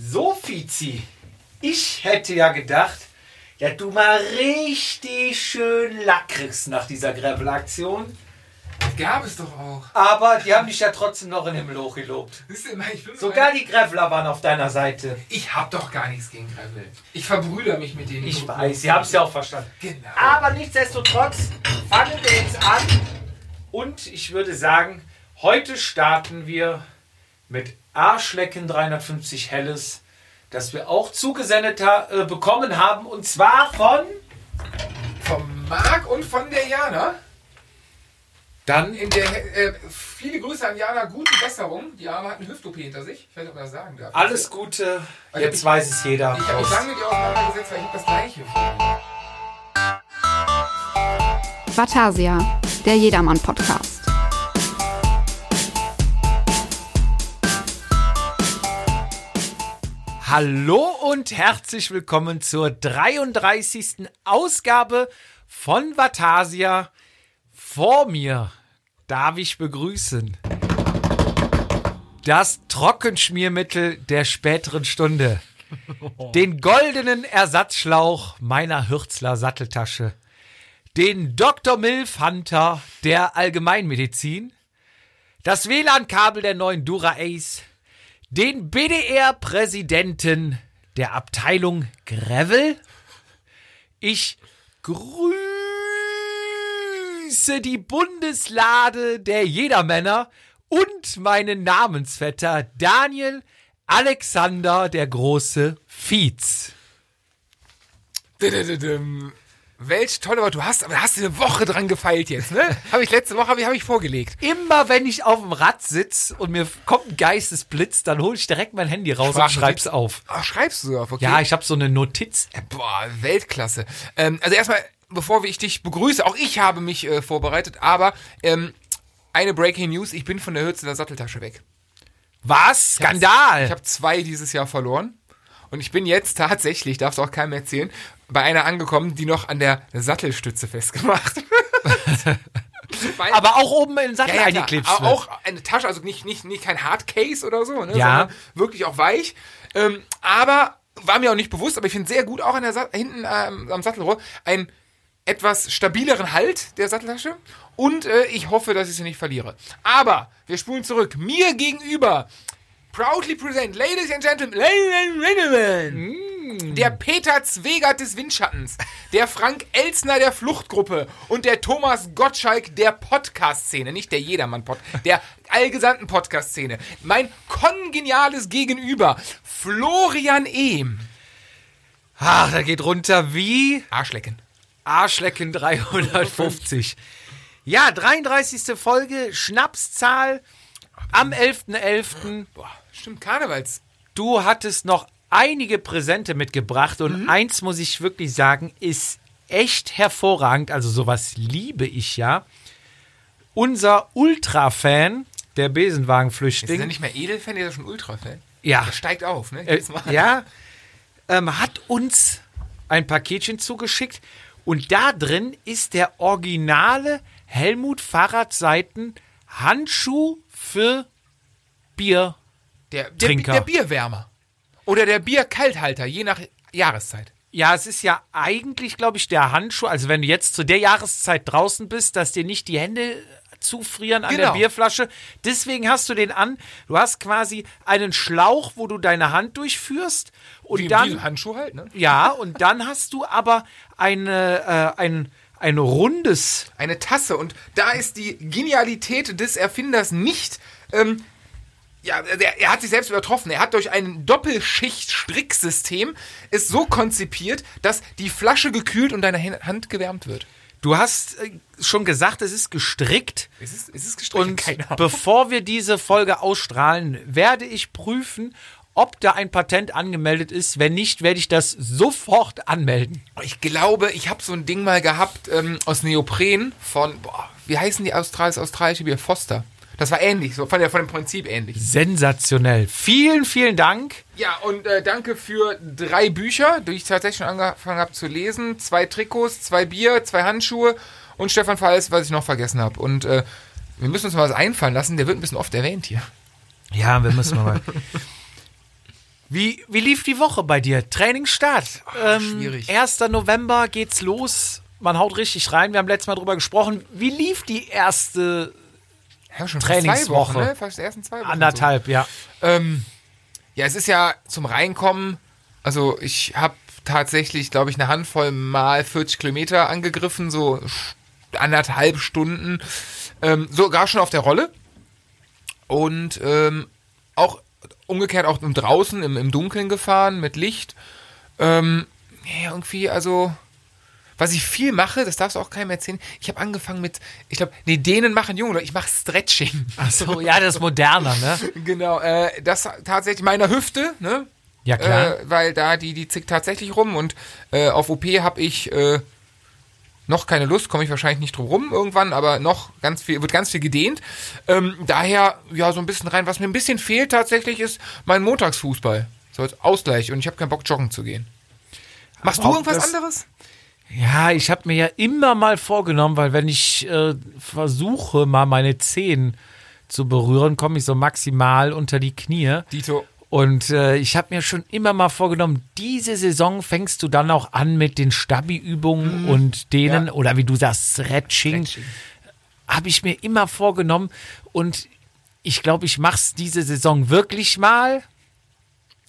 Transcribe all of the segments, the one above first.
So, Fizi, ich hätte ja gedacht, ja, du mal richtig schön Lack kriegst nach dieser Gravel-Aktion. Gab es doch auch. Aber die haben dich ja trotzdem noch in du, ich, bin Sogar die Graveler waren auf deiner Seite. ich hab doch gar nichts gegen Gravel. Ich verbrüder mich mit denen. Ich weiß, sie haben es ja auch verstanden. Genau. Aber nichtsdestotrotz fangen wir jetzt an. Und ich würde sagen, heute starten wir mit Arschlecken 350 Helles, das wir auch zugesendet ha äh, bekommen haben. Und zwar von. Vom Marc und von der Jana. Dann In der, äh, viele Grüße an Jana, gute Besserung. Die Arme hat eine Hüft-OP hinter sich. Ich weiß nicht, ob man das sagen darf. alles Gute. Also Jetzt ich- weiß es jeder. Ich habe mich lange mit ihr auseinandergesetzt, weil ich das gleiche. Vatasia, der Jedermann-Podcast. Hallo und herzlich willkommen zur 33. Ausgabe von Vatasia. Vor mir darf ich begrüßen das Trockenschmiermittel der späteren Stunde. Den goldenen Ersatzschlauch meiner Hürzler Satteltasche. Den Dr. Milf Hunter der Allgemeinmedizin. Das WLAN-Kabel der neuen Dura Ace den BDR-Präsidenten der Abteilung Gravel. Ich grüße die Bundeslade der Jedermänner und meinen Namensvetter Daniel Alexander der große Fietz. Welch toll, aber du hast, aber da hast du eine Woche dran gefeilt jetzt, ne? habe ich letzte Woche habe ich, hab ich vorgelegt. Immer wenn ich auf dem Rad sitze und mir kommt ein Geistesblitz, dann hole ich direkt mein Handy raus und schreib's auf. Ach, schreibst du auf, okay? Ja, ich habe so eine Notiz-App. Boah, Weltklasse. Ähm, also erstmal, bevor ich dich begrüße, auch ich habe mich äh, vorbereitet, aber ähm, eine Breaking News, ich bin von der Hürze der Satteltasche weg. Was? Skandal! Ich habe zwei dieses Jahr verloren. Und ich bin jetzt tatsächlich, darf es auch keinem erzählen, bei einer angekommen, die noch an der Sattelstütze festgemacht wird. Weil- aber auch oben in den Sattel ja, ja, wird. auch eine Tasche, also nicht, nicht, nicht kein Hardcase oder so, ne, Ja. wirklich auch weich. Ähm, aber war mir auch nicht bewusst, aber ich finde sehr gut auch an der Sa hinten ähm, am Sattelrohr einen etwas stabileren Halt der Satteltasche und äh, ich hoffe, dass ich sie nicht verliere. Aber wir spulen zurück. Mir gegenüber proudly present, ladies and gentlemen, ladies and gentlemen, der Peter Zwegert des Windschattens, der Frank Elsner der Fluchtgruppe und der Thomas Gottschalk der Podcast-Szene, nicht der Jedermann-Pod, der allgesamten Podcast-Szene. Mein kongeniales Gegenüber, Florian Ehm. Ach, da geht runter wie Arschlecken. Arschlecken 350. Ja, 33. Folge, Schnapszahl am 11.11. Boah, stimmt, Karnevals. Du hattest noch einige Präsente mitgebracht und eins muss ich wirklich sagen, ist echt hervorragend. Also sowas liebe ich ja. Unser Ultra-Fan, der Ist er Besenwagenflüchtling, nicht mehr Edelfan, der ist schon Ultra-Fan? ja, Der steigt auf, ne? Äh, ja, ähm, hat uns ein Paketchen zugeschickt und da drin ist der originale Helmut Fahrradseiten Handschuh für Bier. Der, der, Trinker. der Bierwärmer. Oder der Bierkalthalter, je nach Jahreszeit. Ja, es ist ja eigentlich, glaube ich, der Handschuh. Also wenn du jetzt zu der Jahreszeit draußen bist, dass dir nicht die Hände zufrieren an der Genau. Bierflasche. Deswegen hast du den an. Du hast quasi einen Schlauch, wo du deine Hand durchführst und Wie, dann Handschuh halt, ne? Ja, und dann hast du aber eine, äh, ein, ein rundes. Eine Tasse. Und da ist die Genialität des Erfinders nicht. Ähm, ja, der, er hat sich selbst übertroffen. Er hat durch ein Doppelschicht-Stricksystem es so konzipiert, dass die Flasche gekühlt und deine Hand gewärmt wird. Du hast äh, schon gesagt, es ist gestrickt. Ist es, ist es gestrichen? Und Keine Ahnung. bevor wir diese Folge ausstrahlen, werde ich prüfen, ob da ein Patent angemeldet ist. Wenn nicht, werde ich das sofort anmelden. Ich glaube, ich habe so ein Ding mal gehabt ähm, aus Neopren von, boah, wie heißen die Austral das australische Bier? Foster. Das war ähnlich, so von, der, von dem Prinzip ähnlich. Sensationell. Vielen, vielen Dank. Ja, und äh, danke für drei Bücher, die ich tatsächlich schon angefangen habe zu lesen. Zwei Trikots, zwei Bier, zwei Handschuhe und Stefan Falls, was ich noch vergessen habe. Und äh, wir müssen uns mal was einfallen lassen, der wird ein bisschen oft erwähnt hier. Ja, wir müssen mal. Wie, wie lief die Woche bei dir? Trainingsstart. ähm, schwierig. 1. November geht's los. Man haut richtig rein. Wir haben letztes Mal drüber gesprochen. Wie lief die erste Ja, schon Trainingswoche. Wochen, ne? Fast die ersten zwei Wochen. anderthalb, ja? Ähm, ja, es ist ja zum Reinkommen. Also ich habe tatsächlich, glaube ich, eine Handvoll mal 40 Kilometer angegriffen, so anderthalb Stunden, ähm, sogar schon auf der Rolle. Und ähm, auch umgekehrt auch draußen im, im Dunkeln gefahren mit Licht. Ähm, ja, irgendwie, also was ich viel mache, das darfst du auch keinem erzählen. Ich habe angefangen mit, ich glaube, nee, denen machen junge Leute, ich mache Stretching. Ach so, ja, das ist moderner, ne? Genau, äh, das tatsächlich meiner Hüfte, ne? Ja, klar. Äh, weil da die, die zickt tatsächlich rum und äh, auf OP habe ich äh, noch keine Lust, komme ich wahrscheinlich nicht drum rum irgendwann, aber noch ganz viel, wird ganz viel gedehnt. Ähm, daher, ja, so ein bisschen rein. Was mir ein bisschen fehlt tatsächlich ist mein Montagsfußball. So als Ausgleich und ich habe keinen Bock, joggen zu gehen. Machst du Auch irgendwas anderes? Ja, ich habe mir ja immer mal vorgenommen, weil wenn ich äh, versuche, mal meine Zehen zu berühren, komme ich so maximal unter die Knie. Dito. Und äh, ich habe mir schon immer mal vorgenommen, diese Saison fängst du dann auch an mit den Stabi-Übungen und denen, Ja. oder wie du sagst, Stretching, habe ich mir immer vorgenommen. Und ich glaube, ich mache es diese Saison wirklich mal.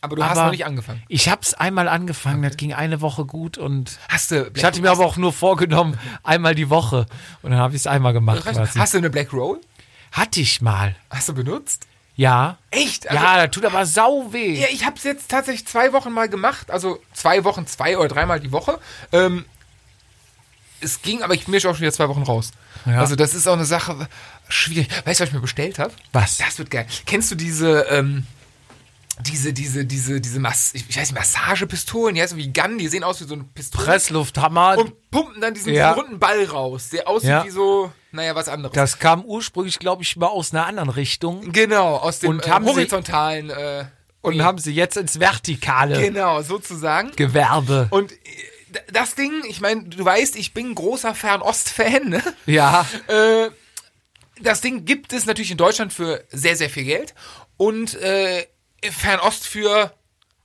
Aber du hast Aber noch nicht angefangen. Ich habe es einmal angefangen, das ging eine Woche gut und Hast du ich hatte mir aber auch nur vorgenommen, einmal die Woche. Und dann habe ich es einmal gemacht. Hast du eine Black Roll? Hatte ich mal. Hast du benutzt? Ja. Echt? Also- ja, das tut aber sau weh. Ja, ich habe es jetzt tatsächlich zwei Wochen mal gemacht, also zwei Wochen, zwei oder dreimal die Woche. Ähm, es ging, aber ich bin auch schon wieder zwei Wochen raus. Ja. Also das ist auch eine Sache schwierig. Weißt du, was ich mir bestellt habe? Was? Das wird geil. Kennst du diese, ähm, diese, diese, diese, diese Mass ich weiß nicht, Massagepistolen, die heißen wie Gun, die sehen aus wie so eine Pistole. Presslufthammer. und pumpen dann diesen, Ja. runden Ball raus, der aussieht Ja. wie so, naja, was anderes. Das kam ursprünglich, glaube ich, mal aus einer anderen Richtung. genau, aus dem Und äh, horizontalen äh, Und haben sie jetzt ins Vertikale genau, sozusagen. Gewerbe. Und äh, das Ding, ich meine, du weißt, ich bin großer Fernost-Fan, ne? ja. Äh, das Ding gibt es natürlich in Deutschland für sehr, sehr viel Geld. Und äh, Fernost für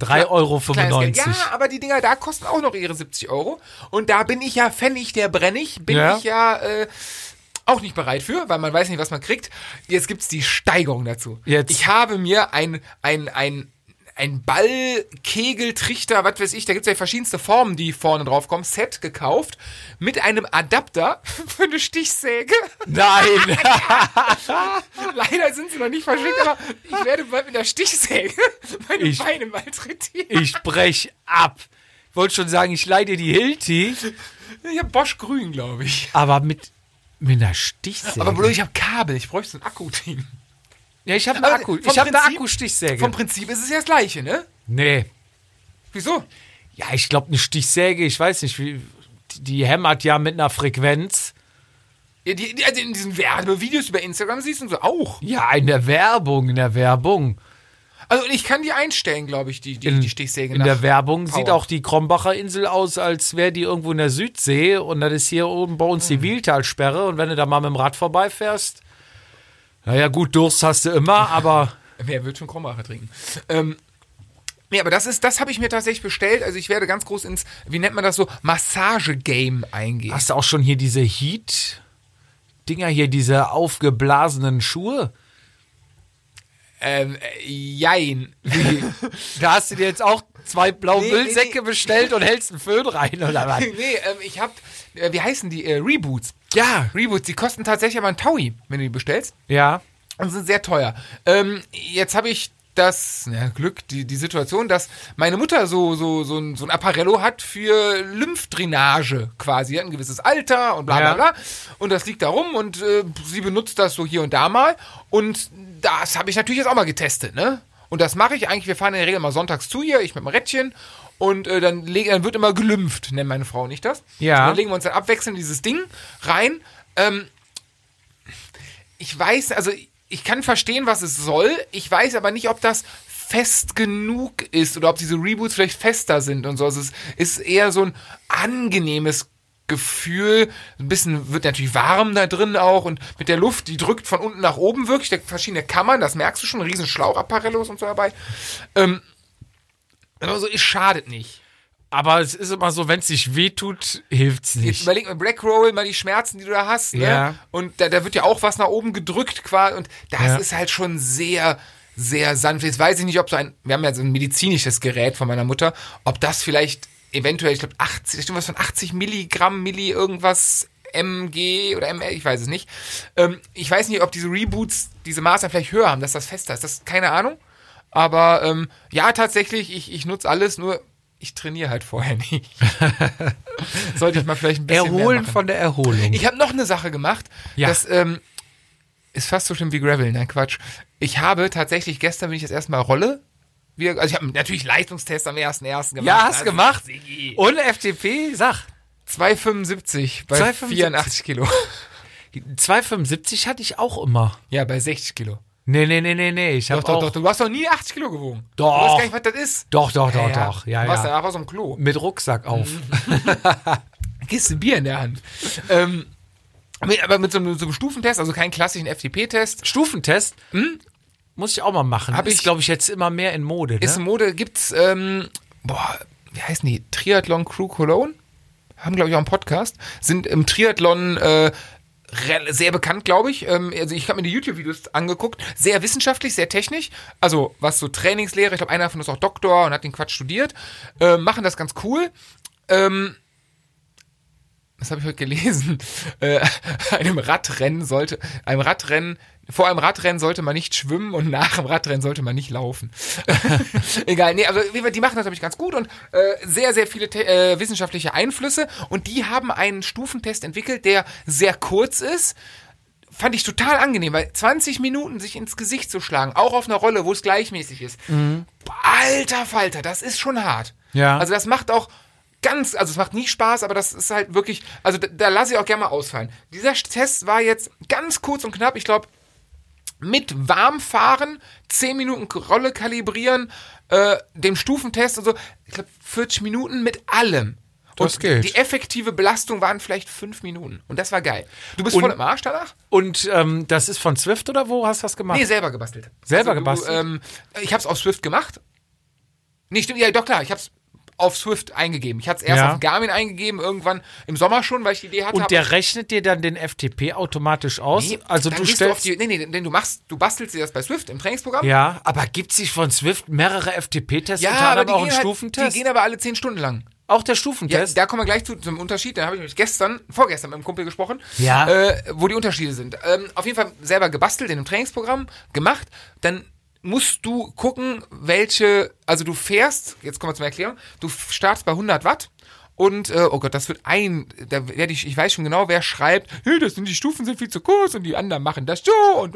3,95 Euro. Ja, aber die Dinger da kosten auch noch ihre 70 Euro. Und da bin ich ja Pfennig der Brennig, bin Ja. ich ja äh, auch nicht bereit für, weil man weiß nicht, was man kriegt. Jetzt gibt's die Steigerung dazu. Jetzt. Ich habe mir ein, ein, ein, ein Ball, Kegel, Trichter, was weiß ich, da gibt's ja verschiedenste Formen, die vorne drauf kommen, Set gekauft mit einem Adapter für eine Stichsäge. Nein. Leider sind sie noch nicht verschickt, aber ich werde bald mit der Stichsäge meine Ich- Beine malträtieren. ich brech ab. Wollte schon sagen, ich leide die Hilti, Ich habe Bosch Grün, glaube ich. aber mit, mit einer Stichsäge. Aber bloß ich habe Kabel, ich bräuchte so ein Akku-Team. ja, ich habe eine Akku. Ich habe eine Akkustichsäge. Vom Prinzip ist es ja das gleiche, ne? Nee. Wieso? Ja, ich glaube, eine Stichsäge, ich weiß nicht, wie, die hämmert ja mit einer Frequenz. Ja, die, die, also in diesen Werbevideos über Instagram siehst du so auch. Ja, in der Werbung, in der Werbung. Also ich kann die einstellen, glaube ich, die, die, In, die Stichsäge. in der Werbung Power. sieht auch die Krombacher Insel aus, als wäre die irgendwo in der Südsee und das ist hier oben bei uns die Wieltalsperre und wenn du da mal mit dem Rad vorbeifährst, naja gut, Durst hast du immer, aber Wer wird schon Krombacher trinken? Ähm, nee, aber das ist, das habe ich mir tatsächlich bestellt. Also ich werde ganz groß ins, wie nennt man das so, Massage-Game eingehen. hast du auch schon hier diese Heat-Dinger hier, diese aufgeblasenen Schuhe? Ähm, äh, jein. Da hast du dir jetzt auch zwei blaue Nee, Müllsäcke nee, bestellt und hältst einen Föhn rein oder was? nee, ähm, ich habe, äh, wie heißen die? Äh, Reboots. Ja. Reboots, die kosten tatsächlich aber ein Taui, wenn du die bestellst. Ja. und sind sehr teuer. Ähm, jetzt habe ich das ja, Glück, die, die Situation, dass meine Mutter so, so, so, ein, so ein Apparello hat für Lymphdrainage quasi. Ein gewisses Alter und bla bla Ja. bla. Und das liegt da rum und äh, sie benutzt das so hier und da mal. Und das habe ich natürlich jetzt auch mal getestet, ne? Und das mache ich eigentlich. Wir fahren in der Regel mal sonntags zu ihr, ich mit dem Rädchen. Und äh, dann, leg, dann wird immer gelümpft, nennt meine Frau nicht das. Ja. Und dann legen wir uns dann abwechselnd dieses Ding rein. Ähm, ich weiß, also ich kann verstehen, was es soll. Ich weiß aber nicht, ob das fest genug ist oder ob diese Reboots vielleicht fester sind und so. Also es ist eher so ein angenehmes Gefühl. Ein bisschen wird natürlich warm da drin auch und mit der Luft, die drückt von unten nach oben wirklich. Da verschiedene Kammern, das merkst du schon, riesen Schlauchapparellos und so dabei. Ähm, Aber so, es schadet nicht. Aber es ist immer so, wenn es sich wehtut, hilft's Jetzt nicht. überleg mal, Black Roll, mal die Schmerzen, die du da hast. Ne? Ja. Und da, da wird ja auch was nach oben gedrückt quasi. Und das Ja. ist halt schon sehr, sehr sanft. Jetzt weiß ich nicht, ob so ein, wir haben ja so ein medizinisches Gerät von meiner Mutter, ob das vielleicht eventuell, ich glaube 80, stimmt was von 80 Milligramm, Milli irgendwas MG oder ML, ich weiß es nicht. Ähm, ich weiß nicht, ob diese Reboots diese Maße vielleicht höher haben, dass das fester ist. Das keine Ahnung. Aber ähm, ja, tatsächlich, ich, ich nutze alles, nur ich trainiere halt vorher nicht. Sollte ich mal vielleicht ein bisschen mehr Erholen von der Erholung. Ich habe noch eine Sache gemacht. Ja. Das ähm, ist fast so schlimm wie Gravel. Nein, Quatsch. Ich habe tatsächlich, gestern bin ich das erste Mal Rolle. Wir, also ich habe natürlich Leistungstest am 1.1. gemacht. ja, hast also, gemacht. Siggi. Und FDP, sag. 2,75 bei 2,75. 84 Kilo. 2,75 hatte ich auch immer. Ja, bei 60 Kilo. Nee, nee, nee, nee, nee. Ich Doch, habe doch, doch. Du hast doch nie 80 Kilo gewogen. Doch. Du weißt gar nicht, was das ist. Doch, doch, doch, doch. Ja, du warst ja. danach aus dem Klo. Mit Rucksack auf. Kiste Bier in der Hand. ähm, aber mit so einem, so einem Stufentest, also keinen klassischen FTP-Test. Stufentest. Muss ich auch mal machen. Hab ist, ich- glaube ich, jetzt immer mehr in Mode. Ne? Ist in Mode, gibt's, ähm, boah, wie heißen die? Triathlon Crew Cologne? Haben, glaube ich, auch einen Podcast. Sind im Triathlon äh, sehr bekannt, glaube ich. Ähm, also ich habe mir die YouTube-Videos angeguckt. Sehr wissenschaftlich, sehr technisch. Also was so Trainingslehre, ich glaube, einer davon ist auch Doktor und hat den Quatsch studiert. Äh, machen das ganz cool. Ähm, das habe ich heute gelesen. Äh, einem Radrennen sollte, einem Radrennen, vor einem Radrennen sollte man nicht schwimmen und nach dem Radrennen sollte man nicht laufen. Egal, nee, also die machen das, glaube ich, ganz gut und äh, sehr, sehr viele äh, wissenschaftliche Einflüsse und die haben einen Stufentest entwickelt, der sehr kurz ist. Fand ich total angenehm, weil 20 Minuten sich ins Gesicht zu schlagen, auch auf einer Rolle, wo es gleichmäßig ist. Alter Falter, das ist schon hart. Ja. Also das macht auch ganz, also es macht nie Spaß, aber das ist halt wirklich, also da, da lasse ich auch gerne mal ausfallen. Dieser Test war jetzt ganz kurz und knapp, ich glaube, mit Warmfahren, 10 Minuten Rolle kalibrieren, äh, dem Stufentest und so, ich glaube 40 Minuten mit allem. Das und geht. Die effektive Belastung waren vielleicht 5 Minuten. Und das war geil. Du bist Und- voll im Arsch danach? Und ähm, das ist von Swift oder wo hast du das gemacht? Nee, selber gebastelt. Selber Also gebastelt? Du, ähm, ich habe es auf Swift gemacht. Nee, stimmt, ja, doch klar, ich habe es auf Swift eingegeben. Ich hatte es erst Ja. auf Garmin eingegeben, irgendwann im Sommer schon, weil ich die Idee hatte. Und der rechnet dir dann den FTP automatisch aus? Nee, also du stellst. die, nee, nee, denn du machst, du bastelst dir das bei Swift im Trainingsprogramm. ja, aber gibt es nicht von Swift mehrere FTP-Tests Ja, unter aber auch gehen, einen halt, Stufentest? die gehen aber alle 10 Stunden lang. auch der Ja, Stufentest? da kommen wir gleich zu, zum Unterschied. Da habe ich nämlich gestern, vorgestern mit einem Kumpel gesprochen, Ja. äh, wo die Unterschiede sind. Ähm, auf jeden Fall selber gebastelt in einem Trainingsprogramm, gemacht. Dann musst du gucken, welche, also du fährst, jetzt kommen wir zur Erklärung, du startest bei 100 Watt und, äh, oh Gott, das wird ein, da werde ich, ich weiß schon genau, wer schreibt, hey, das sind die Stufen sind viel zu kurz und die anderen machen das so und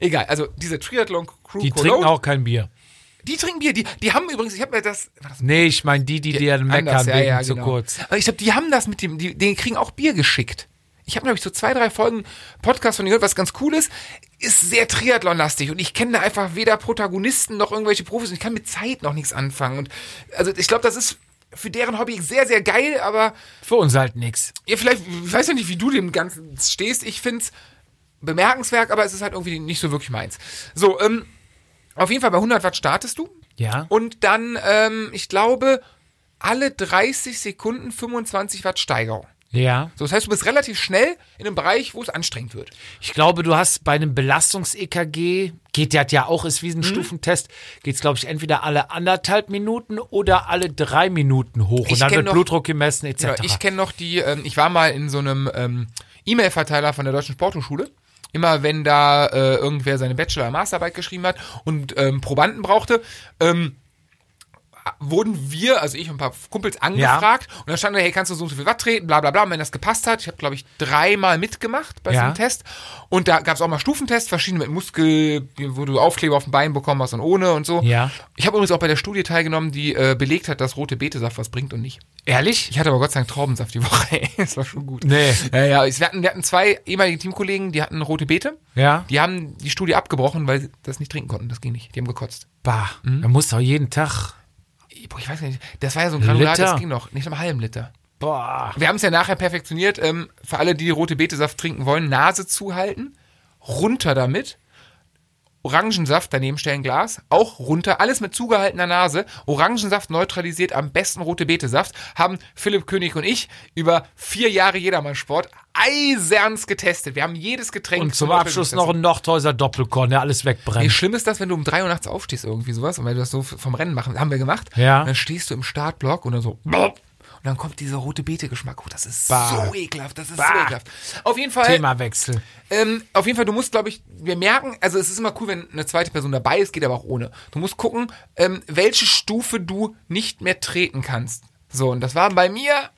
egal, also diese Triathlon Crew die trinken auch kein Bier. die trinken Bier, die, die haben übrigens, ich habe mir das, das Nee, ich meine die, die dir meckern Anders, ja, ja, zu genau. kurz. Aber ich glaube, die haben das mit dem, die, die kriegen auch Bier geschickt. Ich habe, glaube ich, so zwei, drei Folgen Podcast von denen gehört, was ganz cool ist. Ist sehr Triathlon-lastig und ich kenne da einfach weder Protagonisten noch irgendwelche Profis und ich kann mit Zeit noch nichts anfangen. Und also ich glaube, das ist für deren Hobby sehr, sehr geil, aber Für uns halt nix. ja, vielleicht, ich weiß ja nicht, wie du dem Ganzen stehst. Ich finde es bemerkenswert, aber es ist halt irgendwie nicht so wirklich meins. So, ähm, auf jeden Fall bei 100 Watt startest du. Ja. Und dann, ähm, ich glaube, alle 30 Sekunden 25 Watt Steigerung. Ja. So, das heißt, du bist relativ schnell in einem Bereich, wo es anstrengend wird. Ich glaube, du hast bei einem Belastungs-EKG, geht ja ja auch, ist wie Mhm. ein Stufentest, geht es, glaube ich, entweder alle anderthalb Minuten oder alle drei Minuten hoch. Ich und dann wird noch- Blutdruck gemessen, etc. Genau, ich kenne noch die, ähm, ich war mal in so einem ähm, E-Mail-Verteiler von der Deutschen Sporthochschule. Immer wenn da äh, irgendwer seine Bachelor- oder Masterarbeit geschrieben hat und ähm, Probanden brauchte, ähm, wurden wir, also ich und ein paar Kumpels, angefragt und dann stand da, hey, kannst du so und so viel Watt treten, bla bla bla. Und wenn das gepasst hat, ich habe, glaube ich, dreimal mitgemacht bei so Ja. einem Test. Und da gab es auch mal Stufentests, verschiedene mit Muskel, wo du Aufkleber auf dem Bein bekommen hast und ohne und so. Ja. Ich habe übrigens auch bei der Studie teilgenommen, die äh, belegt hat, dass rote Betesaft was bringt und nicht. Ehrlich? Ich hatte aber Gott sei Dank Traubensaft die Woche. das war schon gut. Nee. Ja, ja, es- wir hatten, wir hatten zwei ehemalige Teamkollegen, die hatten rote Beete. Ja. Die haben die Studie abgebrochen, weil sie das nicht trinken konnten. Das ging nicht. Die haben gekotzt. Bah, Mhm. da musst du auch jeden Tag. Boah, ich weiß nicht. Das war ja so ein Granulat, Liter? das ging noch. Nicht einen halben Liter. Boah. Wir haben es ja nachher perfektioniert. Ähm, für alle, die rote Betesaft trinken wollen, Nase zuhalten, runter damit Orangensaft daneben stellen, Glas, auch runter, alles mit zugehaltener Nase, Orangensaft neutralisiert, am besten rote Betesaft, haben Philipp König und ich über vier Jahre Jedermann-Sport eiserns getestet. Wir haben jedes Getränk Und zum Abschluss noch ein Nordhäuser Doppelkorn, der alles Wie wegbrennt. schlimm ist das, wenn du um drei Uhr nachts aufstehst irgendwie sowas und weil du das so vom Rennen machen, haben wir gemacht. Ja. Und dann stehst du im Startblock und dann so und dann kommt dieser rote Beete-Geschmack. Oh, das ist Bah. so ekelhaft, das ist Bah. so ekelhaft. Auf jeden Fall, Themawechsel. ähm, auf jeden Fall, du musst, glaube ich, wir merken, also es ist immer cool, wenn eine zweite Person dabei ist, geht aber auch ohne. Du musst gucken, ähm, welche Stufe du nicht mehr treten kannst. So, und das war bei mir,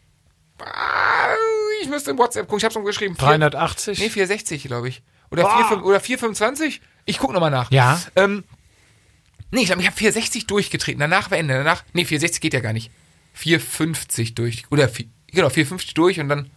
ich müsste im WhatsApp gucken, ich hab's noch geschrieben. vier- 380? Nee, 460, glaube ich. Oder, Boah. 4, oder 425? Ich guck nochmal nach. Ja. Ähm, nee, ich glaube, ich habe 460 durchgetreten. Danach war Ende. Danach, nee, 460 geht ja gar nicht. 450 durch. Oder, vier- genau, 450 durch und dann,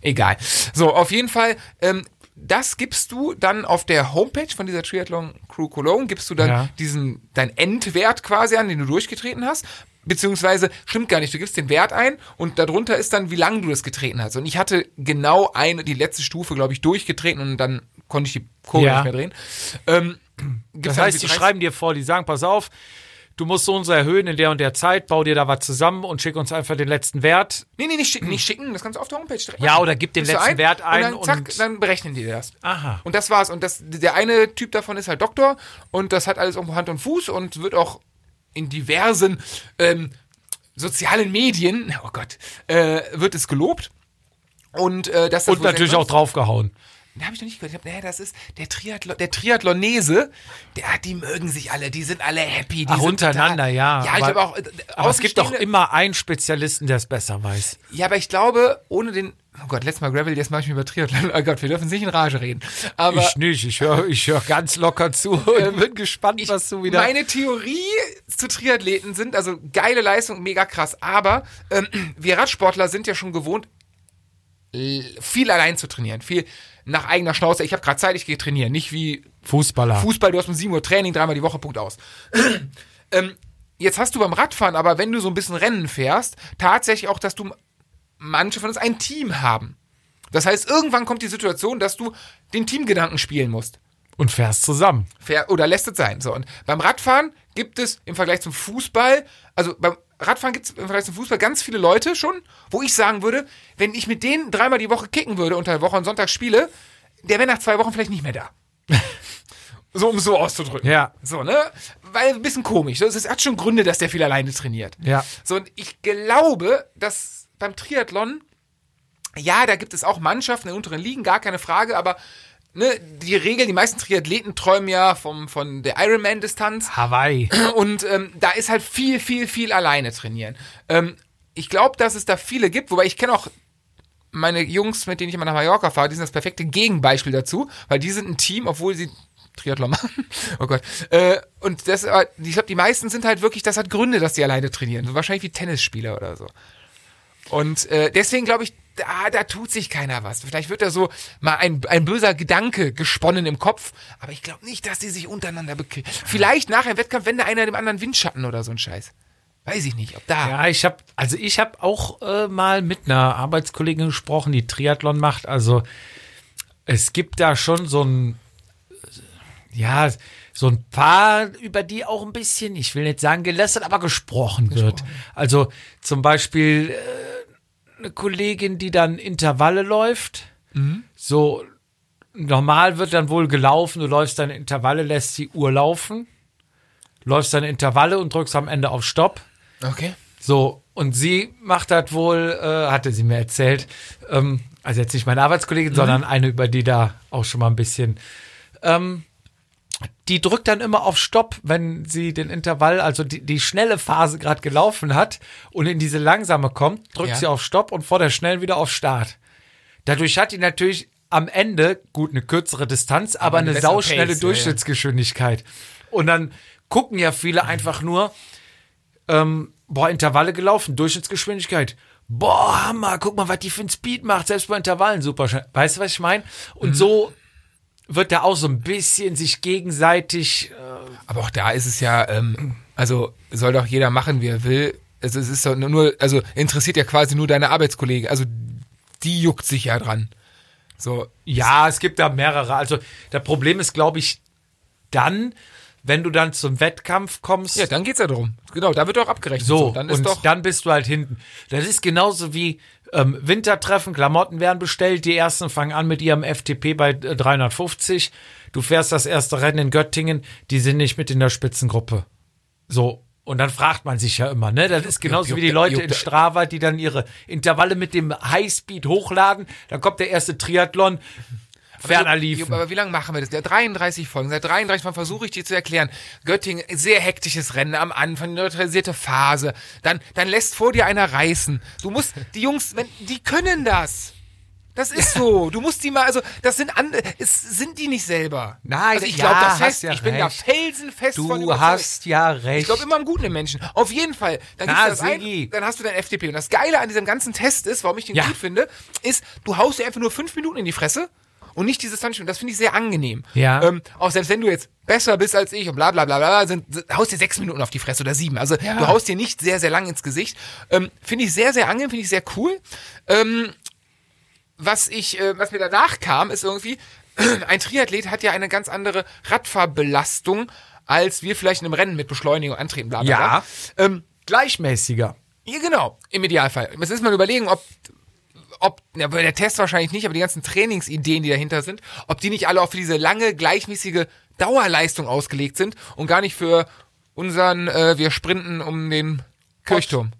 egal. So, auf jeden Fall, ähm, das gibst du dann auf der Homepage von dieser Triathlon Crew Cologne, gibst du dann Ja. diesen, dein Endwert quasi an, den du durchgetreten hast. Beziehungsweise, stimmt gar nicht, du gibst den Wert ein und darunter ist dann, wie lange du das getreten hast. Und ich hatte genau eine, die letzte Stufe, glaube ich, durchgetreten und dann konnte ich die Kurve Ja. nicht mehr drehen. Ähm, Das heißt, die 30 schreiben dir vor, die sagen, pass auf, du musst so und so erhöhen in der und der Zeit, bau dir da was zusammen und schick uns einfach den letzten Wert. Nee, nee, nicht schicken, nicht schicken, das kannst du auf der Homepage direkt Ja, oder gib den letzten Wert ein und dann, zack, und- dann berechnen die das. Aha. Und das war's. Und das, der eine Typ davon ist halt Doktor und das hat alles irgendwo Hand und Fuß und wird auch in diversen ähm, sozialen Medien, oh Gott, äh, wird es gelobt. Und äh, das Und natürlich auch draufgehauen. Da habe ich noch nicht gehört. Ich hab, naja, das ist der Triathlon, der Triathlonese, der, die mögen sich alle, die sind alle happy. Die Ach, untereinander, total, ja. Ja, ich Aber- auch. äh, Aber es gibt doch immer einen Spezialisten, der es besser weiß. Ja, aber ich glaube, ohne den. Oh Gott, letztes Mal Gravel, jetzt mache ich mir über Triathlon. Oh Gott, wir dürfen nicht in Rage reden. Aber ich nicht, ich höre ich hör ganz locker zu und bin gespannt, was du wieder... meine Theorie zu Triathleten sind, also geile Leistung, mega krass. Aber ähm, wir Radsportler sind ja schon gewohnt, viel allein zu trainieren. Viel nach eigener Schnauze. Ich habe gerade Zeit, ich gehe trainieren. Nicht wie Fußballer. Fußball, du hast um 7 Uhr Training, dreimal die Woche, Punkt aus. ähm, jetzt hast du beim Radfahren, aber wenn du so ein bisschen Rennen fährst, tatsächlich auch, dass du manche von uns ein Team haben. Das heißt, irgendwann kommt die Situation, dass du den Teamgedanken spielen musst. und fährst zusammen. Fair, oder lässt es sein. So, und beim Radfahren gibt es im Vergleich zum Fußball, also beim Radfahren gibt es im Vergleich zum Fußball ganz viele Leute schon, wo ich sagen würde, wenn ich mit denen dreimal die Woche kicken würde, unter der Woche und Sonntag spiele, der wäre nach zwei Wochen vielleicht nicht mehr da. so, um es so auszudrücken. Ja. So, ne? Weil ein bisschen komisch. Ist, hat schon Gründe, dass der viel alleine trainiert. Ja. So, und ich glaube, dass beim Triathlon, ja, da gibt es auch Mannschaften in unteren Ligen, gar keine Frage, aber ne, die Regel, die meisten Triathleten träumen ja vom, von der Ironman-Distanz Hawaii. und ähm, da ist halt viel, viel, viel alleine trainieren. Ähm, ich glaube, dass es da viele gibt, wobei ich kenne auch meine Jungs, mit denen ich immer nach Mallorca fahre, die sind das perfekte Gegenbeispiel dazu, weil die sind ein Team, obwohl sie Triathlon machen. Oh Gott. Äh, und das, äh, ich glaube, die meisten sind halt wirklich, das hat Gründe, dass die alleine trainieren. So wahrscheinlich wie Tennisspieler oder so. Und äh, deswegen glaube ich, da, da tut sich keiner was. Vielleicht wird da so mal ein, ein böser Gedanke gesponnen im Kopf, aber ich glaube nicht, dass die sich untereinander bekriegen. Vielleicht nach einem Wettkampf, wenn der einer dem anderen Windschatten oder so ein Scheiß. Weiß ich nicht, ob da. Ja, ich habe, also ich habe auch äh, mal mit einer Arbeitskollegin gesprochen, die Triathlon macht. Also es gibt da schon so ein, ja, so ein paar, über die auch ein bisschen, ich will nicht sagen gelästert, aber gesprochen, wird. Also zum Beispiel äh, eine Kollegin, die dann Intervalle läuft. So normal wird dann wohl gelaufen, du läufst deine Intervalle, lässt die Uhr laufen, läufst deine Intervalle und drückst am Ende auf Stopp. Okay. So, und sie macht das wohl, äh, hatte sie mir erzählt, ähm, also jetzt nicht meine Arbeitskollegin, sondern eine, über die da auch schon mal ein bisschen, ähm, die drückt dann immer auf Stopp, wenn sie den Intervall, also die, die schnelle Phase gerade gelaufen hat und in diese langsame kommt, drückt Ja. sie auf Stopp und vor der schnellen wieder auf Start. Dadurch hat die natürlich am Ende, gut, eine kürzere Distanz, aber, eine eine bessere sauschnelle Pace, ja, ja. Durchschnittsgeschwindigkeit. Und dann gucken ja viele einfach nur, ähm, boah, Intervalle gelaufen, Durchschnittsgeschwindigkeit. Boah, Hammer, guck mal, was die für ein Speed macht, selbst bei Intervallen super schnell. Weißt du, was ich meine? Und Mhm. so wird da auch so ein bisschen sich gegenseitig, äh, Aber auch da ist es ja, ähm, also soll doch jeder machen, wie er will. Also es ist doch nur, also interessiert ja quasi nur deine Arbeitskollegen. Also die juckt sich ja dran. So, ja, es gibt da mehrere. Also, das Problem ist, glaube ich, dann, wenn du dann zum Wettkampf kommst, Ja, dann geht's ja darum. Genau, da wird auch abgerechnet. so, dann ist und doch. dann bist du halt hinten. Das ist genauso wie ähm, Wintertreffen, Klamotten werden bestellt, die ersten fangen an mit ihrem FTP bei äh, 350. Du fährst das erste Rennen in Göttingen, die sind nicht mit in der Spitzengruppe. So. Und dann fragt man sich ja immer, ne? Das ist genauso juckt wie die Leute juckt in Strava, die dann ihre Intervalle mit dem Highspeed hochladen. Dann kommt der erste Triathlon. Ferner liefen. Aber wie lange machen wir das? Der 33 Folgen. Seit 33 Mal versuche ich dir zu erklären. Göttingen, sehr hektisches Rennen am Anfang, neutralisierte Phase. Dann, dann lässt vor dir einer reißen. Du musst, die Jungs, wenn, die können das. Das ist so. Du musst die mal, also, das sind andere, es sind die nicht selber. Nein, also ich ja, glaube da hast fest. ja ich bin da recht. felsenfest von Du hast ja recht. Ich glaube immer am Guten im Menschen. Auf jeden Fall. Dann, Na, gibst du das ein, dann hast du dein FDP. Und das Geile an diesem ganzen Test ist, warum ich den Ja. gut finde, ist, du haust dir einfach nur fünf Minuten in die Fresse und nicht diese 20 Minuten. Das finde ich sehr angenehm. Ja. Ähm, auch selbst wenn du jetzt besser bist als ich und bla bla bla bla, sind, haust dir sechs Minuten auf die Fresse oder sieben. Also du haust dir nicht sehr, sehr lang ins Gesicht. Ähm, finde ich sehr, sehr angenehm, finde ich sehr cool. Ähm, was ich, äh, was mir danach kam, ist irgendwie, ein Triathlet hat ja eine ganz andere Radfahrbelastung, als wir vielleicht in einem Rennen mit Beschleunigung antreten, bla bla Ja. Ähm, gleichmäßiger. ja, genau, im Idealfall. Jetzt ist mal überlegen, ob, ob, ja, der Test wahrscheinlich nicht, aber die ganzen Trainingsideen, die dahinter sind, ob die nicht alle auch für diese lange, gleichmäßige Dauerleistung ausgelegt sind und gar nicht für unseren, äh, wir sprinten um den Kirchturm.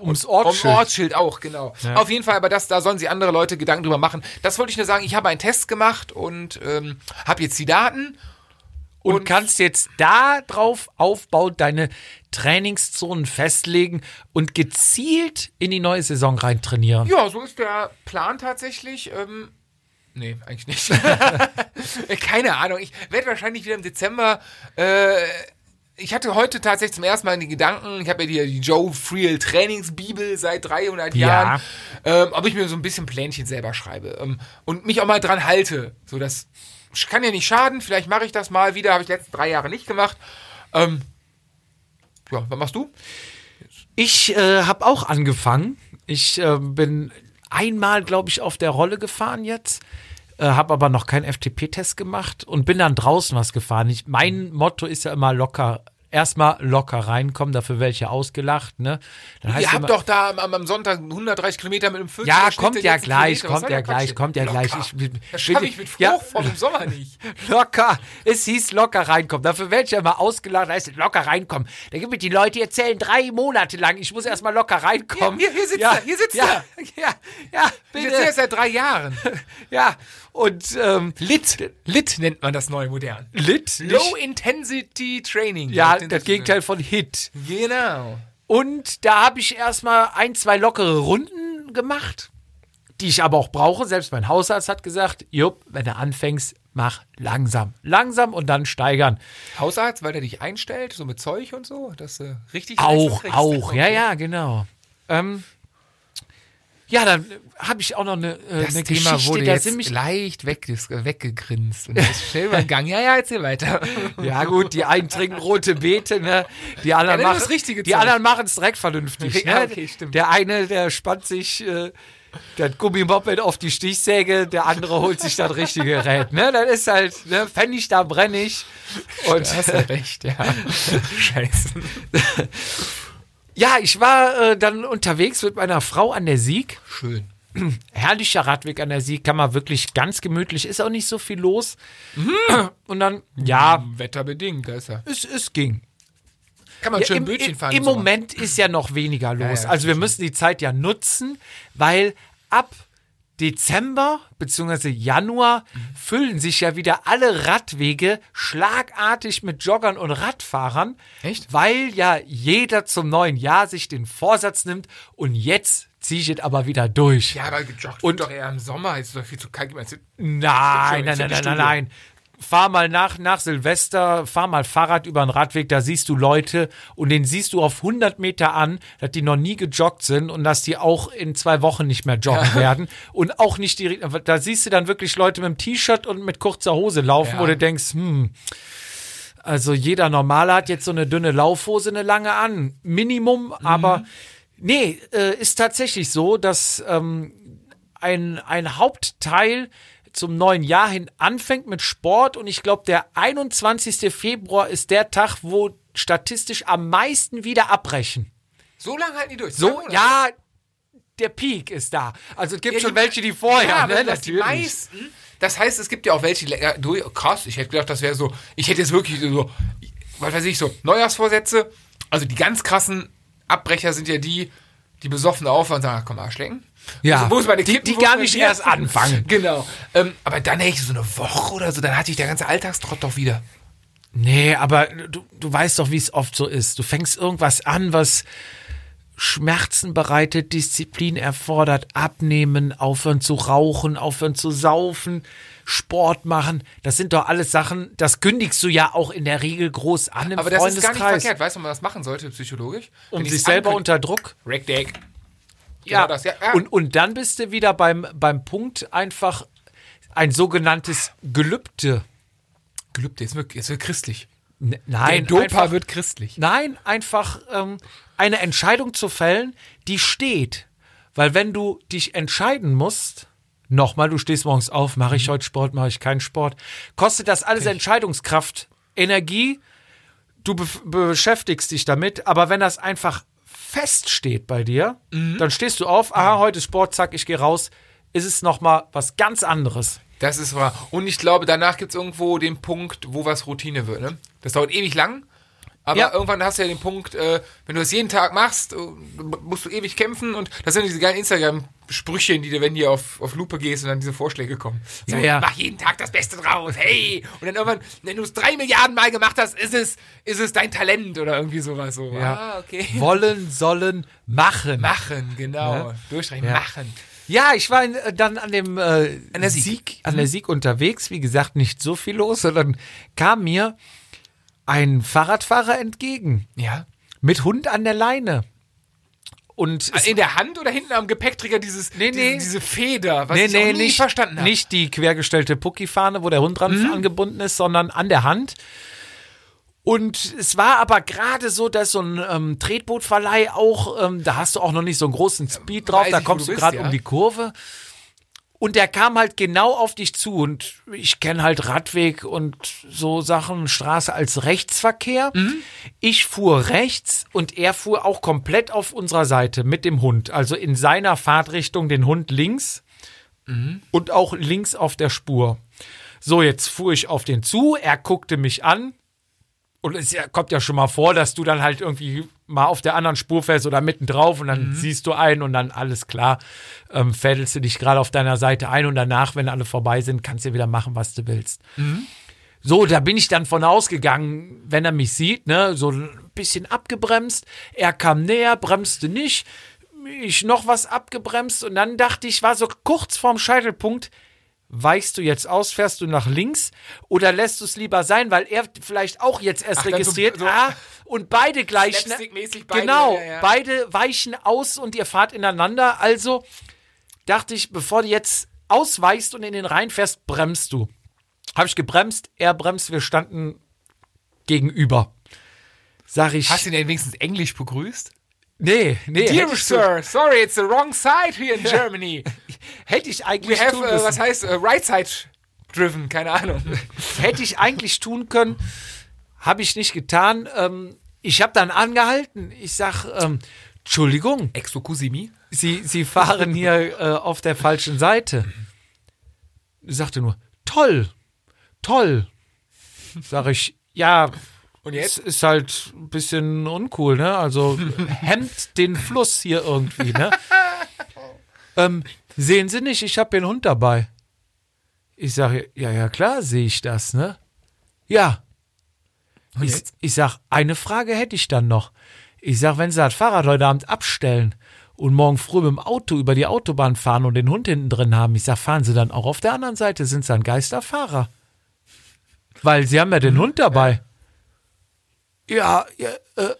Ums Um Ortsschild. Ortsschild auch, genau. Auf jeden Fall, aber das, da sollen sich andere Leute Gedanken drüber machen. Das wollte ich nur sagen. Ich habe einen Test gemacht und ähm, habe jetzt die Daten. Und, kannst jetzt da drauf aufbauen, deine Trainingszonen festlegen und gezielt in die neue Saison rein trainieren. Ja, so ist der Plan tatsächlich. Ähm, nee, eigentlich nicht. Keine Ahnung. Ich werde wahrscheinlich wieder im Dezember. Äh, ich hatte heute tatsächlich zum ersten Mal den Gedanken, ich habe ja die, die Joe Friel Trainingsbibel seit 300 Ja. Jahren, ähm, ob ich mir so ein bisschen Plänchen selber schreibe ähm, und mich auch mal dran halte. So, das kann ja nicht schaden. Vielleicht mache ich das mal wieder. Habe ich die letzten drei Jahre nicht gemacht. Ähm, ja, was machst du? Ich äh, habe auch angefangen. Ich äh, bin einmal, glaube ich, auf der Rolle gefahren jetzt, äh, habe aber noch keinen FTP-Test gemacht und bin dann draußen was gefahren. Ich, mein Motto ist ja immer locker. Erstmal locker reinkommen, dafür welche ausgelacht, ne? Dann heißt Ihr habt immer- doch da am, am Sonntag 130 Kilometer mit dem 40 Ja, kommt ja gleich, kommt ja gleich, kommt ja gleich. Ich- das schaffe ich mit Frucht Ja. vor dem Sommer nicht. Locker. Es hieß locker reinkommen. Dafür werde ich ja immer ausgelacht. Da heißt es locker reinkommen. Da gibt es die Leute, die erzählen drei Monate lang, ich muss erstmal locker reinkommen. Ja, hier- hier sitzt er, hier sitzt ja, Ja, ja, Ich bitte. es seit drei Jahren. Ja, und ähm, Lit. Lit nennt man das neu modern. Lit. Low Intensity Training. ja, Intensity das Gegenteil von Hit. Genau. Und da habe ich erstmal ein, zwei lockere Runden gemacht, die ich aber auch brauche. Selbst mein Hausarzt hat gesagt, Jupp, wenn du anfängst, mach langsam. Langsam und dann steigern. Hausarzt, weil der dich einstellt, so mit Zeug und so, dass du richtig Auch, auch, ja, Okay. ja, genau. Ähm, ja, dann habe ich auch noch eine, äh, Das eine Thema Geschichte, wurde da jetzt leicht weg, weggegrinst. Und das ist schnell über den Gang. Ja, ja, erzähl weiter. Ja gut, die einen trinken rote Beete, ne? Die anderen Ja, machen richtige Die anderen machen es direkt vernünftig. Ja, ne? okay, stimmt. Der eine, der spannt sich äh, das Gummimoped auf die Stichsäge, der andere holt sich das richtige Gerät. Ne? Das ist halt, ne? Pfennig da brenne ich. Und Du hast ja recht, ja. Scheiße. Ja, ich war äh, dann unterwegs mit meiner Frau an der Sieg. Schön. herrlicher Radweg an der Sieg, kann man wirklich ganz gemütlich, ist auch nicht so viel los. Und dann, ja, Wetterbedingt, da ist er. es, es ging. Kann man Ja, schön im, Bötchen fahren. Im. Moment ist ja noch weniger los. ja, also wir müssen die Zeit ja nutzen, weil ab Dezember bzw. Januar füllen sich ja wieder alle Radwege schlagartig mit Joggern und Radfahrern. Echt? Weil ja jeder zum neuen Jahr sich den Vorsatz nimmt und jetzt ziehe ich es aber wieder durch. Ja, aber gejoggt Und- doch eher im Sommer. Ist doch viel zu kalt. Meinst du, Nein, nein, nein, nein, nein, nein. Fahr mal nach, nach Silvester, fahr mal Fahrrad über den Radweg, da siehst du Leute und den siehst du auf 100 Meter an, dass die noch nie gejoggt sind und dass die auch in zwei Wochen nicht mehr joggen werden und auch nicht die, da siehst du dann wirklich Leute mit dem T-Shirt und mit kurzer Hose laufen, Ja. wo du denkst, hm, also jeder Normale hat jetzt so eine dünne Laufhose, eine lange an, Minimum, aber nee, äh, ist tatsächlich so, dass ähm, ein, ein Hauptteil zum neuen Jahr hin anfängt mit Sport und ich glaube, der 21. Februar ist der Tag, wo statistisch am meisten wieder abbrechen. So lange halten die durch. So, Monate. ja, der Peak ist da. Also es gibt Ja, schon die- welche, die vorher, ja, ne? das die meisten. Das heißt, es gibt ja auch welche, die länger durch. Krass, ich hätte gedacht, das wäre so. Ich hätte jetzt wirklich so, was weiß ich, so Neujahrsvorsätze. Also die ganz krassen Abbrecher sind ja die, die besoffen aufhören und sagen, ach, komm, Arschlecken. Ja, wo ist meine die- die gar nicht erst anfangen. Genau. Ähm, aber dann hätte ich so eine Woche oder so, dann hatte ich der ganze Alltagstrott doch wieder. Nee, aber du, du weißt doch, wie es oft so ist. Du fängst irgendwas an, was Schmerzen bereitet, Disziplin erfordert, abnehmen, aufhören zu rauchen, aufhören zu saufen, Sport machen. Das sind doch alles Sachen, das kündigst du ja auch in der Regel groß an im Aber das ist gar nicht verkehrt. Weißt du, man das machen sollte, psychologisch? um sich selber unter Druck. Rackdeck. Ja, Genau das, ja, ja. Und, und dann bist du wieder beim, beim Punkt einfach ein sogenanntes Gelübde. Gelübde, jetzt wird, jetzt wird christlich. N nein, Der Dopa einfach, wird christlich. nein, einfach ähm, eine Entscheidung zu fällen, die steht. Weil wenn du dich entscheiden musst, nochmal, du stehst morgens auf, mache Mhm. ich heute Sport, mache ich keinen Sport, kostet das alles Entscheidungskraft, Energie, du be beschäftigst dich damit, aber wenn das einfach feststeht bei dir, Mhm. dann stehst du auf, aha, heute ist Sport, zack, ich gehe raus, ist es nochmal was ganz anderes. Das ist wahr. Und ich glaube, danach gibt es irgendwo den Punkt, wo was Routine wird. Ne? Das dauert ewig lang. Aber Ja. irgendwann hast du ja den Punkt, äh, wenn du es jeden Tag machst, äh, musst du ewig kämpfen. Und das sind diese geilen Instagram-Sprüche, die dir, wenn du auf, auf Lupe gehst und dann diese Vorschläge kommen. So, Ja, ja. Mach jeden Tag das Beste draus. Hey! Und dann irgendwann, wenn du es drei Milliarden Mal gemacht hast, ist es, ist es dein Talent oder irgendwie sowas. So. Ah, okay. Wollen, sollen, machen. Machen, genau. Ne? Durchstreichen, Ja. machen. Ja, ich war äh, dann an dem äh, An der Sieg. an der Sieg unterwegs. Wie gesagt, nicht so viel los, sondern kam mir ein Fahrradfahrer entgegen Ja. mit Hund an der Leine. Und es, In der Hand oder hinten am Gepäckträger dieses, Nee, nee. Diese, diese Feder, was nee, ich nee, nie nicht, verstanden habe. nicht die quergestellte Pucki-Fahne, wo der Hund dran Mhm. angebunden ist, sondern an der Hand. Und es war aber gerade so, dass so ein ähm, Tretbootverleih auch, ähm, da hast du auch noch nicht so einen großen Speed drauf, Weiß da ich, kommst du du bist, gerade ja. um die Kurve. Und der kam halt genau auf dich zu. Und ich kenne halt Radweg und so Sachen, Straße als Rechtsverkehr. Mhm. Ich fuhr rechts und er fuhr auch komplett auf unserer Seite mit dem Hund. Also in seiner Fahrtrichtung den Hund links Mhm. und auch links auf der Spur. So, jetzt fuhr ich auf den zu, er guckte mich an. Und es kommt ja schon mal vor, dass du dann halt irgendwie mal auf der anderen Spur fährst oder mittendrin und dann siehst du einen und dann alles klar, ähm, fädelst du dich gerade auf deiner Seite ein und danach, wenn alle vorbei sind, kannst du wieder machen, was du willst. So, da bin ich dann von ausgegangen, wenn er mich sieht, ne, so ein bisschen abgebremst. Er kam näher, bremste nicht. Ich noch was abgebremst und dann dachte ich, war so kurz vorm Scheitelpunkt, weichst du jetzt aus, fährst du nach links oder lässt du es lieber sein, weil er vielleicht auch jetzt erst Ach, dann so- registriert, so- ah, und beide gleich, ne, beide, genau, ja, ja. beide weichen aus und ihr fahrt ineinander, also dachte ich, bevor du jetzt ausweichst und in den Rhein fährst, bremst du. Habe ich gebremst, er bremst, wir standen gegenüber. Sag ich, Hast du ihn denn wenigstens Englisch begrüßt? Nee, nee, Dear Sir, sorry, it's the wrong side here in Germany. hätte ich eigentlich We have, tun müssen. was heißt, äh, right side driven, keine Ahnung. hätte ich eigentlich tun können, habe ich nicht getan. Ähm, ich habe dann angehalten. Ich sag, ähm, Entschuldigung, Exokusimi? Sie, Sie fahren hier äh, auf der falschen Seite. Sagte nur, toll, toll. Sag ich, ja, Und jetzt? ist halt ein bisschen uncool, ne? Also hemmt den Fluss hier irgendwie, ne? ähm, sehen Sie nicht, ich habe den Hund dabei. Ich sage, ja, ja, klar sehe ich das, ne? Ja. Ich, jetzt? ich sag, eine Frage hätte ich dann noch. Ich sag, wenn Sie das Fahrrad heute Abend abstellen und morgen früh mit dem Auto über die Autobahn fahren und den Hund hinten drin haben, ich sag, fahren Sie dann auch auf der anderen Seite, sind Sie ein Geisterfahrer? Weil Sie haben ja den Hund dabei. Ja, ja, äh.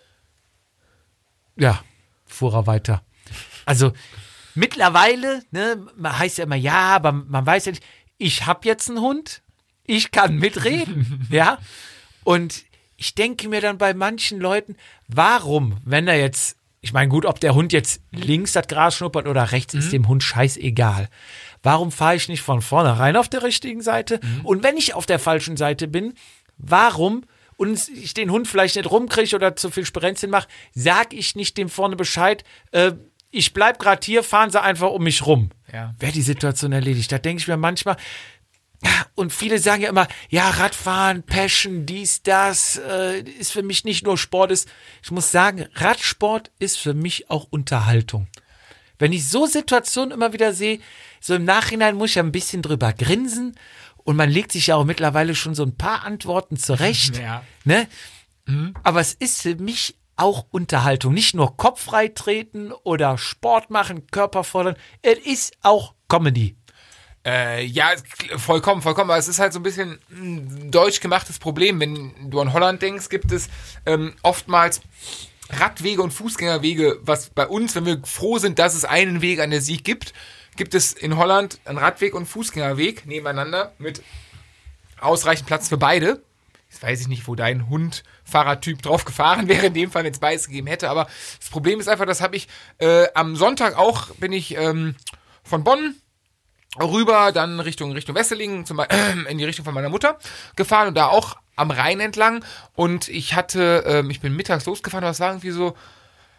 Ja, fuhr er weiter. Also, mittlerweile, ne, man heißt ja immer, ja, aber man weiß ja nicht, ich habe jetzt einen Hund, ich kann mitreden, ja. Und ich denke mir dann bei manchen Leuten, warum, wenn er jetzt, ich meine, gut, ob der Hund jetzt links das Gras schnuppert oder rechts, ist dem Hund scheißegal. warum fahre ich nicht von vornherein auf der richtigen Seite? Und wenn ich auf der falschen Seite bin, warum und ich den Hund vielleicht nicht rumkriege oder zu viel Sperenzchen mache, sag ich nicht dem vorne Bescheid, äh, ich bleib gerade hier, fahren sie einfach um mich rum. Ja. Wäre die Situation erledigt. Da denke ich mir manchmal, und viele sagen ja immer, ja, Radfahren, Passion, dies, das, äh, ist für mich nicht nur Sport. Ist, ich muss sagen, Radsport ist für mich auch Unterhaltung. Wenn ich so Situationen immer wieder sehe, so im Nachhinein muss ich ja ein bisschen drüber grinsen und man legt sich ja auch mittlerweile schon so ein paar Antworten zurecht. Ja. Ne? Aber es ist für mich auch Unterhaltung. Nicht nur Kopf frei treten oder Sport machen, Körper fordern. Es ist auch Comedy. Äh, ja, vollkommen, vollkommen. Aber es ist halt so ein bisschen ein deutsch gemachtes Problem. Wenn du an Holland denkst, gibt es ähm, oftmals Radwege und Fußgängerwege, was bei uns, wenn wir froh sind, dass es einen Weg an der Sieg gibt, gibt es in Holland einen Radweg und Fußgängerweg nebeneinander mit ausreichend Platz für beide. Jetzt weiß ich nicht, wo dein Hund Fahrradtyp drauf gefahren wäre, in dem Fall, wenn es beides gegeben hätte. Aber das Problem ist einfach, das habe ich äh, am Sonntag auch, bin ich ähm, von Bonn rüber, dann Richtung Richtung Wesseling, zum Beispiel in die Richtung von meiner Mutter gefahren und da auch am Rhein entlang. Und ich hatte, ähm, ich bin mittags losgefahren, aber es war irgendwie so,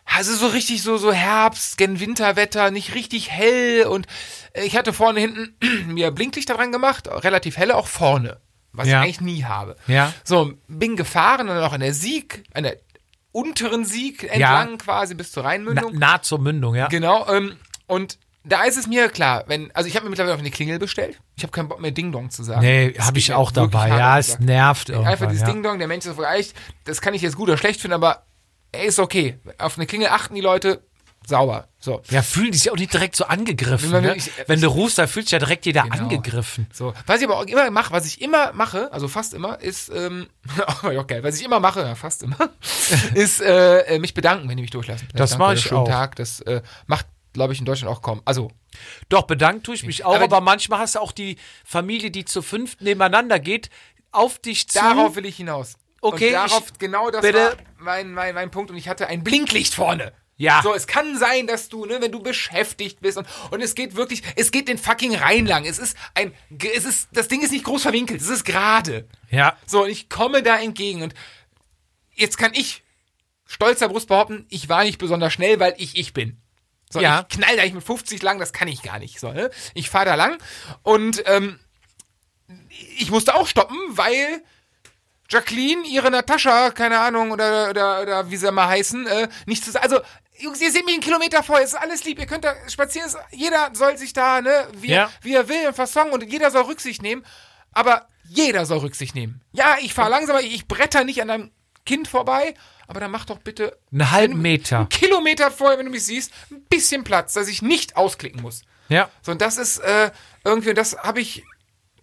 also so richtig so so Herbst, gen Winterwetter, nicht richtig hell und äh, ich hatte vorne hinten mir Blinklichter dran gemacht, relativ helle auch vorne, was Ja. ich eigentlich nie habe. Ja. So, bin gefahren und dann auch an der Sieg, an der unteren Sieg entlang quasi bis zur Na, Rheinmündung. nah zur Mündung, ja. Genau, ähm, und da ist es mir klar, wenn, also ich habe mir mittlerweile auf eine Klingel bestellt. Ich habe keinen Bock mehr Ding Dong zu sagen. Nee, habe ich auch dabei. Ja, es nervt Einfach irgendwann. dieses ja. Ding Dong, der Mensch ist vielleicht, das kann ich jetzt gut oder schlecht finden, aber ist okay. Auf eine Klingel achten die Leute sauber. So. Ja, fühlen die sich auch nicht direkt so angegriffen. Wenn Ne? ich- Wenn du rufst, da fühlt sich ja direkt jeder Genau. angegriffen. So. Was ich aber auch immer mache, was ich immer mache, also fast immer, ist, ähm, oh, ja, geil, was ich immer mache, ja, fast immer, ist äh, äh, mich bedanken, wenn die mich durchlassen. Das Danke, mach ich schönen auch. Tag. Das äh, macht, glaube ich, in Deutschland auch kaum. Also, Doch, bedankt tue ich mich auch, Aber aber, manchmal hast du auch die Familie, die zu fünft nebeneinander geht, auf dich zu. darauf will ich hinaus. Okay, Und darauf, ich- genau das bitte. war mein, mein, mein Punkt. Und ich hatte ein Blinklicht vorne. Ja. So, es kann sein, dass du, ne, wenn du beschäftigt bist und, und es geht wirklich, es geht den fucking Rhein lang. Es ist ein, es ist, das Ding ist nicht groß verwinkelt, es ist gerade. Ja. So, und ich komme da entgegen und jetzt kann ich stolzer Brust behaupten, ich war nicht besonders schnell, weil ich ich bin. So, Ja. ich knall da nicht mit 50 lang, das kann ich gar nicht. So, ne? Ich fahre da lang und ähm, ich musste auch stoppen, weil Jacqueline ihre Natascha, keine Ahnung, oder, oder, oder wie sie mal heißen, äh, nicht zu Also, Jungs, ihr seht mich einen Kilometer vor, es ist alles lieb, ihr könnt da spazieren, jeder soll sich da, ne, wie, Ja. wie er will und versongen und jeder soll Rücksicht nehmen, aber jeder soll Rücksicht nehmen. Ja, ich fahre langsamer, ich, bretter nicht an einem Kind vorbei, aber dann mach doch bitte Einen halben Meter. einen Kilometer vorher, wenn du mich siehst, ein bisschen Platz, dass ich nicht ausklicken muss. Ja. So, und das ist äh, irgendwie, das habe ich,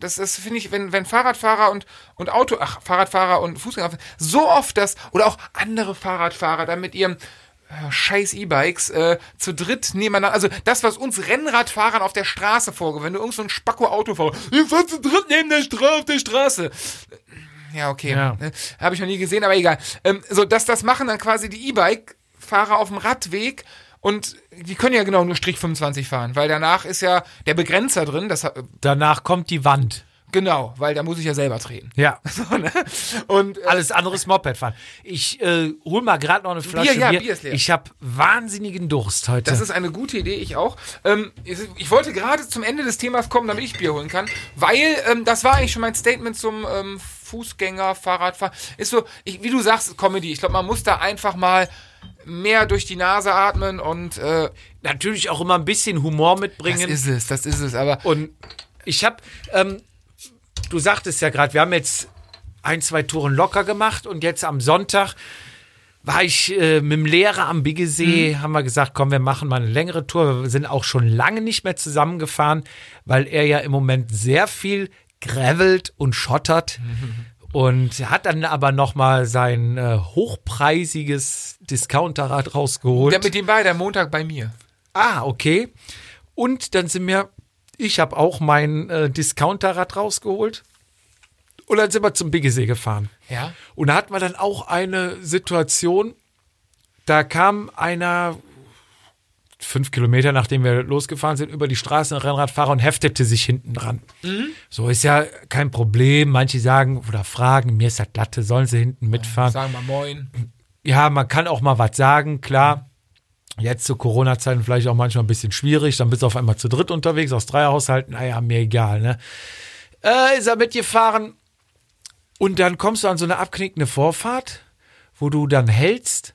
das, das finde ich, wenn, wenn Fahrradfahrer und, und Auto, ach, Fahrradfahrer und Fußgänger, so oft das, oder auch andere Fahrradfahrer dann mit ihrem äh, scheiß E-Bikes äh, zu dritt nebeneinander, also das, was uns Rennradfahrern auf der Straße vorgeht, wenn du irgend so ein Spacko-Auto fahrst, ich fahr zu dritt neben der, Stra auf der Straße. Ja, okay. Ja. Ne? Habe ich noch nie gesehen, aber egal. Ähm, so, dass das machen dann quasi die E-Bike-Fahrer auf dem Radweg und die können ja genau nur Strich 25 fahren, weil danach ist ja der Begrenzer drin, das Danach kommt die Wand. genau, weil da muss ich ja selber treten. Ja. So, ne? Und äh, Alles andere ist Moped fahren. Ich äh, hol mal gerade noch eine Flasche ja, Bier. Bier ist leer. Ich habe wahnsinnigen Durst heute. das ist eine gute Idee, ich auch. Ähm, ich, ich wollte gerade zum Ende des Themas kommen, damit ich Bier holen kann, weil ähm, das war eigentlich schon mein Statement zum ähm, Fußgänger, Fahrradfahren. Ist so, ich, wie du sagst, Comedy. Ich glaube, man muss da einfach mal mehr durch die Nase atmen und äh, Natürlich auch immer ein bisschen Humor das mitbringen. ist es, das ist es. Aber Und ich habe, ähm, du sagtest ja gerade, wir haben jetzt ein, zwei Touren locker gemacht und jetzt am Sonntag war ich äh, mit dem Lehrer am Biggesee, haben wir gesagt, komm, wir machen mal eine längere Tour. Wir sind auch schon lange nicht mehr zusammengefahren, weil er ja im Moment sehr viel gravelt und schottert. Und hat dann aber noch mal sein äh, hochpreisiges Discounterrad rausgeholt. der, mit dem war er Montag bei mir. Ah, okay. Und dann sind wir, ich habe auch mein äh, Discounterrad rausgeholt. Und dann sind wir zum Biggesee gefahren. Ja. Und da hatten wir dann auch eine Situation, da kam einer fünf Kilometer, nachdem wir losgefahren sind, über die Straße ein Rennradfahrer und heftete sich hinten dran. So ist ja kein Problem. Manche sagen oder fragen, mir ist das Latte, sollen sie hinten mitfahren? Sagen wir moin. ja, man kann auch mal was sagen, klar. Jetzt zu Corona-Zeiten vielleicht auch manchmal ein bisschen schwierig. Dann bist du auf einmal zu dritt unterwegs, aus drei Haushalten. Naja, mir egal, ne? Äh, ist er mitgefahren. Und dann kommst du an so eine abknickende Vorfahrt, wo du dann hältst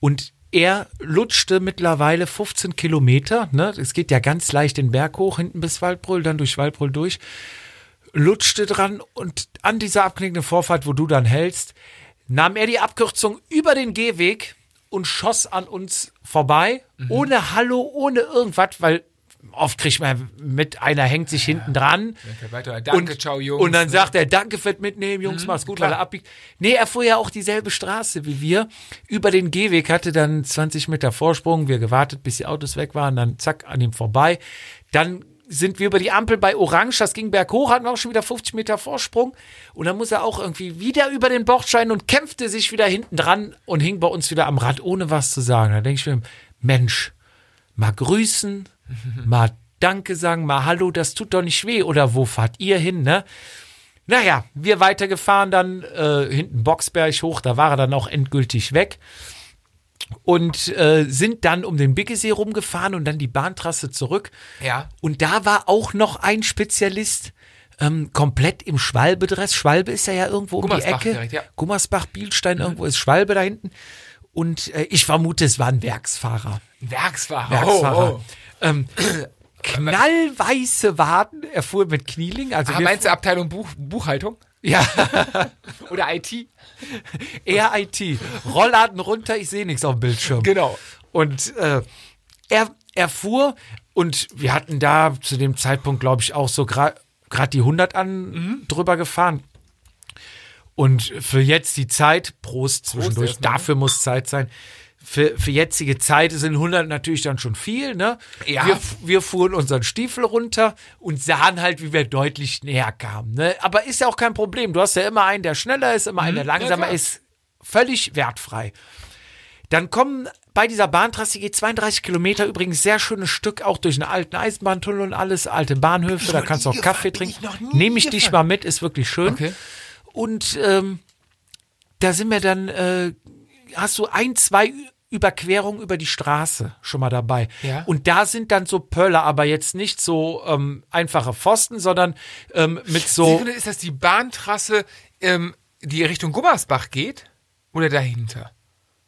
und er lutschte mittlerweile 15 Kilometer. Ne? Es geht ja ganz leicht den Berg hoch, hinten bis Waldbrüll, dann durch Waldbrüll durch. Lutschte dran und an dieser abknickenden Vorfahrt, wo du dann hältst, nahm er die Abkürzung über den Gehweg und schoss an uns vorbei, ohne Hallo, ohne irgendwas, weil oft kriegt man mit, einer hängt sich hinten dran. Weiter. Danke, und, ciao, Jungs. Und dann sagt er, danke fürs Mitnehmen, Jungs, mach's gut, weil er abbiegt. Nee, er fuhr ja auch dieselbe Straße wie wir. Über den Gehweg hatte dann 20 Meter Vorsprung. Wir gewartet, bis die Autos weg waren, dann zack, an ihm vorbei. Dann sind wir über die Ampel bei Orange, das ging berghoch, hatten wir auch schon wieder 50 Meter Vorsprung. Und dann muss er auch irgendwie wieder über den Bordstein und kämpfte sich wieder hinten dran und hing bei uns wieder am Rad, ohne was zu sagen. Da denke ich mir, Mensch, mal grüßen, mal Danke sagen, mal Hallo, das tut doch nicht weh. Oder wo fahrt ihr hin, ne? Naja, wir weitergefahren, dann äh, hinten Boxberg hoch, da war er dann auch endgültig weg. Und äh, sind dann um den Biggesee rumgefahren und dann die Bahntrasse zurück. Ja. Und da war auch noch ein Spezialist ähm, komplett im Schwalbe-Dress. Schwalbe ist ja ja irgendwo um die Ecke. direkt, ja. Gummersbach, Bielstein, irgendwo ist Schwalbe da hinten. Und äh, ich vermute, es war ein Werksfahrer. Werksfahrer. Werksfahrer. Oh, oh. Ähm, knallweiße Waden. Er fuhr mit Knieling. Also Ah, meinst du Abteilung Buch, Buchhaltung? ja, Oder IT? eher IT. Rollladen runter, ich sehe nichts auf dem Bildschirm. Genau. Und äh, er, er fuhr und wir hatten da zu dem Zeitpunkt, glaube ich, auch so gerade die 100 an drüber gefahren. Und für jetzt die Zeit, Prost zwischendurch, erstmal, ne? dafür muss Zeit sein. Für, für jetzige Zeit sind 100 natürlich dann schon viel, ne? Ja. Wir, wir fuhren unseren Stiefel runter und sahen halt, wie wir deutlich näher kamen, ne? Aber ist ja auch kein Problem. Du hast ja immer einen, der schneller ist, immer einen, der langsamer klar. ist. Völlig wertfrei. Dann kommen bei dieser Bahntrasse, die geht 32 Kilometer, übrigens sehr schönes Stück, auch durch einen alten Eisenbahntunnel und alles, alte Bahnhöfe, da kannst du auch Kaffee trinken. Nehme ich dich mal mit, ist wirklich schön. Okay. Und ähm, da sind wir dann, äh, hast du ein, zwei Ü- Überquerungen über die Straße schon mal dabei. Ja. Und da sind dann so Pöller, aber jetzt nicht so ähm, einfache Pfosten, sondern ähm, mit so. Sekunde, ist das die Bahntrasse, ähm, die Richtung Gummersbach geht? Oder dahinter?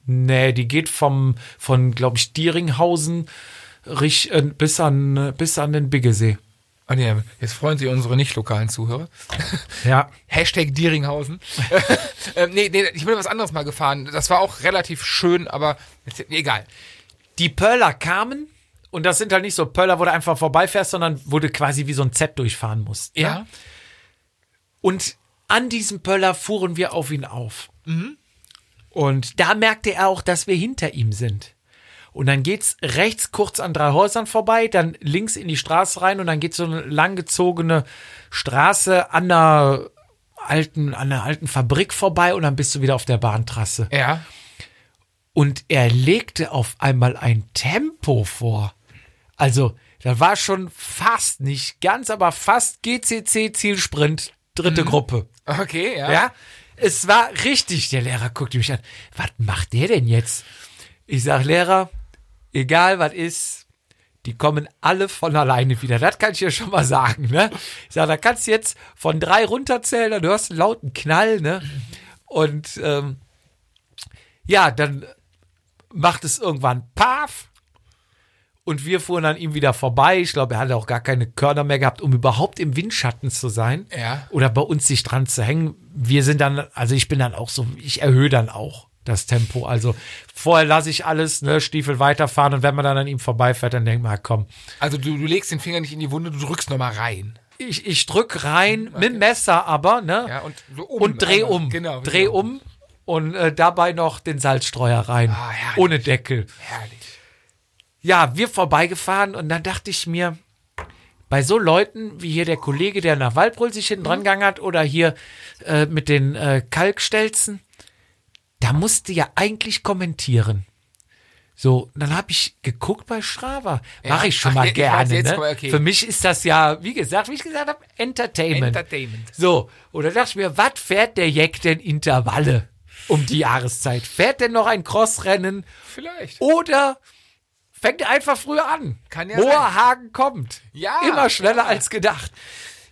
Nee, die geht vom, von, glaube ich, Dieringhausen äh, bis, an, bis an den Biggesee. Ah, nee, jetzt freuen sich unsere nicht lokalen Zuhörer. Ja. Hashtag Dieringhausen. ähm, nee, nee, ich bin was anderes mal gefahren. Das war auch relativ schön, aber jetzt, nee, egal. Die Pöller kamen und das sind halt nicht so Pöller, wo du einfach vorbeifährst, sondern wo du quasi wie so ein Z durchfahren musst. Ja. Und an diesem Pöller fuhren wir auf ihn auf. Und da merkte er auch, dass wir hinter ihm sind. Und dann geht's rechts kurz an drei Häusern vorbei, dann links in die Straße rein und dann geht so eine langgezogene Straße an einer alten, an einer alten Fabrik vorbei und dann bist du wieder auf der Bahntrasse. Ja. Und er legte auf einmal ein Tempo vor. Also, da war schon fast, nicht ganz, aber fast GCC Zielsprint, dritte Gruppe. Okay, ja. Ja. Es war richtig. Der Lehrer guckte mich an. Was macht der denn jetzt? Ich sag, Lehrer, egal was ist, die kommen alle von alleine wieder. Das kann ich dir schon mal sagen, ne? Ich sag, da kannst du jetzt von drei runterzählen, dann hörst du einen lauten Knall, ne? Und ähm, ja, dann macht es irgendwann Paf. Und wir fuhren an ihm wieder vorbei. Ich glaube, er hatte auch gar keine Körner mehr gehabt, um überhaupt im Windschatten zu sein. Ja. Oder bei uns sich dran zu hängen. Wir sind dann, also ich bin dann auch so, ich erhöhe dann auch das Tempo. Also vorher lasse ich alles, ne, Stiefel weiterfahren und wenn man dann an ihm vorbeifährt, dann denkt man, ah, komm, Also du, du legst den Finger nicht in die Wunde, du drückst nochmal rein. ich, ich drück rein, mit dem Messer aber, ne? Ja, und so um. und dreh um. Genau. Dreh genau. um und äh, dabei noch den Salzstreuer rein. Ah, herrlich. ohne Deckel. Herrlich. Ja, wir vorbeigefahren und dann dachte ich mir, bei so Leuten wie hier der Kollege, der nach Waldbrüll sich hinten dran gegangen hat oder hier äh, mit den äh, Kalkstelzen, da musste ja eigentlich kommentieren. So, dann habe ich geguckt bei Strava. Ja. Mache ich schon Ach, mal weiß, gerne. jetzt ne? okay. Für mich ist das ja, wie gesagt, wie ich gesagt habe, Entertainment. Entertainment. So, da dachte ich mir, was fährt der Jack denn Intervalle um die Jahreszeit? Fährt denn noch ein Crossrennen Vielleicht. oder fängt er einfach früher an? Kann ja Moorhagen kommt. Ja, Immer schneller ja. als gedacht.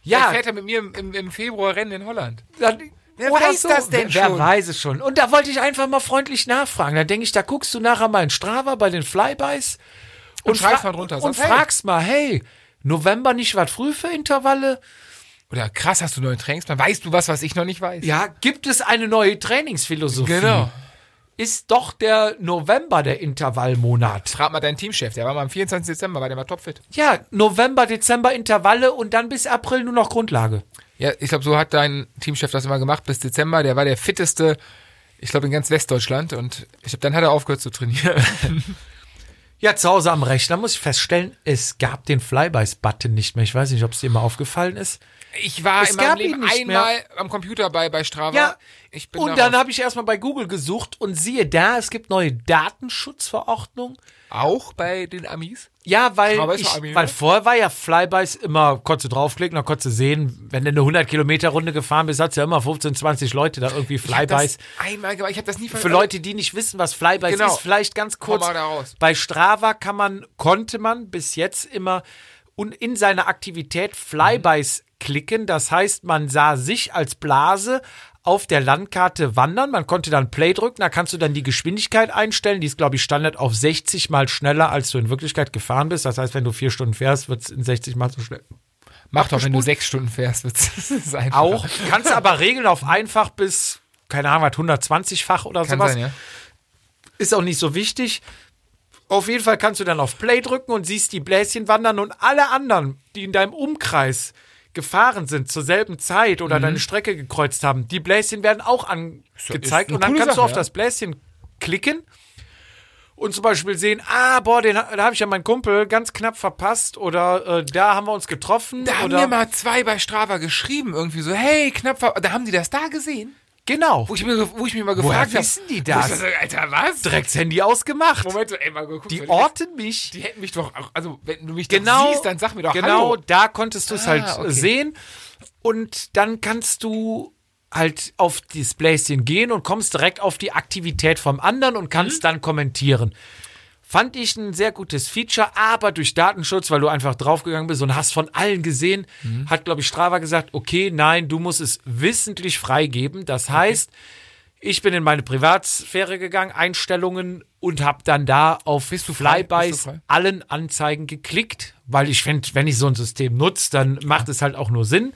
Ja. Ja, fährt er mit mir im, im, im Februar Rennen in Holland. dann, Wer oder weiß das denn wer, schon? Wer weiß es schon. Und da wollte ich einfach mal freundlich nachfragen. Da denke ich, da guckst du nachher mal in Strava bei den Flybys und, schreibst fra- mal drunter, und sagst, hey. fragst mal, hey, November nicht was früh für Intervalle? Oder krass, hast du neuen Trainingsplan? Weißt du was, was ich noch nicht weiß? Ja, gibt es eine neue Trainingsphilosophie? Genau. Ist doch der November der Intervallmonat. Frag mal deinen Teamchef, der war mal am 24. Dezember, war der mal topfit. Ja, November, Dezember Intervalle und dann bis April nur noch Grundlage. Ja, ich glaube, so hat dein Teamchef das immer gemacht bis Dezember. Der war der fitteste, ich glaube, in ganz Westdeutschland. Und ich glaube, dann hat er aufgehört zu trainieren. Ja, zu Hause am Rechner muss ich feststellen, es gab den Flybys-Button nicht mehr. Ich weiß nicht, ob es dir mal aufgefallen ist. Ich war Es in meinem gab Leben einmal am Computer bei, bei Strava. Ja, und da dann habe ich erstmal bei Google gesucht und siehe da, es gibt neue Datenschutzverordnungen. auch bei den Amis. Ja, weil, ich, weil vorher war ja Flybys immer, konntest du draufklicken, dann konntest du sehen, wenn du eine 100 Kilometer Runde gefahren bist, hat's ja immer 15, 20 Leute da irgendwie Flybys. einmal ich habe das nie Für Leute, die nicht wissen, was Flybys Genau. ist, vielleicht ganz Komm kurz. mal da raus. Bei Strava kann man, konnte man bis jetzt immer und in seiner Aktivität Flybys klicken. Das heißt, man sah sich als Blase auf der Landkarte wandern. Man konnte dann Play drücken, da kannst du dann die Geschwindigkeit einstellen. Die ist, glaube ich, Standard auf 60 mal schneller, als du in Wirklichkeit gefahren bist. Das heißt, wenn du vier Stunden fährst, wird es in 60 mal so schnell. Mach doch, wenn du sechs Stunden fährst, wird's es einfacher. Auch. Kannst du aber regeln auf einfach bis, keine Ahnung, was, 120-fach oder Kann sowas. sein, ja. Ist auch nicht so wichtig. Auf jeden Fall kannst du dann auf Play drücken und siehst die Bläschen wandern und alle anderen, die in deinem Umkreis gefahren sind zur selben Zeit oder deine Strecke gekreuzt haben, die Bläschen werden auch angezeigt und dann kannst du Sache, auf ja. das Bläschen klicken und zum Beispiel sehen, ah, boah, den, da habe ich ja meinen Kumpel ganz knapp verpasst oder äh, da haben wir uns getroffen Da haben mir mal zwei bei Strava geschrieben, irgendwie so, hey, knapp, da haben die das da gesehen? Genau, Wo ich, mir, wo ich mich mal gefragt habe. wissen die das? Alter, was? direkt das Handy ausgemacht. Moment, ey, mal geguckt. Die orten mich. Die hätten mich doch, auch, also wenn du mich genau, siehst, dann sag mir doch genau, Hallo. da konntest du es Ah, halt okay. äh, sehen und dann kannst du halt auf Bläschen gehen und kommst direkt auf die Aktivität vom anderen und kannst Mhm. dann kommentieren. Fand ich ein sehr gutes Feature, aber durch Datenschutz, weil du einfach draufgegangen bist und hast von allen gesehen, Mhm. hat, glaube ich, Strava gesagt, okay, nein, du musst es wissentlich freigeben. Das heißt, ich bin in meine Privatsphäre gegangen, Einstellungen und habe dann da auf Flybys allen Anzeigen geklickt, weil ich finde, wenn ich so ein System nutze, dann macht es halt auch nur Sinn.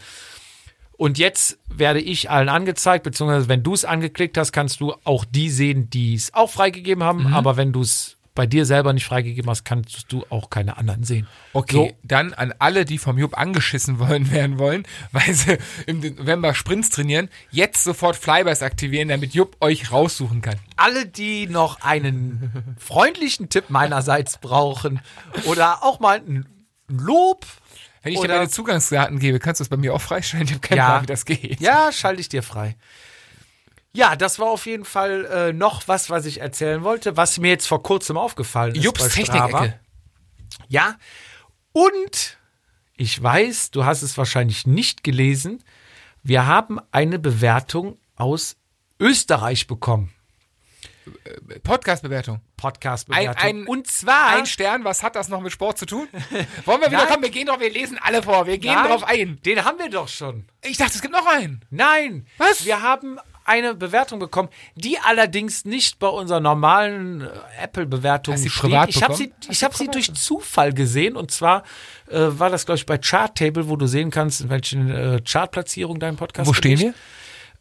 Und jetzt werde ich allen angezeigt, beziehungsweise wenn du es angeklickt hast, kannst du auch die sehen, die es auch freigegeben haben. Mhm. Aber wenn du es bei dir selber nicht freigegeben hast, kannst du auch keine anderen sehen. Okay, dann an alle, die vom Jupp angeschissen wollen, werden wollen, weil sie im November Sprints trainieren, jetzt sofort Flybys aktivieren, damit Jupp euch raussuchen kann. Alle, die noch einen freundlichen Tipp meinerseits brauchen oder auch mal ein Lob. Wenn ich dir meine Zugangsdaten gebe, kannst du es bei mir auch freischalten. Ich habe keinen Ja. Plan, wie das geht. Ja, schalte ich dir frei. Ja, das war auf jeden Fall äh, noch was, was ich erzählen wollte, was mir jetzt vor kurzem aufgefallen ist. Strava. Technik-Ecke. Ja. Und ich weiß, du hast es wahrscheinlich nicht gelesen. Wir haben eine Bewertung aus Österreich bekommen. Podcast-Bewertung. Podcast-Bewertung. Ein- ein- Und zwar. Ein Stern, was hat das noch mit Sport zu tun? Wollen wir wieder kommen? Wir gehen drauf, wir lesen alle vor, wir gehen Nein, drauf ein. Den haben wir doch schon. Ich dachte, es gibt noch einen. Nein. Was? Wir haben eine Bewertung bekommen, die allerdings nicht bei unserer normalen äh, Apple-Bewertung steht. ich habe sie, ich hab sie durch Zufall gesehen und zwar äh, war das, glaube ich, bei Charttable, wo du sehen kannst, in welchen äh, Chartplatzierung dein Podcast Wo stehen wir?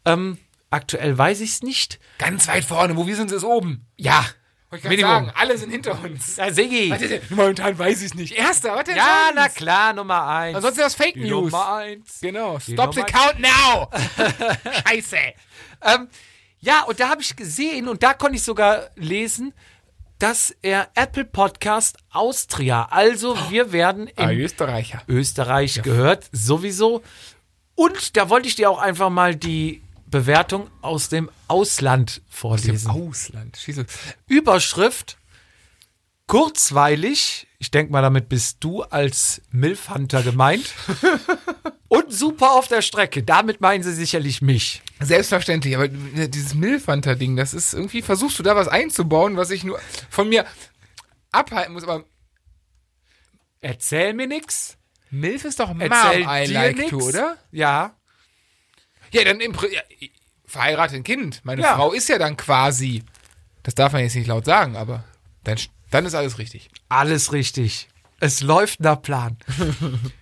Ähm, aktuell weiß ich es nicht. Ganz weit vorne. Wo wir sind, ist oben. Ja. Wollte ich Minimum. sagen, alle sind hinter uns. Ja. Warte, momentan weiß ich es nicht. Erster, denn Ja, na klar, Nummer eins. Ansonsten ist das Fake Die News. Nummer eins. Genau. Die Stop the Nummer- count now. Scheiße. Ähm, ja, und da habe ich gesehen und da konnte ich sogar lesen, dass er Apple Podcast Austria, also wir werden in Ah, Österreicher. Österreich gehört, sowieso. Und da wollte ich dir auch einfach mal die Bewertung aus dem Ausland vorlesen. Ausland. Schieß los. Überschrift: kurzweilig. Ich denke mal, damit bist du als Milfhunter gemeint. Und super auf der Strecke. Damit meinen sie sicherlich mich. Selbstverständlich, aber dieses Milfhunter-Ding, das ist irgendwie, versuchst du da was einzubauen, was ich nur von mir abhalten muss, aber Erzähl mir nix. Milf ist doch Mom Erzähl I dir like nix. to, oder? Ja. Ja, dann im ja, verheiratet ein Kind. Meine Ja. Frau ist ja dann quasi, das darf man jetzt nicht laut sagen, aber dann, dann ist alles richtig. Alles richtig. Es läuft nach Plan.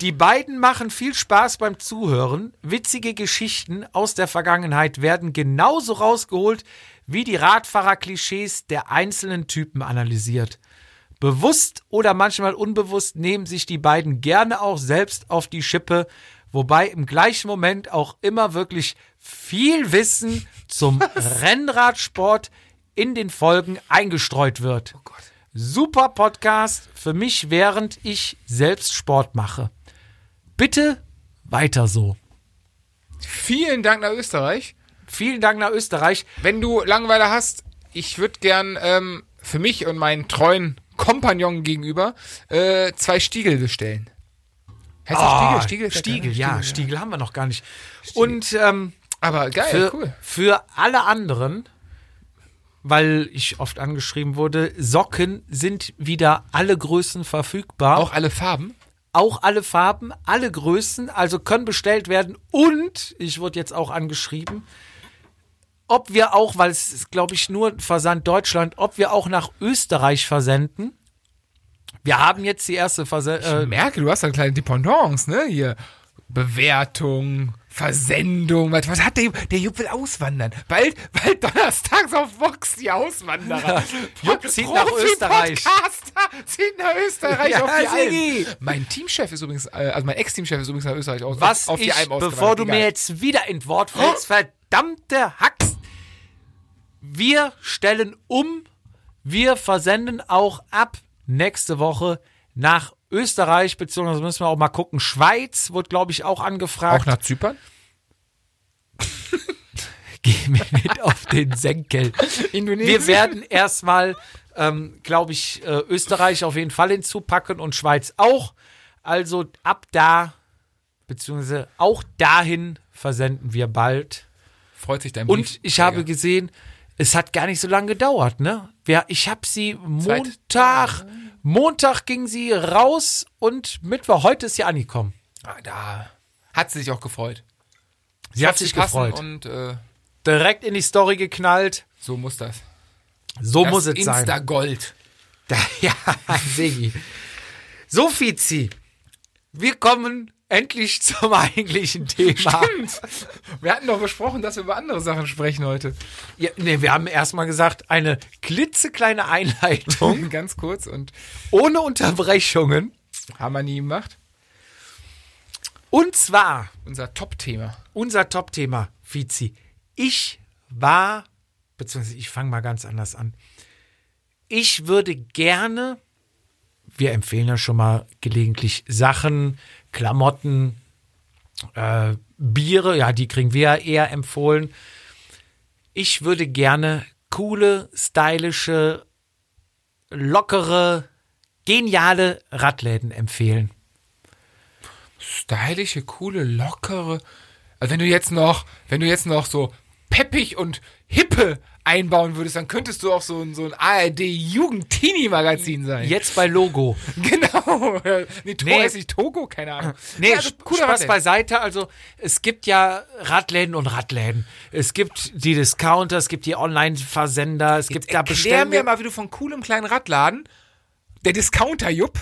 Die beiden machen viel Spaß beim Zuhören. Witzige Geschichten aus der Vergangenheit werden genauso rausgeholt, wie die Radfahrer-Klischees der einzelnen Typen analysiert. Bewusst oder manchmal unbewusst nehmen sich die beiden gerne auch selbst auf die Schippe, wobei im gleichen Moment auch immer wirklich viel Wissen zum Rennradsport in den Folgen eingestreut wird. Super Podcast für mich, während ich selbst Sport mache. Bitte weiter so. Vielen Dank nach Österreich. Vielen Dank nach Österreich. Wenn du Langeweile hast, ich würde gern ähm, für mich und meinen treuen Kompagnon gegenüber äh, zwei Stiegel bestellen. Heißt das Ah, Stiegel? Stiegel, ja Stiegel, ja, Stiegel haben wir noch gar nicht. Und ähm, Aber geil, für, cool. für alle anderen, weil ich oft angeschrieben wurde, Socken sind wieder alle Größen verfügbar. Auch alle Farben. auch alle Farben, alle Größen, also können bestellt werden. Und ich wurde jetzt auch angeschrieben, ob wir auch, weil es ist, glaube ich, nur Versand Deutschland, ob wir auch nach Österreich versenden. Wir haben jetzt die erste. Ich Äh, merke, du hast da kleine Dependance, ne? Hier. Bewertung, Versendung. Was, was hat der, der Jupp will auswandern? Bald, bald donnerstags auf Vox, die Auswanderer. Jupp zieht nach Österreich. Podcaster zieht nach Österreich Ja, auf die. Alm. Mein Teamchef ist übrigens, äh, also mein Ex-Teamchef ist übrigens nach Österreich aus, was auf die ich, Alm bevor du ausgewandert. mir jetzt wieder in Wort fällst, verdammte Hax. Wir stellen um. Wir versenden auch ab nächste Woche nach Österreich, beziehungsweise müssen wir auch mal gucken. Schweiz wird, glaube ich, auch angefragt. Auch nach Zypern? Geh mir mit auf den Senkel. Indonesien? Wir werden erstmal, ähm, glaube ich, äh, Österreich auf jeden Fall hinzupacken und Schweiz auch. Also ab da, beziehungsweise auch dahin versenden wir bald. Freut sich dein Und Brief- ich habe gesehen, es hat gar nicht so lange gedauert, ne? Ja, ich habe sie Montag, Montag ging sie raus und Mittwoch, heute ist sie angekommen. Ah, da hat sie sich auch gefreut. Sie hat Auf sich gefreut. Und äh, Direkt in die Story geknallt. so muss das. So das muss es sein. Insta-Gold. Da, ja, Sigi. So, Fizi. Wir kommen endlich zum eigentlichen Thema. Wir hatten doch besprochen, dass wir über andere Sachen sprechen heute. Ja, nee, wir haben erstmal gesagt, eine klitzekleine Einleitung Ganz kurz und ohne Unterbrechungen. haben wir nie gemacht. Und zwar Unser Top-Thema. unser Top-Thema, Fizi. Ich war, beziehungsweise ich fange mal ganz anders an. Ich würde gerne, wir empfehlen ja schon mal gelegentlich Sachen, Klamotten, äh, Biere, ja, die kriegen wir ja eher empfohlen. Ich würde gerne coole, stylische, lockere, geniale Radläden empfehlen. Stylische, coole, lockere. Also wenn du jetzt noch, wenn du jetzt noch so peppig und hippe einbauen würdest, dann könntest du auch so ein, so ein ARD-Jugend-Teenie-Magazin sein. Jetzt bei Logo. Genau. Nee, to Nee. heißt nicht Togo, keine Ahnung. Nee, Ja, also coole Spaß Radläden. beiseite. Also es gibt ja Radläden und Radläden. Es gibt die Discounter, es gibt die Online-Versender, es gibt da Erklär bestellen mir wir mal, wie du von coolem kleinen Radladen, der Discounter-Jupp,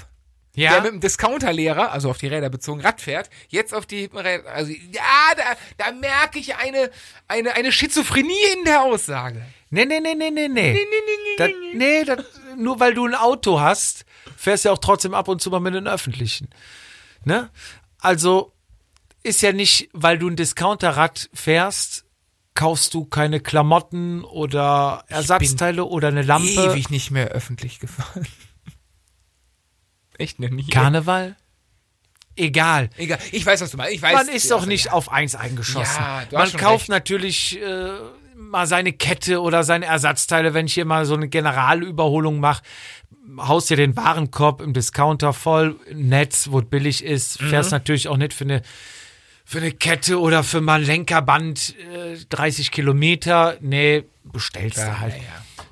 ja, der mit dem Discounter-Lehrer, also auf die Räder bezogen, Rad fährt, jetzt auf die Räder. Also ja, da, da merke ich eine, eine, eine Schizophrenie in der Aussage. nee, nee, nee, nee, nee, nee. Das, nee, das, nur weil du ein Auto hast, fährst du ja auch trotzdem ab und zu mal mit den Öffentlichen. Ne? Also ist ja nicht, weil du ein Discounterrad fährst, kaufst du keine Klamotten oder Ersatzteile oder eine Lampe. Ewig nicht mehr öffentlich gefahren. Echt noch nie. Karneval? Egal. Egal, ich weiß, was du meinst. Ich weiß, Man ist doch nicht auf eins eingeschossen. Ja, du hast Man schon kauft recht. natürlich, äh, mal seine Kette oder seine Ersatzteile, wenn ich hier mal so eine Generalüberholung mache, haust dir den Warenkorb im Discounter voll, Netz, wo es billig ist, fährst natürlich auch nicht für eine für eine Kette oder für mal ein Lenkerband äh, 30 Kilometer. Nee, bestellst du halt.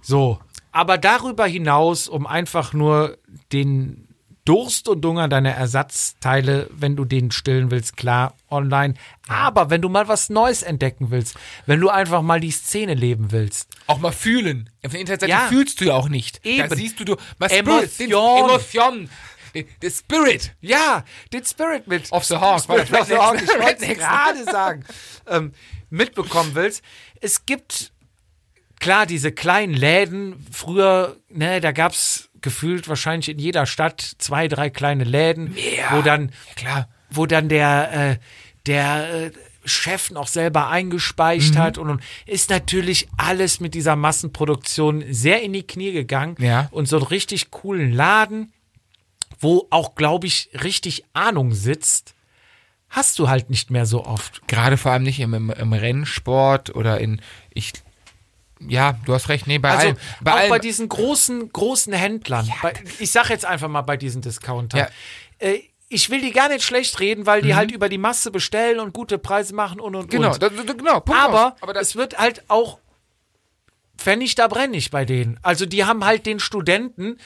So. Aber darüber hinaus, um einfach nur den Durst und Hunger deiner Ersatzteile, wenn du den stillen willst, klar, online. Aber wenn du mal was Neues entdecken willst, wenn du einfach mal die Szene leben willst, Auch mal fühlen. Auf der Internetseite Ja. fühlst du ja auch nicht. Eben. Da siehst du, du was Emotion. Emotion. Der Spirit. Ja, den Spirit mit. Of the Hawk. Spirit of the Hawk, ich wollte gerade sagen. Ähm, mitbekommen willst. Es gibt, klar, diese kleinen Läden. Früher, ne, da gab's gefühlt wahrscheinlich in jeder Stadt zwei, drei kleine Läden, wo dann, Klar. wo dann der, äh, der äh, Chef noch selber eingespeist hat und, und ist natürlich alles mit dieser Massenproduktion sehr in die Knie gegangen Ja. und so einen richtig coolen Laden, wo auch, glaube ich, richtig Ahnung sitzt, hast du halt nicht mehr so oft. Gerade vor allem nicht im, im, im Rennsport oder in, ich, ja, du hast recht, nee, bei Also allem. Bei auch allem, bei diesen großen, großen Händlern. Bei, ich sag jetzt einfach mal bei diesen Discountern. Ja. Äh, ich will die gar nicht schlecht reden, weil die halt über die Masse bestellen und gute Preise machen und und genau, und. da, da, genau, Punkt aber, aber das, es wird halt auch Pfennig da brennig bei denen. Also die haben halt den Studenten,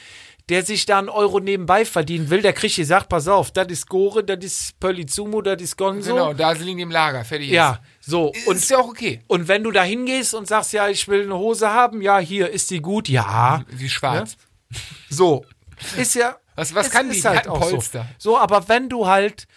der sich da einen Euro nebenbei verdienen will, der kriegt gesagt, pass auf, das ist Gore, das ist Pöllizumo, das ist Gonzo. genau, da liegen die im Lager, fertig Ja, so. ist. Und, ist ja auch okay. und wenn du da hingehst und sagst, ja, ich will eine Hose haben, ja, hier, ist die gut? Ja. Die ist schwarz. So. Ist ja. Was- was es kann die? ist halt auch Polster. So. so, aber wenn du halt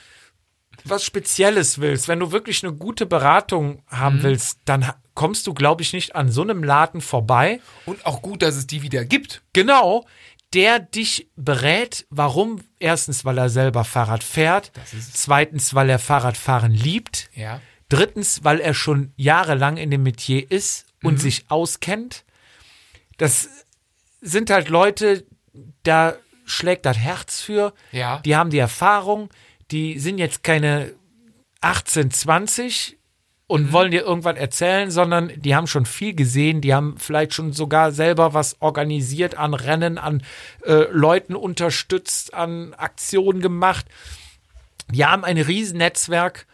was Spezielles willst, wenn du wirklich eine gute Beratung haben Mhm. willst, dann kommst du, glaube ich, nicht an so einem Laden vorbei. Und auch gut, dass es die wieder gibt. Genau, der dich berät, warum? Erstens, weil er selber Fahrrad fährt. Zweitens, weil er Fahrradfahren liebt. Ja. Drittens, weil er schon jahrelang in dem Metier ist Mhm. und sich auskennt. Das sind halt Leute, da schlägt das Herz für. Ja. Die haben die Erfahrung. Die sind jetzt keine 18, 20 und Mhm. wollen dir irgendwas erzählen, sondern die haben schon viel gesehen. Die haben vielleicht schon sogar selber was organisiert an Rennen, an äh, Leuten unterstützt, an Aktionen gemacht. Die haben ein Riesennetzwerk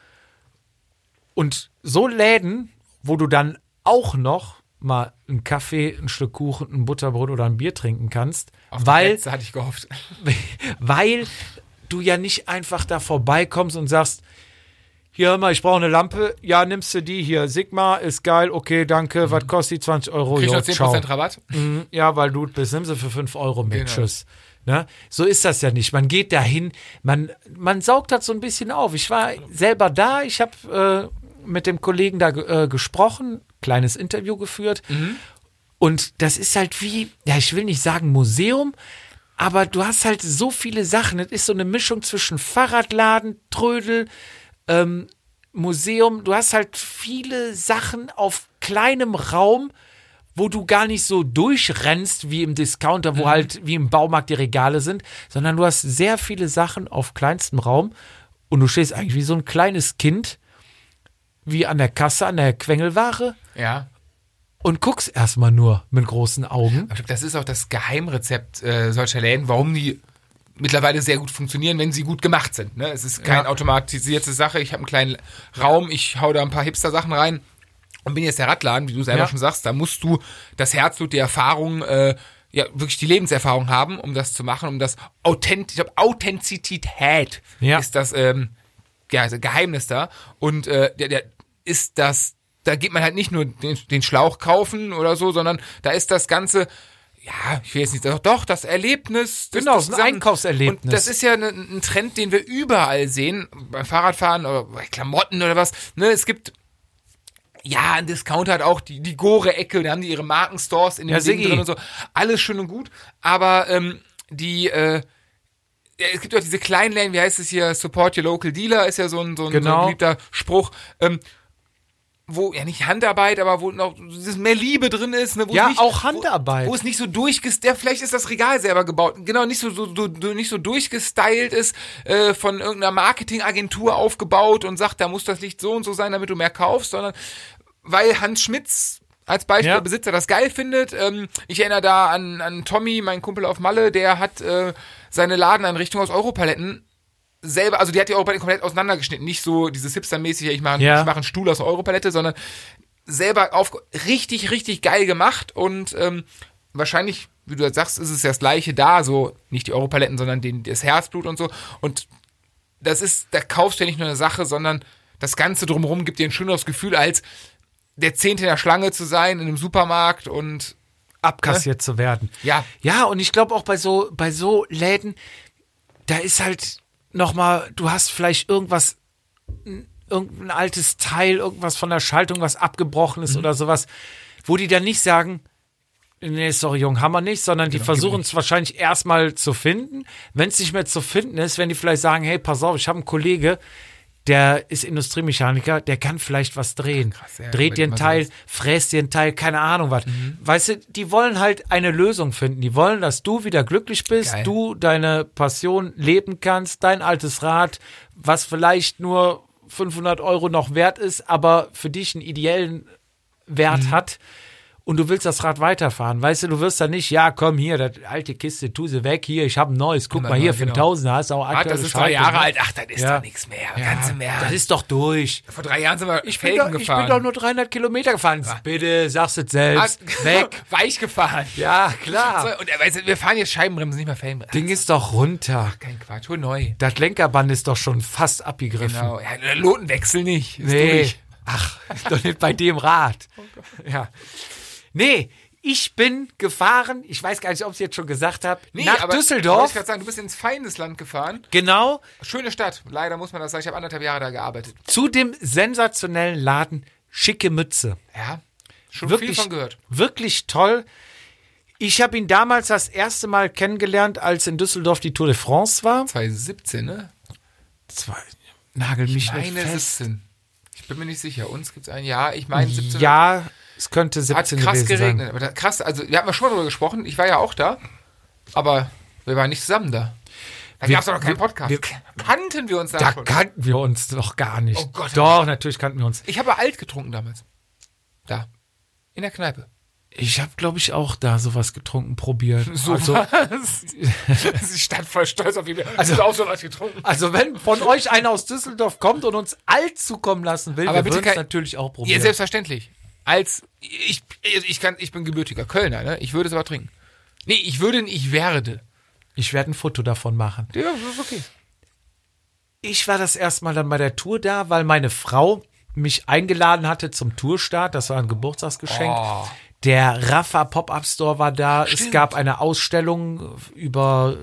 und so Läden, wo du dann auch noch mal einen Kaffee, ein Stück Kuchen, ein Butterbrot oder ein Bier trinken kannst, Auf weil, hatte ich gehofft. weil du ja nicht einfach da vorbeikommst und sagst, hier hör mal, ich brauche eine Lampe, ja, nimmst du die hier, Sigma ist geil, okay, danke, was kostet die 20 Euro? Kriegst du noch 10% ciao. Rabatt? Mhm, Ja, weil du bist, nimm sie für 5 Euro mit. Genau. Tschüss. Ne? So ist das ja nicht. Man geht dahin, man, man saugt das so ein bisschen auf. Ich war selber da, ich habe äh, mit dem Kollegen da äh, gesprochen, kleines Interview geführt. Und das ist halt wie, ja, ich will nicht sagen Museum, aber du hast halt so viele Sachen. Es ist so eine Mischung zwischen Fahrradladen, Trödel, ähm, Museum. Du hast halt viele Sachen auf kleinem Raum, wo du gar nicht so durchrennst wie im Discounter, wo halt wie im Baumarkt die Regale sind, sondern du hast sehr viele Sachen auf kleinstem Raum und du stehst eigentlich wie so ein kleines Kind, wie an der Kasse, an der Quengelware Ja. und guckst erstmal nur mit großen Augen. Das ist auch das Geheimrezept äh, solcher Läden, warum die mittlerweile sehr gut funktionieren, wenn sie gut gemacht sind. Ne? Es ist keine Ja. automatisierte Sache. Ich habe einen kleinen Raum, ich hau da ein paar Hipster-Sachen rein und bin jetzt der Radladen, wie du selber Ja. schon sagst. Da musst du das Herzblut, die Erfahrung, äh, ja, wirklich die Lebenserfahrung haben, um das zu machen, um das Authent ich glaub, Authentizität Ja. ist das ähm, ja, also Geheimnis da. Und äh, der, der ist das, da geht man halt nicht nur den, den Schlauch kaufen oder so, sondern da ist das Ganze, ja, ich will jetzt nicht sagen, doch, das Erlebnis. Das, Genau, das ein Einkaufserlebnis. Und das ist ja ein, ein Trend, den wir überall sehen, beim Fahrradfahren oder bei Klamotten oder was. Ne, es gibt ja, ein Discounter hat auch die, die Gore-Ecke, da haben die ihre Markenstores in dem Ja, Ding drin und so. Alles schön und gut. Aber ähm, die, äh, es gibt auch diese kleinen Läden, wie heißt es hier, Support Your Local Dealer, ist ja so ein, so ein, so Genau. ein beliebter Spruch. Ähm, wo ja nicht Handarbeit, aber wo noch mehr Liebe drin ist, ne, wo Ja, nicht, auch Handarbeit. Wo, wo es nicht so durchgestylt, ja, vielleicht ist das Regal selber gebaut, genau, nicht so, so, so nicht so durchgestylt ist, äh, von irgendeiner Marketingagentur aufgebaut und sagt, da muss das Licht so und so sein, damit du mehr kaufst, sondern weil Hans Schmitz als Beispiel, Ja. Besitzer das geil findet. Ähm, ich erinnere da an, an Tommy, mein Kumpel auf Malle, der hat äh, seine Ladeneinrichtung aus Europaletten selber, also die hat die Europalette komplett auseinandergeschnitten. Nicht so dieses Hipster-mäßige, ich mache Ja. ich mach einen Stuhl aus einer Europalette, sondern selber auf richtig, richtig geil gemacht und ähm, wahrscheinlich, wie du sagst, ist es ja das gleiche da, so nicht die Europaletten, sondern den, das Herzblut und so. Und das ist, da kaufst du ja nicht nur eine Sache, sondern das Ganze drumherum gibt dir ein schöneres Gefühl, als der Zehnte in der Schlange zu sein in einem Supermarkt und abkassiert zu werden. Ja. Ja, und ich glaube auch bei so, bei so Läden, da ist halt nochmal, du hast vielleicht irgendwas, irgendein altes Teil, irgendwas von der Schaltung, was abgebrochen ist oder sowas, wo die dann nicht sagen, nee, sorry, Jung, haben wir nicht, sondern die versuchen es wahrscheinlich erstmal zu finden. Wenn es nicht mehr zu finden ist, wenn die vielleicht sagen, hey, pass auf, ich habe einen Kollege, der ist Industriemechaniker, der kann vielleicht was drehen. ja, Dreht dir ein Teil, sowas- fräst dir ein Teil, keine Ahnung was. Weißt du, die wollen halt eine Lösung finden. Die wollen, dass du wieder glücklich bist, Geil. du deine Passion leben kannst, dein altes Rad, was vielleicht nur 500 Euro noch wert ist, aber für dich einen ideellen Wert Mhm. hat. Und du willst das Rad weiterfahren. Weißt du, du wirst dann nicht, ja, komm hier, das alte Kiste, tu sie weg, hier, ich habe ein neues, guck mal hier, für einen genau. Tausender hast du auch ah, aktuelle das ist drei Jahre ne? alt. Ach, das ist Ja. doch nichts mehr. Ganz im Ernst. Das ist doch durch. Vor drei Jahren sind wir Ich bin, doch, ich gefahren. bin doch nur 300 Kilometer gefahren. Bitte, sagst du es selbst. Ah, Weg. Weich gefahren. Ja, klar. So, und er weiß, wir fahren jetzt Scheibenbremsen, nicht mehr Felgenbremsen. Ding ist doch runter. Kein Quatsch, hol neu. Das Lenkerband ist doch schon fast abgegriffen. Genau. Ja, der Lotenwechsel nicht. Ist Nee. durch. Ach, ist doch nicht bei dem Rad. Ja. Nee, ich bin gefahren, ich weiß gar nicht, ob ich es jetzt schon gesagt habe, Nee, nach aber- Düsseldorf. Ich gerade sagen, du bist ins Feindesland gefahren. Genau Schöne Stadt. Leider muss man das sagen. Ich habe anderthalb Jahre da gearbeitet. zu dem sensationellen Laden Schicke Mütze. Ja. Schon Wirklich, viel von gehört. wirklich toll. Ich habe ihn damals das erste Mal kennengelernt, als in Düsseldorf die Tour de France war. 2017, ne? Zwei, nagel mich nicht Meine fest. 17. Ich bin mir nicht sicher. Uns gibt es ein Jahr. Ich meine 17. Ja, es könnte Hat 17 krass gewesen geregnet. sein. Da, krass, also wir hatten ja schon mal drüber gesprochen. Ich war ja auch da. Aber wir waren nicht zusammen da. Da Wir- gab es doch noch keinen Podcast. wir- Kannten wir uns da, Da schon? kannten wir uns doch gar nicht. Oh Gott, doch, natürlich kannten wir uns. Ich habe alt getrunken damals. Da. In der Kneipe. Ich habe, glaube ich, auch da sowas getrunken, probiert. So also, was? Sie stand voll stolz auf ihn. Also- auch so was getrunken. also, wenn von euch einer aus Düsseldorf kommt und uns alt zukommen lassen will, Aber wir würden es natürlich auch Ja, probieren. selbstverständlich. Als ich, ich, kann, ich bin gebürtiger Kölner, ne? Ich würde es aber trinken. Nee, ich würde, nicht, ich werde. ich werde ein Foto davon machen. Ja, ist okay. Ich war das erste Mal dann bei der Tour da, weil meine Frau mich eingeladen hatte zum Tourstart. Das war ein Geburtstagsgeschenk. Oh. Der Rafa Pop-Up Store war da. Es gab eine Ausstellung über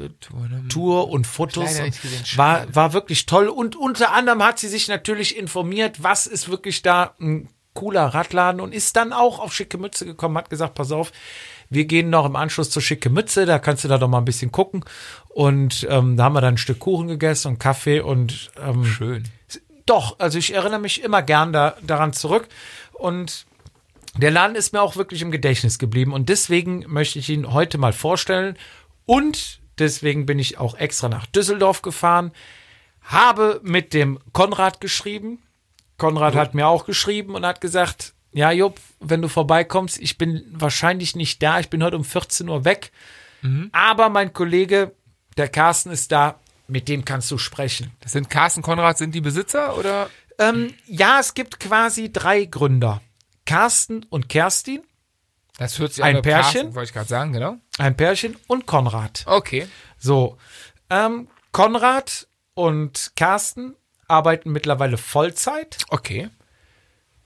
Tour und Fotos. Gesehen. War, war wirklich toll. Und unter anderem hat sie sich natürlich informiert, was ist wirklich da ein cooler Radladen und ist dann auch auf Schicke Mütze gekommen, hat gesagt, pass auf, wir gehen noch im Anschluss zur Schicke Mütze, da kannst du da doch mal ein bisschen gucken. Und ähm, da haben wir dann ein Stück Kuchen gegessen und Kaffee und ähm, Schön. doch, also ich erinnere mich immer gern da, daran zurück. Und der Laden ist mir auch wirklich im Gedächtnis geblieben. Und deswegen möchte ich ihn heute mal vorstellen. Und deswegen bin ich auch extra nach Düsseldorf gefahren, habe mit dem Konrad geschrieben. Konrad hat mir auch geschrieben und hat gesagt, ja, Jupp, wenn du vorbeikommst, ich bin wahrscheinlich nicht da, ich bin heute um 14 Uhr weg. Aber mein Kollege, der Carsten, ist da, mit dem kannst du sprechen. Das sind Carsten Konrad, sind die Besitzer oder? Ähm, ja, es gibt quasi drei Gründer. Carsten und Kerstin, Das hört sich Ein an, Pärchen? Carsten, wollte ich gerade sagen, genau. ein Pärchen und Konrad. Okay. So, ähm, Konrad und Carsten arbeiten mittlerweile Vollzeit Okay.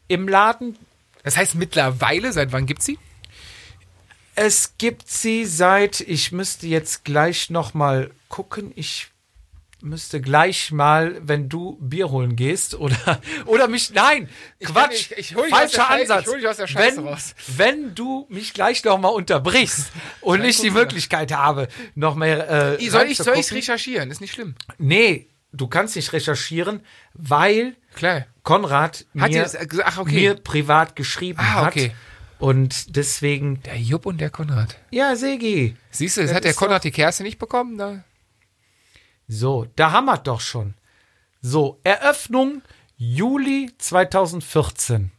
im Laden. Das heißt mittlerweile, seit wann gibt's sie? Es gibt sie seit, ich müsste jetzt gleich noch mal gucken, ich müsste gleich mal, wenn du Bier holen gehst oder oder mich nein, Quatsch, nicht- ich hol dich aus falscher Schei- Ansatz. ich hol dich aus der Scheiße wenn, raus. wenn du mich gleich noch mal unterbrichst und nicht die. Möglichkeit habe, noch mehr äh, Soll ich reinzugucken. recherchieren? Ist nicht schlimm. Nee, du kannst nicht recherchieren, weil Klar. Konrad Hat mir, gesagt? Ach, okay. mir privat geschrieben Ah, hat. okay. Und deswegen, Der Jupp und der Konrad. ja, Segi. Siehst du, hat der Konrad die Kerze nicht bekommen? Da? So, da wir doch schon. So, Eröffnung Juli 2014.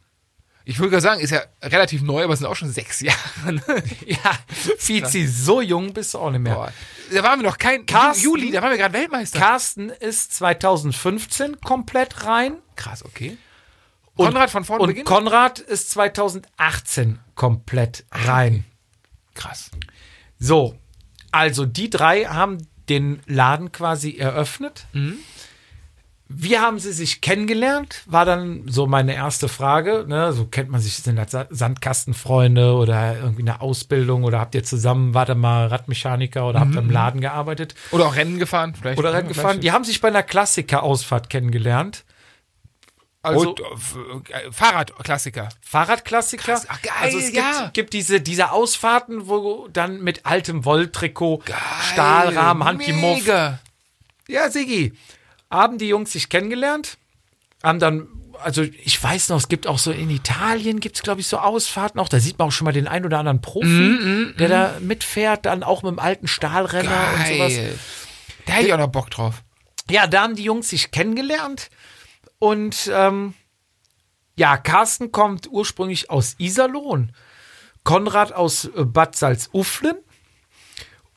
Ich würde gerade sagen, ist ja relativ neu, aber es sind auch schon sechs Jahre. ne? Ja, Fizi, so jung bist du auch nicht mehr. Boah. Da waren wir noch kein Carsten- Juli, da waren wir gerade Weltmeister. Carsten ist 2015 komplett rein. Krass, okay. Konrad von vorne Und beginnen? Konrad ist 2018 komplett rein. Krass. So, also die drei haben den Laden quasi eröffnet. Mhm. Wie haben sie sich kennengelernt? War dann so meine erste Frage. Ne? So kennt man sich, sind das Sa- Sandkastenfreunde oder irgendwie eine Ausbildung oder habt ihr zusammen, warte mal, Radmechaniker oder habt ihr im Laden gearbeitet Oder auch Rennen gefahren, vielleicht. oder Rennen gefahren? vielleicht. Die haben sich bei einer Klassiker-Ausfahrt kennengelernt. Also Und, äh, Fahrradklassiker. Fahrradklassiker. Krass, ach, geil, also es gibt, ja. gibt diese, diese Ausfahrten, wo dann mit altem Wolltrikot, Stahlrahmen, Handgemuff. Ja, Sigi. Haben die Jungs sich kennengelernt? Haben dann, also ich weiß noch, es gibt auch so in Italien gibt es, glaube ich, so Ausfahrten auch. Da sieht man auch schon mal den ein oder anderen Profi, Mhm, der da mitfährt, dann auch mit dem alten Stahlrenner und sowas. Geil. Da hätte ich auch noch Bock drauf. Ja, da haben die Jungs sich kennengelernt. Und ähm, ja, Carsten kommt ursprünglich aus Iserlohn, Konrad aus äh, Bad Salzuflen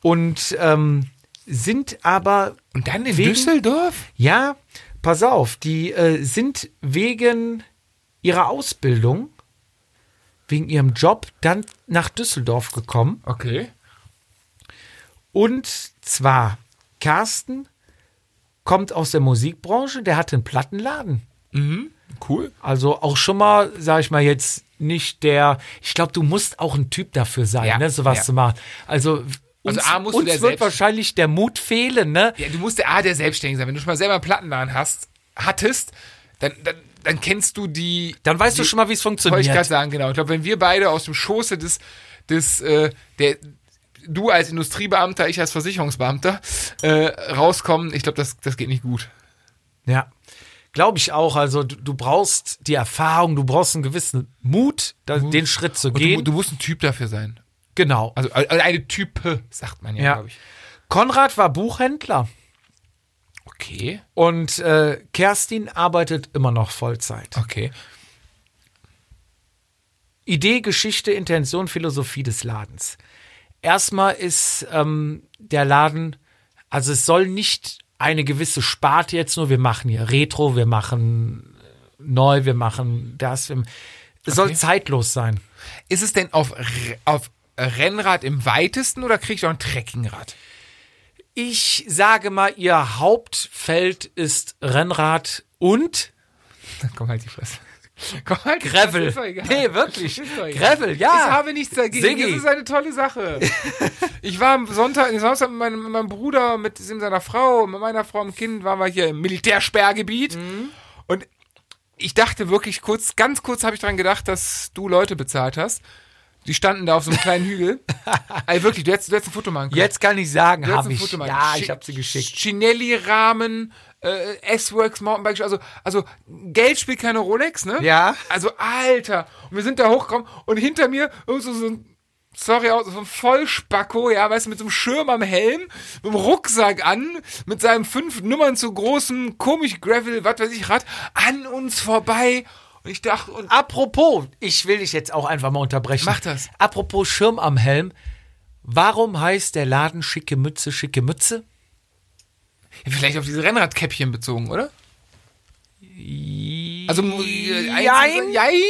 und ähm, sind aber Und dann in Wegen- Düsseldorf? ja, pass auf, die äh, sind wegen ihrer Ausbildung, wegen ihrem Job, dann nach Düsseldorf gekommen. Okay. Und zwar, Carsten kommt aus der Musikbranche, der hat einen Plattenladen. Cool. Also auch schon mal, sag ich mal jetzt, nicht der, ich glaube, du musst auch ein Typ dafür sein, Ja, ne, sowas ja. zu machen. Also, uns, A, musst du uns der wird wahrscheinlich der Mut fehlen, ne? Ja, du musst der A, der selbstständig sein. Wenn du schon mal selber einen Plattenladen hast, hattest, dann, dann, dann kennst du die. Dann weißt du die- schon mal, wie es Wollte ich funktioniert. gerade sagen, genau. Ich glaube, wenn wir beide aus dem Schoße des, des, äh, der, du als Industriebeamter, ich als Versicherungsbeamter, äh, rauskommen, ich glaube, das, das geht nicht gut. Ja. Glaube ich auch. Also du, du brauchst die Erfahrung, du brauchst einen gewissen Mut, da, den Schritt zu Und du, gehen. du musst ein Typ dafür sein. Genau. Also äh, eine Type, sagt man ja, Ja. glaube ich. Konrad war Buchhändler Okay, und äh, Kerstin arbeitet immer noch Vollzeit. okay. Idee, Geschichte, Intention, Philosophie des Ladens. Erstmal ist ähm, der Laden, also es soll nicht eine gewisse Sparte jetzt nur, wir machen hier Retro, wir machen äh, neu, wir machen das. Wir, es soll Okay. zeitlos sein. Ist es denn auf, auf Rennrad im weitesten oder krieg ich auch ein Trekkingrad? Ich sage mal, ihr Hauptfeld ist Rennrad und Komm halt die Fresse. Komm halt die Gravel. Ist. Nee, wirklich. Ist. Gravel, ja. Ich habe nichts dagegen. Siggi. Das ist eine tolle Sache. Ich war am Sonntag, am Samstag mit meinem, mit meinem Bruder, mit seiner Frau, mit meiner Frau und Kind, waren wir hier im Militärsperrgebiet. Mhm. Und ich dachte wirklich kurz, ganz kurz habe ich dran gedacht, dass du Leute bezahlt hast. Die standen da auf so einem kleinen Hügel. also wirklich, du hättest, du hättest ein Foto machen können. Jetzt kann ich sagen, habe ein ich. Foto machen Ja, ich habe sie geschickt. Chinelli-Rahmen, äh, S-Works Mountainbike, also, also Geld spielt keine Rolex, ne? Ja. Also, Alter. Und wir sind da hochgekommen und hinter mir irgend so, so ein, sorry, so ein Vollspacko, ja, weißt du, mit so einem Schirm am Helm, mit einem Rucksack an, mit seinem fünf Nummern zu großen, komisch Gravel, was weiß ich, Rad, an uns vorbei. Ich dachte, und Apropos, ich will dich jetzt auch einfach mal unterbrechen. Mach das. Apropos Schirm am Helm. Warum heißt der Laden schicke Mütze, schicke Mütze? vielleicht auf diese Rennradkäppchen bezogen, oder? Also, äh, Jein. Jein.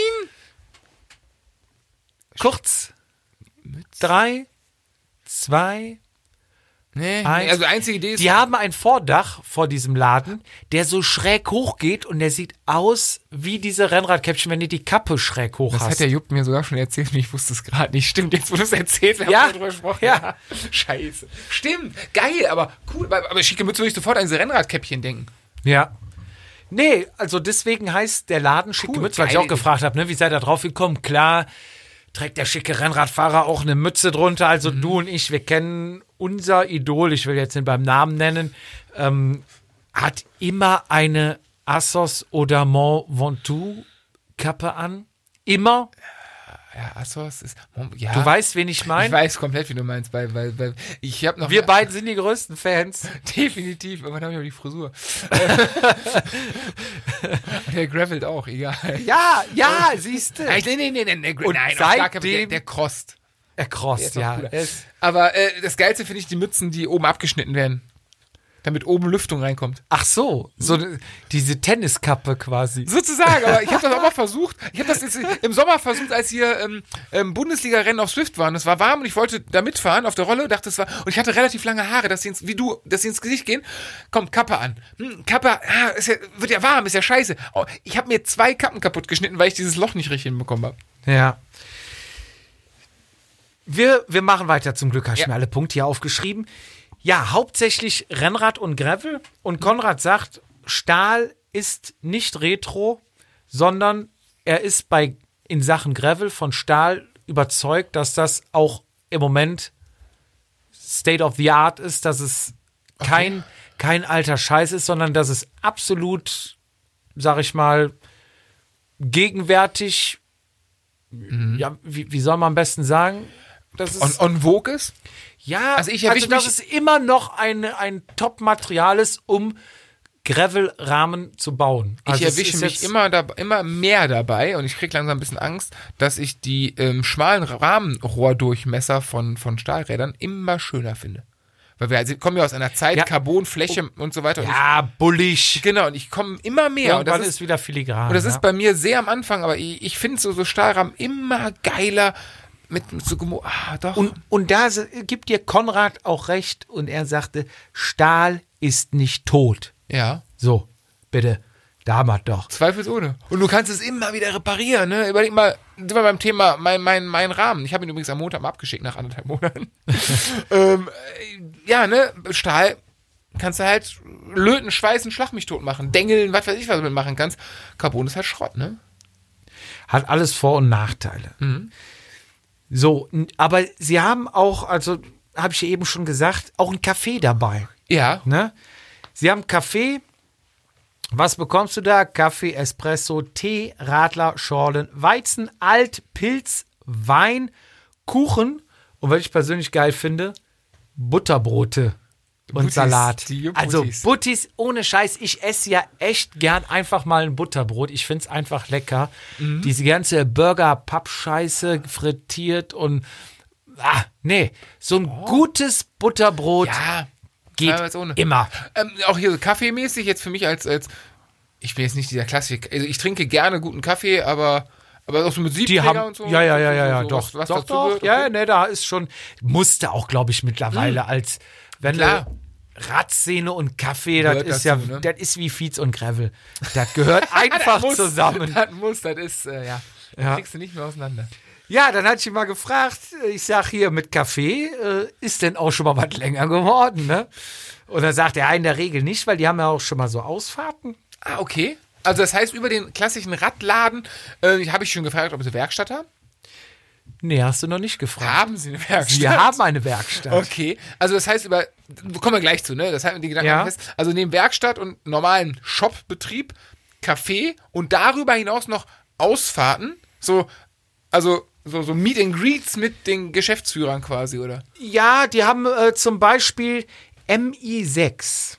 Kurz. Drei, zwei. Nee, Eins. also einzige Idee ist, Die haben ein Vordach vor diesem Laden, der so schräg hoch geht und der sieht aus wie diese Rennradkäppchen, wenn du die Kappe schräg hoch Das hast. hat der Jupp mir sogar schon erzählt und ich wusste es gerade nicht. Stimmt, jetzt wo du es erzählst, wir Ja, haben darüber gesprochen. ja. Scheiße. Stimmt, geil, aber cool. Aber, aber schicke Mütze würde ich sofort an diese Rennradkäppchen denken. Ja. Nee, also deswegen heißt der Laden schicke Cool, Mütze, weil ich auch gefragt habe, ne, wie seid ihr drauf gekommen? Klar, trägt der schicke Rennradfahrer auch eine Mütze drunter. Also Mhm. du und ich, wir kennen unser Idol, ich will jetzt nicht beim Namen nennen, ähm, hat immer eine Assos oder Mont Ventoux Kappe an. Immer. Ja, Assos ist. Ja, Du weißt, wen ich ich meine? weiß komplett, wie du meinst. Weil, weil, weil ich habe noch. Wir beiden sind die größten Fans. Definitiv, irgendwann habe ich aber die Frisur. der gravelt auch, egal. Ja, ja, siehst du. Nein, nee, nee, nee, nee, Und nein, Fall. der, seitdem- der crost. Er Der cross, ist auch ja. Er Aber äh, das Geilste finde ich die Mützen, die oben abgeschnitten werden. Damit oben Lüftung reinkommt. Ach so, so ne- diese Tenniskappe quasi. Sozusagen, aber ich habe das auch mal versucht. Ich habe das jetzt im Sommer versucht, als hier ähm, ähm, Bundesliga-Rennen auf Swift waren. Es war warm und ich wollte da mitfahren auf der Rolle, dachte es war. Und ich hatte relativ lange Haare, dass sie ins, wie du, dass sie ins Gesicht gehen. Komm, Kappe an. Hm, Kappe, ah, ist ja, wird ja warm, ist ja scheiße. Oh, ich habe mir zwei Kappen kaputt geschnitten, weil ich dieses Loch nicht richtig hinbekommen habe. Ja. Wir, wir machen weiter zum Glück, habe ich Ja. mir alle Punkte hier aufgeschrieben. Ja, hauptsächlich Rennrad und Gravel. Und Konrad sagt, Stahl ist nicht Retro, sondern er ist bei in Sachen Gravel von Stahl überzeugt, dass das auch im Moment State of the Art ist, dass es kein, kein alter Scheiß ist, sondern dass es absolut, sag ich mal, gegenwärtig, ja, wie, wie soll man am besten sagen? Das ist, On, on Vogue ist? Ja, also ich erwisch dass mich- es immer noch ein, ein Top-Material ist, um Gravel-Rahmen zu bauen. Ich Also es erwische mich immer, da, immer mehr dabei und ich kriege langsam ein bisschen Angst, dass ich die ähm, schmalen Rahmenrohrdurchmesser von, von Stahlrädern immer schöner finde. Weil wir also, kommen ja aus einer Zeit, Ja. Carbonfläche und so weiter. Und Ja, bullig. ich, genau, und ich komme immer mehr. Und Irgendwann das ist, ist, wieder filigran. und das ja. ist bei mir sehr am Anfang, aber ich, ich finde so, so Stahlrahmen immer geiler mit, mit so Gemo Ah, doch. Und, und da gibt dir Konrad auch recht und er sagte, Stahl ist nicht tot. ja, So, bitte, da haben wir doch. zweifelsohne. Und du kannst es immer wieder reparieren, ne? Überleg mal, sind wir beim Thema mein, mein, mein Rahmen. Ich habe ihn übrigens am Montag mal abgeschickt nach anderthalb Monaten. ähm, äh, ja, ne, Stahl kannst du halt löten, schweißen, schlag mich tot machen, dengeln, was weiß ich, was du damit machen kannst. Carbon ist halt Schrott, ne? Hat alles Vor- und Nachteile. So, aber sie haben auch, also habe ich ja eben schon gesagt, auch einen Kaffee dabei. Ja. Ne? Sie haben Kaffee. Was bekommst du da? Kaffee, Espresso, Tee, Radler, Schorlen, Weizen, Alt, Pilz, Wein, Kuchen und was ich persönlich geil finde, Butterbrote und Buttis, Salat. Also Buttis. Ohne Scheiß. Ich esse ja echt gern einfach mal ein Butterbrot. Ich finde es einfach lecker. Mhm. Diese ganze Burger-Pappscheiße frittiert und ah, nee, so ein gutes Butterbrot Oh. Ja. geht immer. Ähm, auch hier so kaffeemäßig jetzt für mich als, als ich bin jetzt nicht dieser Klassiker. Also ich trinke gerne guten Kaffee, aber aber auch so mit Siebträger haben, und so. ja, ja, ja, so, ja, ja, so, doch, was, was doch, dazu doch, gehört, ja, okay. ne, da ist schon, musste auch, glaube ich, mittlerweile als, wenn Klar. du Radszene und Kaffee, das ist dazu, ja, ne? das ist wie Fietz und Gravel. Das gehört einfach muss, zusammen. Das muss, das ist, äh, ja. Ja. Kriegst du nicht mehr auseinander. Ja, dann hat ich ihn mal gefragt, ich sag hier mit Kaffee, äh, ist denn auch schon mal was länger geworden, ne? Und dann sagt er, ja, in der Regel nicht, weil die haben ja auch schon mal so Ausfahrten. Ah, okay. Also das heißt, über den klassischen Radladen äh, habe ich schon gefragt, ob sie Werkstatt haben. Nee, hast du noch nicht gefragt. Haben sie eine Werkstatt? Wir haben eine Werkstatt. Okay, also das heißt über, kommen wir gleich zu, ne? Das halten wir die Gedanken Ja. fest. Also neben Werkstatt und normalen Shopbetrieb, Café und darüber hinaus noch Ausfahrten, so, also so, so Meet and Greets mit den Geschäftsführern quasi, oder? Ja, die haben äh, zum Beispiel MI6.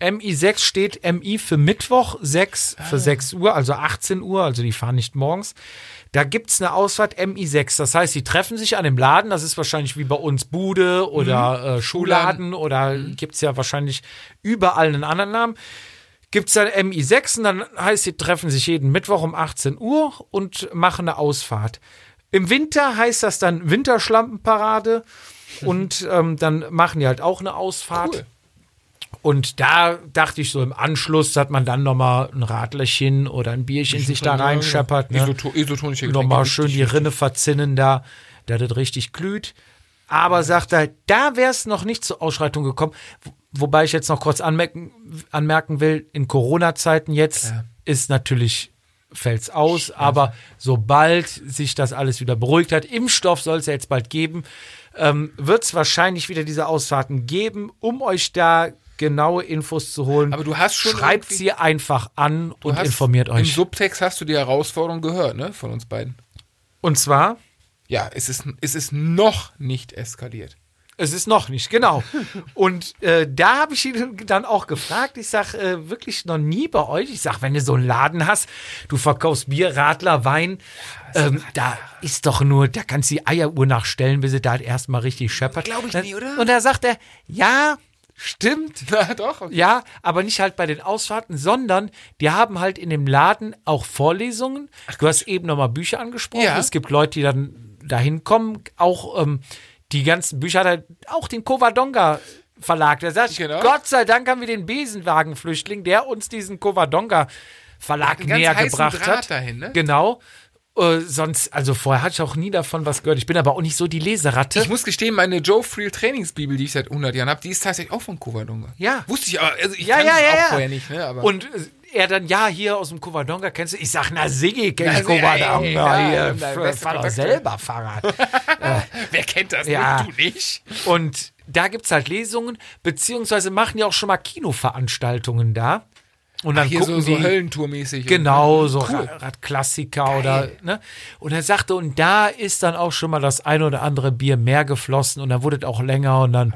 MI6 steht MI für Mittwoch, 6 für 6 Uhr, also 18 Uhr, also die fahren nicht morgens. Da gibt's eine Ausfahrt MI6. Das heißt, die treffen sich an dem Laden. Das ist wahrscheinlich wie bei uns Bude oder äh, Schuhladen oder gibt's ja wahrscheinlich überall einen anderen Namen. Gibt's dann MI6 und dann heißt, sie treffen sich jeden Mittwoch um 18 Uhr und machen eine Ausfahrt. Im Winter heißt das dann Winterschlampenparade und ähm, dann machen die halt auch eine Ausfahrt. Cool. Und da dachte ich so im Anschluss, dass man dann nochmal ein Radlerchen oder ein Bierchen sich da reinscheppert. Ne? Isoto isotonische Getränke. Nochmal schön die Rinne verzinnen da, da das richtig glüht. Aber sagt er, da wäre es noch nicht zur Ausschreitung gekommen. Wo- Wobei ich jetzt noch kurz anmerken, anmerken will, in Corona-Zeiten jetzt Ja. ist natürlich, fällt's aus, aber sobald sich das alles wieder beruhigt hat, Impfstoff soll es ja jetzt bald geben, ähm, wird es wahrscheinlich wieder diese Ausfahrten geben, um euch da genaue Infos zu holen. Aber du hast schon Schreibt sie einfach an und hast- informiert Im euch. Subtext hast du die Herausforderung gehört, ne? Von uns beiden. Und zwar, Ja, es ist, es ist noch nicht eskaliert. es ist noch nicht, genau. Und äh, da habe ich ihn dann auch gefragt. Ich sag äh, wirklich noch nie bei euch. Ich sag, wenn du so einen Laden hast, du verkaufst Bier, Radler, Wein, ähm, da ist doch nur, da kannst du die Eieruhr nachstellen, bis sie da erstmal richtig scheppert. Glaub ich nie, oder? Und da sagt er, ja, stimmt. Na doch. Okay. Ja, aber nicht halt bei den Ausfahrten, sondern die haben halt in dem Laden auch Vorlesungen. du hast eben nochmal Bücher angesprochen. Ja. Es gibt Leute, die dann dahin kommen. Auch ähm, die ganzen Bücher hat er, auch den Covadonga Verlag. Der sagt, Genau. Gott sei Dank haben wir den Besenwagenflüchtling, der uns diesen Covadonga Verlag näher gebracht Draht hat. dahin, ne? Genau. Äh, sonst, also vorher hatte ich auch nie davon was gehört. Ich bin aber auch nicht so die Leseratte. Ich muss gestehen, meine Joe Friel Trainingsbibel, die ich seit 100 Jahren habe, die ist tatsächlich auch von Covadonga. Ja. Wusste ich aber, also ich ja, ja, es ja, auch ja. vorher nicht, ne? Aber Und äh, er dann, ja, hier aus dem Covadonga kennst du? Ich sag, na Siggi, kenn ich Na, Covadonga ja, hier. bester Fahr doch selber Fahrrad. wer kennt das? Ja. Du nicht? Und da gibt's halt Lesungen, beziehungsweise machen ja auch schon mal Kinoveranstaltungen da. Und dann Hier so, gucken so die, Höllentour-mäßig. Genau, so Cool. Ra- Radklassiker oder, ne? Und er sagte, und da ist dann auch schon mal das ein oder andere Bier mehr geflossen und dann wurde es auch länger und dann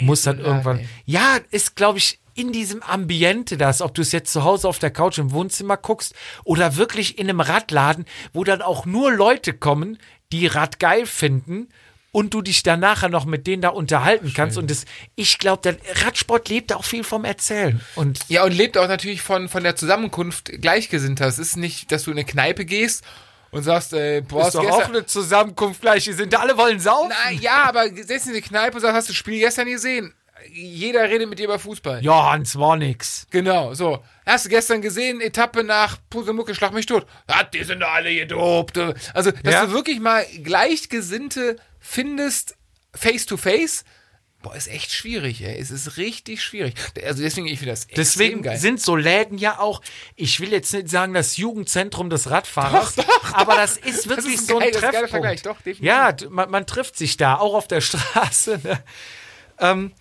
muss dann irgendwann. ey. Ja, ist, glaube ich, in diesem Ambiente das, ob du es jetzt zu Hause auf der Couch im Wohnzimmer guckst oder wirklich in einem Radladen, wo dann auch nur Leute kommen, die Rad geil finden und du dich dann nachher noch mit denen da unterhalten kannst. Und das, ich glaube, der Radsport lebt auch viel vom Erzählen. Und Ja, und lebt auch natürlich von, von der Zusammenkunft Gleichgesinnter. Es ist nicht, dass du in eine Kneipe gehst und sagst, äh, boah, ist doch auch eine Zusammenkunft gleich. Die sind alle wollen saufen. Na ja, aber setzt in die Kneipe und sagst, hast du das Spiel gestern gesehen? Jeder redet mit dir über Fußball. Ja, Hans war nix. Genau, so. Hast du gestern gesehen, Etappe nach Pusemucke, schlag mich tot. Ah, die sind doch alle gedopt. Also, dass Ja. du wirklich mal Gleichgesinnte findest, face to face, boah, ist echt schwierig, ey. Es ist richtig schwierig. Also deswegen, ich finde das extrem Deswegen geil. sind so Läden ja auch, ich will jetzt nicht sagen, das Jugendzentrum des Radfahrers, aber das ist wirklich so ein geil- das ist ein geiler Treffpunkt. Vergleich, doch, definitiv. Ja, man, man trifft sich da, auch auf der Straße. Ne? Ähm,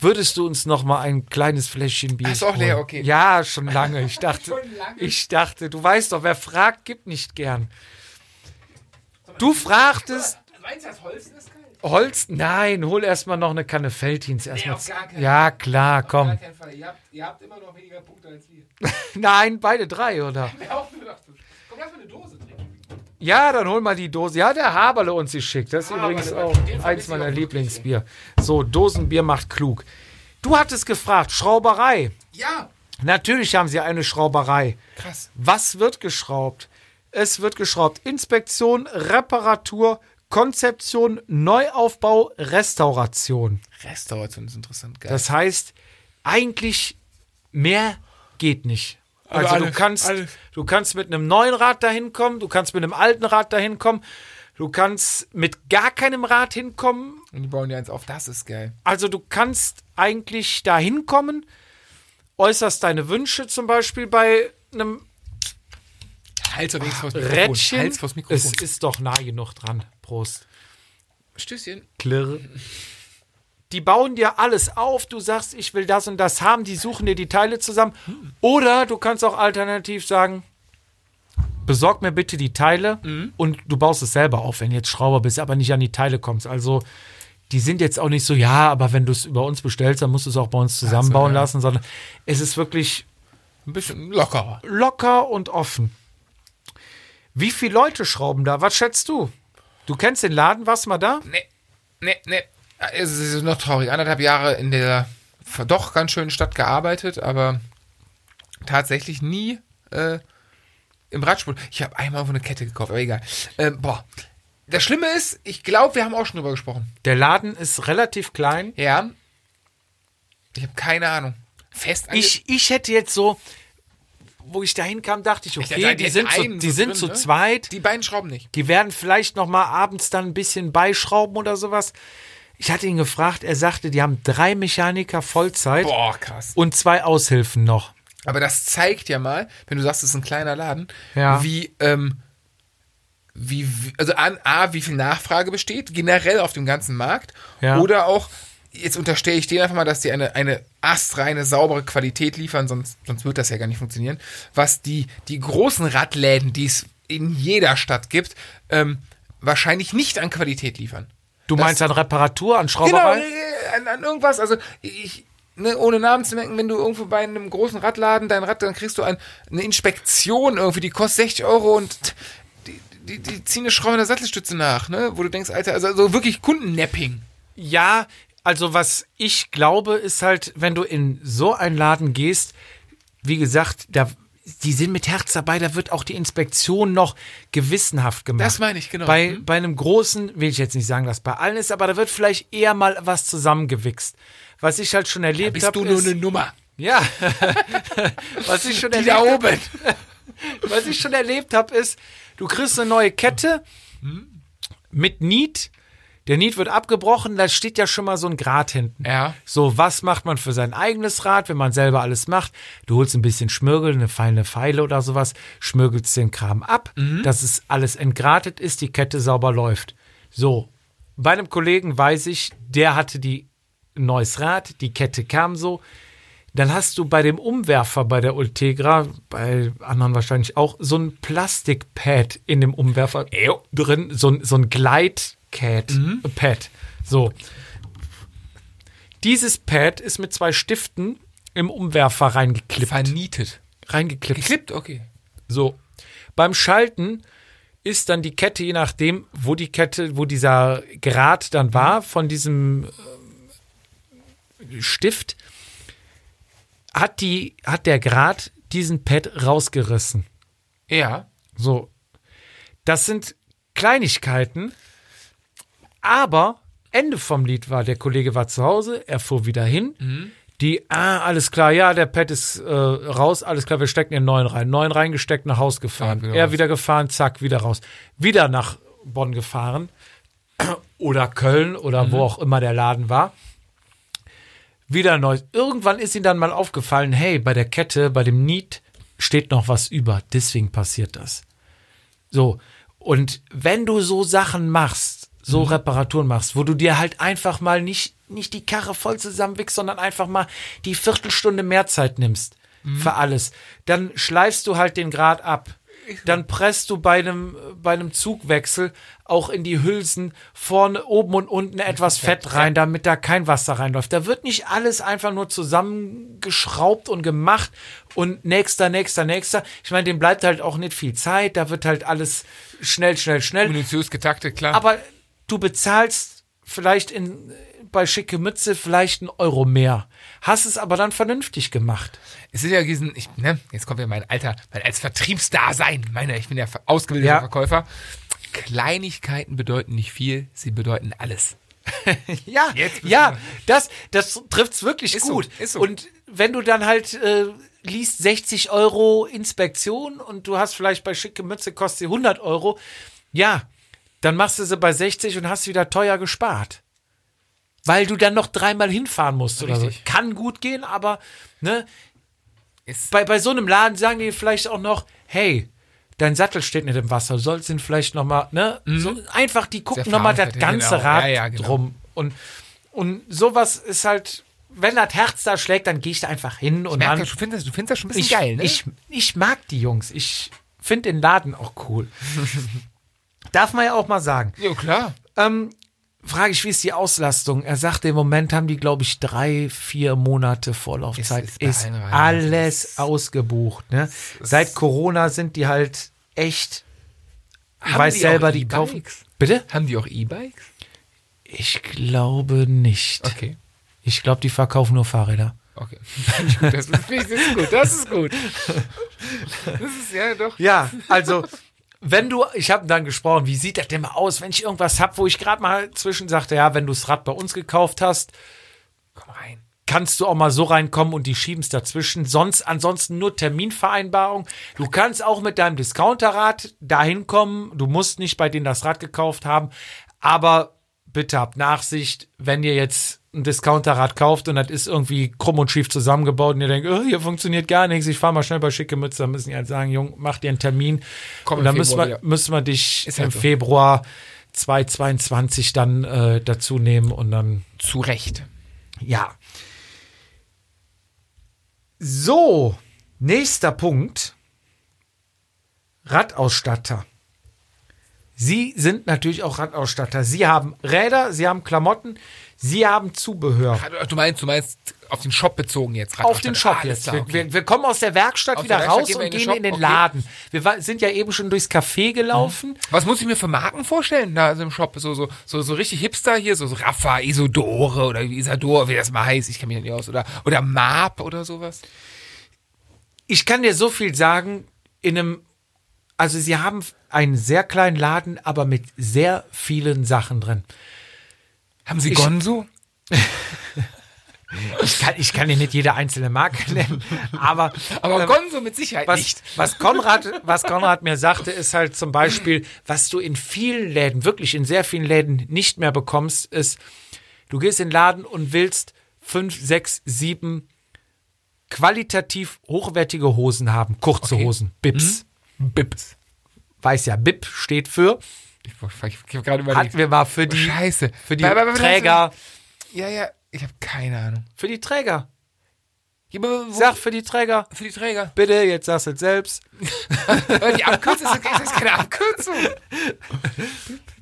würdest du uns noch mal ein kleines Fläschchen Bier Ach, ist auch leer, okay. Ja, schon lange. Ich dachte, Schon lange? ich dachte, du weißt doch, wer fragt, gibt nicht gern. Du fragtest, Meinst du, das Holzen ist geil? Holz? Nein, hol erstmal noch eine Kanne Feldhins. Erstmal. auf gar ja, klar, komm. keinen Fall. Ihr habt, ihr habt immer noch weniger Punkte als wir. Nein, beide drei, oder? Auch nur gedacht, komm, lass mal eine Dose trinken. Ja, dann hol mal die Dose. Ja, der Haberle uns geschickt. Das ist Haberle, übrigens auch eins meiner Lieblingsbier. So, Dosenbier macht klug. Du hattest gefragt, Schrauberei. Ja, Natürlich haben sie eine Schrauberei. krass. Was wird geschraubt? Es wird geschraubt. Inspektion, Reparatur, Konzeption, Neuaufbau, Restauration. Restauration ist interessant, geil. Das heißt, eigentlich mehr geht nicht. Also Also du alles, kannst, alles. du kannst mit einem neuen Rad dahin kommen, du kannst mit einem alten Rad dahin kommen, du kannst mit gar keinem Rad hinkommen. Und die bauen dir eins auf, das ist geil. Also du kannst eigentlich da hinkommen, äußerst deine Wünsche zum Beispiel bei einem Hals vors Mikrofon. Rädchen. Hals vors Es Mikrofon. ist doch nah genug dran. Prost. Stößchen. Klirr. Die bauen dir alles auf, du sagst, ich will das und das haben, die suchen dir die Teile zusammen. Oder du kannst auch alternativ sagen, besorg mir bitte die Teile und du baust es selber auf, wenn du jetzt Schrauber bist, aber nicht an die Teile kommst. Also die sind jetzt auch nicht so, ja, aber wenn du es über uns bestellst, dann musst du es auch bei uns zusammenbauen ja. lassen, sondern es ist wirklich Ein bisschen lockerer. locker und offen. Wie viele Leute schrauben da? Was schätzt du? Du kennst den Laden, warst mal da? Nee, nee, nee. Es ist noch traurig. Anderthalb Jahre in der doch ganz schönen Stadt gearbeitet, aber tatsächlich nie äh, im Radsport. Ich habe einmal so eine Kette gekauft, aber egal. Ähm, boah. Das Schlimme ist, ich glaube, wir haben auch schon drüber gesprochen. Der Laden ist relativ klein. Ja. Ich habe keine Ahnung. Fest Ich, ich hätte jetzt so, wo ich dahin kam, dachte ich, okay, die die sind, zu, die so sind drin, zu ne? zweit. Die beiden Schrauben nicht. Die werden vielleicht noch mal abends dann ein bisschen beischrauben oder sowas. Ich hatte ihn gefragt, er sagte, die haben drei Mechaniker Vollzeit Boah, krass. und zwei Aushilfen noch. Aber das zeigt ja mal, wenn du sagst, es ist ein kleiner Laden, Ja. wie, ähm, wie- also an, A, wie viel Nachfrage besteht, generell auf dem ganzen Markt. Ja. Oder auch, jetzt unterstelle ich denen einfach mal, dass die eine, eine astreine, saubere Qualität liefern, sonst, sonst wird das ja gar nicht funktionieren. Was die, die großen Radläden, die es in jeder Stadt gibt, ähm, wahrscheinlich nicht an Qualität liefern. Du Das- meinst an Reparatur, an Genau, Schrauberei? äh, an, an irgendwas. Also ich, ne, ohne Namen zu merken, wenn du irgendwo bei einem großen Radladen dein Rad, dann kriegst du ein, eine Inspektion irgendwie, die kostet 60 Euro und die, die, die ziehen eine Schraube in der Sattelstütze nach, ne? Wo du denkst, Alter, also, also wirklich Kundennapping. Ja, also was ich glaube, ist halt, wenn du in so einen Laden gehst, wie gesagt, da, die sind mit Herz dabei, da wird auch die Inspektion noch gewissenhaft gemacht. Das meine ich, genau. Bei, Hm. bei einem großen, will ich jetzt nicht sagen, dass bei allen ist, aber da wird vielleicht eher mal was zusammengewichst. Was ich halt schon erlebt Bist habe. du nur ist, eine Nummer. Ja. was ich schon Die erlebt da hab- oben. was ich schon erlebt habe, ist, du kriegst eine neue Kette mit Niet. Der Niet wird abgebrochen, da steht ja schon mal so ein Grat hinten. Ja. So, was macht man für sein eigenes Rad, wenn man selber alles macht? Du holst ein bisschen Schmirgel, eine feine Pfeile oder sowas, schmirgelst den Kram ab, dass es alles entgratet ist, die Kette sauber läuft. So, bei einem Kollegen weiß ich, der hatte die ein neues Rad, die Kette kam so. Dann hast du bei dem Umwerfer bei der Ultegra, bei anderen wahrscheinlich auch, so ein Plastikpad in dem Umwerfer drin, so ein, so ein Gleitpad. Pad. So. Dieses Pad ist mit zwei Stiften im Umwerfer reingeklippt. Vernietet. Reingeklippt. Geklippt, okay. So. Beim Schalten ist dann die Kette, je nachdem, wo die Kette, wo dieser Grat dann war, von diesem ähm, Stift, hat, die, hat der Grat diesen Pad rausgerissen. Ja. So. Das sind Kleinigkeiten, aber Ende vom Lied war, der Kollege war zu Hause, er fuhr wieder hin. Die, ah, alles klar, ja, der Pad ist äh, raus, alles klar, wir stecken den neuen rein. Neuen reingesteckt, nach Haus gefahren. Ja, wieder er raus. wieder gefahren, zack, wieder raus. Wieder nach Bonn gefahren. Oder Köln oder wo auch immer der Laden war. Wieder neu. Irgendwann ist ihm dann mal aufgefallen, hey, bei der Kette, bei dem Niet steht noch was über. Deswegen passiert das. So. Und wenn du so Sachen machst, so Reparaturen machst, wo du dir halt einfach mal nicht, nicht die Karre voll zusammenwickst, sondern einfach mal die Viertelstunde mehr Zeit nimmst für alles, dann schleifst du halt den Grad ab. Dann presst du bei einem, bei einem Zugwechsel auch in die Hülsen vorne, oben und unten etwas Fett rein, damit da kein Wasser reinläuft. Da wird nicht alles einfach nur zusammengeschraubt und gemacht und nächster, nächster, nächster. Ich meine, dem bleibt halt auch nicht viel Zeit. Da wird halt alles schnell, schnell, schnell. Minutiös getaktet, klar. Aber du bezahlst vielleicht in, bei schicke Mütze vielleicht einen Euro mehr. Hast es aber dann vernünftig gemacht. Es ist ja diesen, ich, ne, jetzt kommt ja mein Alter, mein als Vertriebsdasein, meine, ich bin ja ausgebildeter Ja. Verkäufer. Kleinigkeiten bedeuten nicht viel, sie bedeuten alles. Ja, ja, das, das trifft's wirklich Ist so, gut. ist so. Und wenn du dann halt äh, liest 60 Euro Inspektion und du hast vielleicht bei schicke Mütze kostet sie 100 Euro, ja, dann machst du sie bei 60 und hast wieder teuer gespart. Weil du dann noch dreimal hinfahren musst oder so. Richtig. Kann gut gehen, aber ne, Ist, bei, bei so einem Laden sagen die vielleicht auch noch, hey, dein Sattel steht nicht im Wasser, du sollst ihn vielleicht noch mal, ne, so einfach, die gucken Sehr noch mal das ganze genau. Rad Ja, ja, genau. drum. Und, und sowas ist halt, wenn das Herz da schlägt, dann gehe ich da einfach hin und merk, dann, das, du, findest, du findest das schon ein bisschen ich, geil, ne? ich, ich mag die Jungs, ich finde den Laden auch cool. Darf man ja auch mal sagen. ja, klar. Ähm, frage ich, wie ist die Auslastung? Er sagte, im Moment haben die, glaube ich, drei, vier Monate Vorlaufzeit. Ist- Ist, ist alles ist- ausgebucht. Ne? Seit Corona sind die halt echt. Ich Haben weiß die selber, auch die E-Bikes? kaufen. Bitte? Haben die auch E-Bikes? Ich glaube nicht. Okay. Ich glaube, die verkaufen nur Fahrräder. Okay. Das, ist, das ist gut. Das ist gut. Das ist ja doch. Ja, also. Wenn du, ich habe dann gesprochen, wie sieht das denn mal aus, wenn ich irgendwas hab, wo ich gerade mal zwischen sagte, ja, wenn du das Rad bei uns gekauft hast, Komm rein. kannst du auch mal so reinkommen und die schieben's dazwischen. Sonst ansonsten nur Terminvereinbarung. Du kannst auch mit deinem Discounterrad dahin kommen. Du musst nicht bei denen das Rad gekauft haben. Aber bitte habt Nachsicht, wenn ihr jetzt ein Discounterrad kauft und das ist irgendwie krumm und schief zusammengebaut und ihr denkt, oh, hier funktioniert gar nichts, ich fahr mal schnell bei schicke Mütze, dann müssen die halt sagen, Jung, mach dir einen Termin. Komm und dann müssen wir, müssen wir dich halt im so. Februar 2022 dann äh, dazu nehmen und dann Zu Recht. ja. So, nächster Punkt. Radausstatter. Sie sind natürlich auch Radausstatter. Sie haben Räder, sie haben Klamotten, sie haben Zubehör. Du meinst, du meinst auf den Shop bezogen jetzt. Auf den Shop Ah, jetzt. klar, Wir, okay. wir, wir kommen aus der Werkstatt Aus wieder der Werkstatt raus gehen und in den gehen in den okay. Laden. Wir sind ja eben schon durchs Café gelaufen. Was muss ich mir für Marken vorstellen da also im Shop? So, so, so, so richtig Hipster hier, so, so Raffa, Isodore oder Isador, wie das mal heißt, ich kenne mich nicht aus. Oder, oder Map oder sowas. Ich kann dir so viel sagen, in einem, also sie haben einen sehr kleinen Laden, aber mit sehr vielen Sachen drin. Haben Sie Ich- Gonzo? Ich kann, ich kann dir nicht jede einzelne Marke nennen, aber, Aber ähm, Gonzo mit Sicherheit was, nicht. was Konrad, was Konrad mir sagte, ist halt zum Beispiel, was du in vielen Läden, wirklich in sehr vielen Läden nicht mehr bekommst, ist, du gehst in den Laden und willst fünf, sechs, sieben qualitativ hochwertige Hosen haben, kurze Okay. Hosen, Bips. Bips. Weiß ja, Bip steht für, Ich, ich, ich habe gerade überlegt. hatten wir mal für die, Scheiße. für die Aber- aber- Träger, Ja, ja, ich habe keine Ahnung. für die Träger. Ja, Sag für die Träger. für die Träger. Bitte, jetzt sagst du es selbst. Die Abkürzung ist, ist das keine Abkürzung.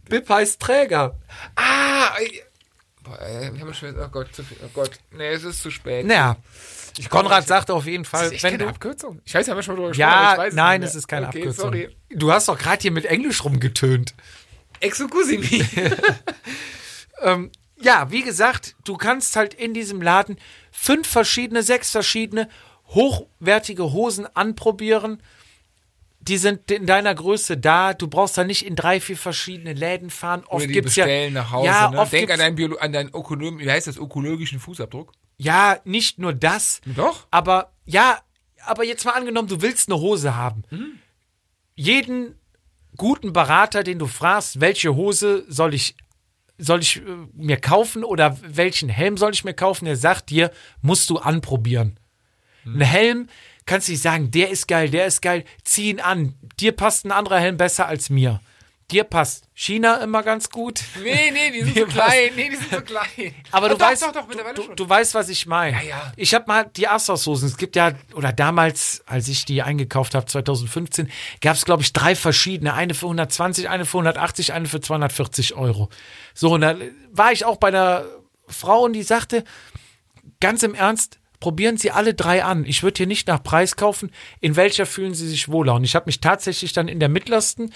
Bip heißt Träger. Ah, ich, boah, ich habe schon, oh Gott, zu viel, oh Gott. Nee, es ist zu spät. Naja, Konrad sagte auf jeden das Fall, ist echt wenn keine du, Abkürzung. Ich weiß, haben wir schon drüber gesprochen, aber Ja, ich weiß nein, es ist keine okay, Abkürzung. sorry. Du hast doch gerade hier mit Englisch rumgetönt. Exokusimi. Ähm, ja, wie gesagt, du kannst halt in diesem Laden fünf verschiedene, sechs verschiedene hochwertige Hosen anprobieren. Die sind in deiner Größe da. Du brauchst da nicht in drei, vier verschiedene Läden fahren. Oft Oder die gibt's ja, bestellen nach Hause. Ja, ne? oft Denk gibt's, an deinen, Biolo an deinen Ökonom wie heißt das, ökologischen Fußabdruck. Ja, nicht nur das. Doch. Aber ja, aber jetzt mal angenommen, du willst eine Hose haben. Jeden guten Berater, den du fragst, welche Hose soll ich soll ich äh, mir kaufen oder welchen Helm soll ich mir kaufen, der sagt dir, musst du anprobieren. Ein Helm kannst du nicht sagen, der ist geil, der ist geil, zieh ihn an. Dir passt ein anderer Helm besser als mir. Dir passt China immer ganz gut. Nee, nee, die sind so klein. Nee, die sind so klein. Aber du doch, weißt, Doch, doch, mittlerweile du, schon. du weißt, was ich meine. Ja, ja. Ich habe mal die Assos-Hosen. Es gibt ja, oder damals, als ich die eingekauft habe, 2015, gab es, glaube ich, drei verschiedene. Eine für 120, eine für 180, eine für 240 Euro. So, und dann war ich auch bei einer Frau und die sagte, ganz im Ernst, probieren Sie alle drei an. Ich würde hier nicht nach Preis kaufen. In welcher fühlen Sie sich wohler? Und ich habe mich tatsächlich dann in der mittlersten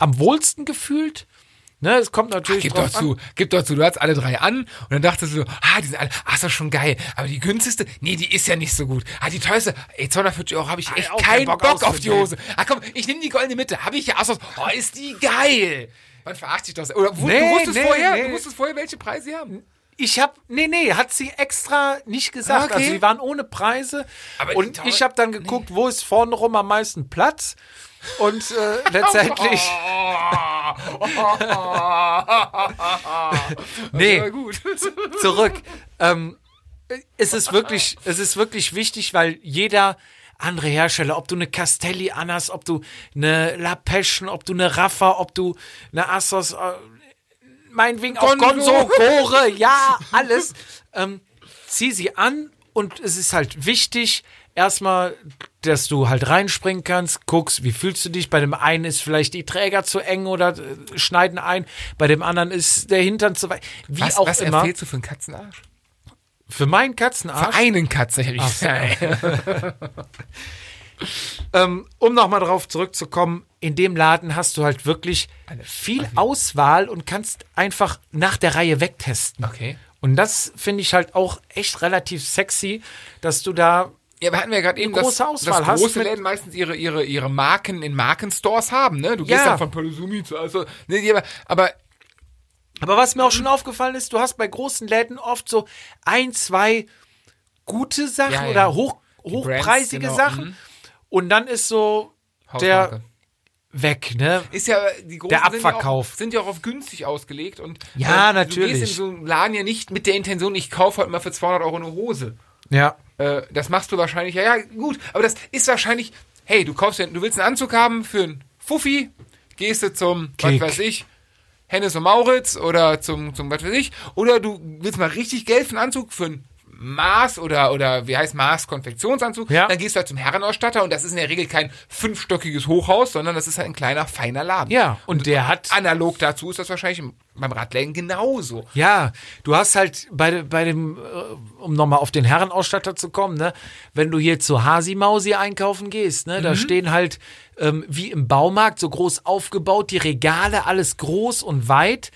am wohlsten gefühlt. Ne, es kommt natürlich Gib doch drauf an. zu, gib doch zu, du hattest alle drei an und dann dachtest du, ah, die sind alle, ah, ist doch schon geil. Aber die günstigste, nee, die ist ja nicht so gut. Ah, die teuerste, ey, 240 Euro habe ich echt auch keinen Bock, Bock auf die. Hose. Ah, komm, ich nehme die goldene Mitte. Habe ich ja Asos. Oh, ist die geil. Man verarscht sich das. Oder Nee, du wusstest nee, vorher, nee. du wusstest vorher, welche Preise sie haben. Ich habe, nee, nee, hat sie extra nicht gesagt. Okay. Also die waren ohne Preise. Aber und ich habe dann geguckt, wo ist vorne rum am meisten Platz. Und äh, letztendlich, nee, gut. zurück. Ähm, es ist wirklich, es ist wirklich wichtig, weil jeder andere Hersteller, ob du eine Castelli anhast, ob du eine La Passion, ob du eine Raffa, ob du eine Assos, äh, meinetwegen auch Gonzo. Gore, ja, alles. ähm, zieh sie an und es ist halt wichtig, erstmal, dass du halt reinspringen kannst, guckst, wie fühlst du dich. Bei dem einen ist vielleicht die Träger zu eng oder äh, schneiden ein, bei dem anderen ist der Hintern zu weit. Wie Was, auch was immer. empfehlst du für einen Katzenarsch? Für meinen Katzenarsch. Für einen Katze hätte ich gesagt. Ähm, um nochmal drauf zurückzukommen, in dem Laden hast du halt wirklich viel Auswahl und kannst einfach nach der Reihe wegtesten. Okay. Und das finde ich halt auch echt relativ sexy, dass du da Ja, aber hatten wir ja gerade eben, große dass, Auswahl dass große mit- Läden meistens ihre, ihre, ihre Marken in Markenstores haben, ne? Du gehst Ja. dann von Palazumi zu, also, ne, aber, aber Aber was mir auch schon aufgefallen ist, du hast bei großen Läden oft so ein, zwei gute Sachen Ja, ja. oder hoch, hochpreisige Brands, genau, Sachen. Und dann ist so der weg, ne? Ist ja, die großen Der Sind ja, Abverkauf. auch, sind ja auch auf günstig ausgelegt und Ja, äh, natürlich. Du gehst in so einen Laden ja nicht mit der Intention, ich kaufe heute mal für 200 Euro eine Hose. Ja. Äh, das machst du wahrscheinlich, ja, ja, gut, aber das ist wahrscheinlich, hey, du kaufst ja, du willst einen Anzug haben für einen Fuffi, gehst du zum, Kick. was weiß ich, Hennes und Mauritz oder zum, zum, was weiß ich, oder du willst mal richtig Geld für einen Anzug für einen Maß oder, oder wie heißt Maß Konfektionsanzug. Ja. Dann gehst du halt zum Herrenausstatter und das ist in der Regel kein fünfstöckiges Hochhaus, sondern das ist halt ein kleiner, feiner Laden. Ja, und der hat Analog dazu ist das wahrscheinlich im- beim Radläden genauso. Ja, du hast halt bei, bei dem, äh, um nochmal auf den Herrenausstatter zu kommen, ne, wenn du hier zu Hasi Mausi einkaufen gehst, ne, da stehen halt ähm, wie im Baumarkt so groß aufgebaut, die Regale, alles groß und weit.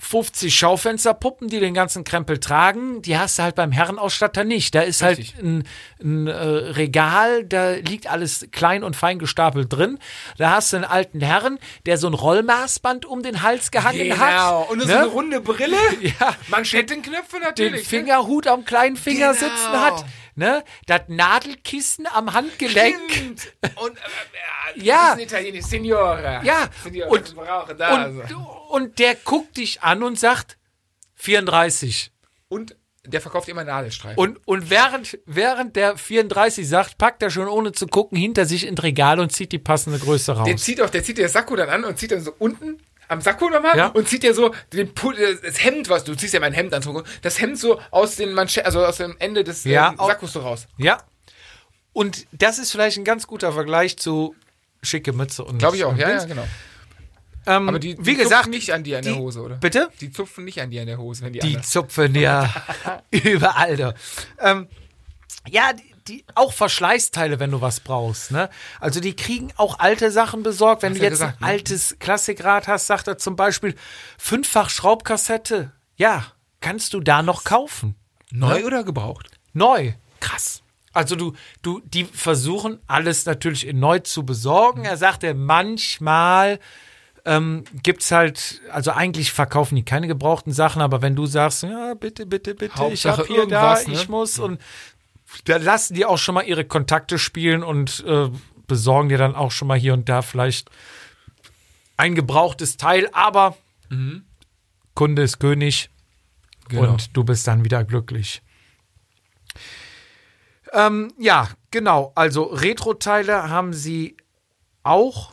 50 Schaufensterpuppen, die den ganzen Krempel tragen, die hast du halt beim Herrenausstatter nicht. Da ist Richtig. halt ein, ein äh, Regal, da liegt alles klein und fein gestapelt drin. Da hast du einen alten Herren, der so ein Rollmaßband um den Hals gehangen hat. Genau. Und so ne? eine runde Brille. Ja. Manschettenknöpfe den natürlich. ne? Fingerhut am kleinen Finger Genau. sitzen hat, ne? Das Nadelkissen am Handgelenk. Stimmt. Und äh, äh, Ja. Ist Italienisch, Signore. Ja. Signore, Und-. Und, also. und der guckt dich an und sagt 34. und der verkauft immer Nadelstreifen. Und, und während, während der 34 sagt, packt er schon ohne zu gucken hinter sich ins Regal und zieht die passende Größe raus. der zieht auch, der zieht der Sakko dann an und zieht dann so unten am Sakko nochmal Ja. und zieht dir so den Pu- das Hemd, was du ziehst ja mein Hemd an, das Hemd so aus den Manschetten, also aus dem Ende des Ja, ähm, au- Sakkos so raus. Ja. Und das ist vielleicht ein ganz guter Vergleich zu schicke Mütze und Glaube ich auch, ja, ja, genau. Ähm, Aber die, die wie gesagt, zupfen nicht an dir an der Hose, oder? Bitte? Die zupfen nicht an dir an der Hose, wenn die, Die anders. zupfen ja überall da. Ähm, ja, die, auch Verschleißteile, wenn du was brauchst. Ne? Also die kriegen auch alte Sachen besorgt. Wenn Hast du ja jetzt gesagt, ein ne? altes Klassikrad hast, sagt er zum Beispiel fünffach Schraubkassette. Ja, kannst du da noch kaufen. Neu oder gebraucht? Neu. Krass. Also du, du, die versuchen alles natürlich neu zu besorgen. Er sagte, manchmal ähm, gibt's halt, also eigentlich verkaufen die keine gebrauchten Sachen, aber wenn du sagst, ja, bitte, bitte, bitte, ich Hauptsache hab hier da, irgendwas, ne? ich muss und da lassen die auch schon mal ihre Kontakte spielen und äh, besorgen dir dann auch schon mal hier und da vielleicht ein gebrauchtes Teil, aber Kunde ist König Genau. und du bist dann wieder glücklich. Ähm, ja, genau. Also Retro-Teile haben sie auch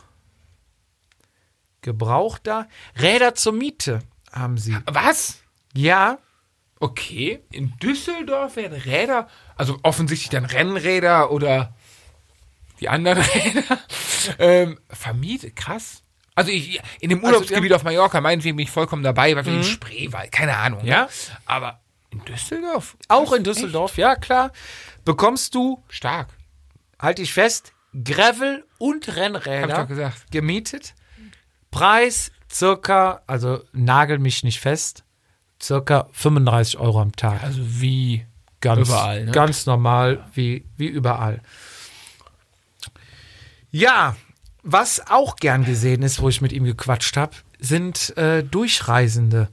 gebraucht da. Räder zur Miete haben sie. Was? Ja, Okay, in Düsseldorf werden Räder, also offensichtlich dann Rennräder oder die anderen Räder, ähm, vermietet. Krass. Also ich, in dem Also, Urlaubsgebiet auf Mallorca, meinetwegen bin ich vollkommen dabei, weil wir in Spreewald, keine Ahnung. Ja. Ne? Aber in Düsseldorf? auch in Düsseldorf, ja klar. Bekommst du, Stark. halt dich fest, Gravel und Rennräder gemietet. Preis circa, also nagel mich nicht fest, circa 35 Euro am Tag. Also wie Ganz, Überall, ne? ganz normal, wie, wie überall. Ja, was auch gern gesehen ist, wo ich mit ihm gequatscht habe, sind äh, Durchreisende.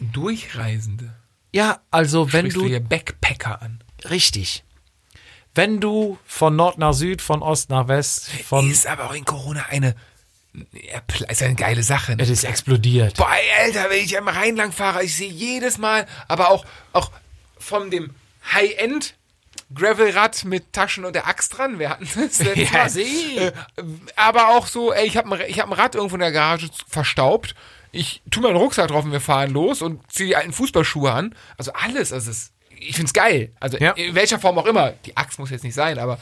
Durchreisende. Ja, also wenn Sprichst du, du Backpacker an. richtig, wenn du von Nord nach Süd, von Ost nach West, von ist aber auch in Corona eine, ist eine geile Sache. Ne? es ist explodiert. Boah, Alter, wenn ich am Rhein lang fahre, ich sehe jedes Mal, aber auch, auch von dem High-End Gravelrad mit Taschen und der Axt dran. Wir hatten das letzte Ja, Mal. sieh. Äh, aber auch so, ey, ich habe ein, ich hab ein Rad irgendwo in der Garage verstaubt. Ich tu meinen Rucksack drauf und wir fahren los und ziehe die alten Fußballschuhe an. Also alles, also es, ich find's geil. Also Ja. in welcher Form auch immer. Die Axt muss jetzt nicht sein, aber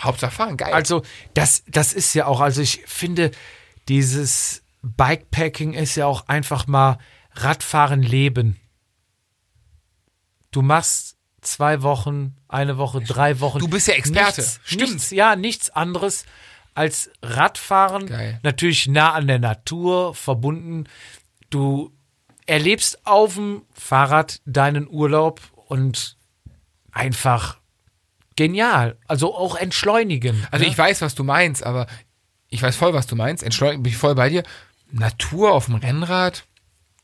Hauptsache fahren, geil. Also, das, das ist ja auch, also ich finde, dieses Bikepacking ist ja auch einfach mal Radfahren leben. Du machst zwei Wochen, eine Woche, drei Wochen. Du bist ja Experte. Nichts, Stimmt. Nichts, ja, nichts anderes als Radfahren. Geil. Natürlich nah an der Natur verbunden. Du erlebst auf dem Fahrrad deinen Urlaub und einfach genial. Also auch entschleunigen. Also ne? ich weiß, was du meinst, aber ich weiß voll, was du meinst. Entschleunigen bin ich voll bei dir. Natur auf dem Rennrad.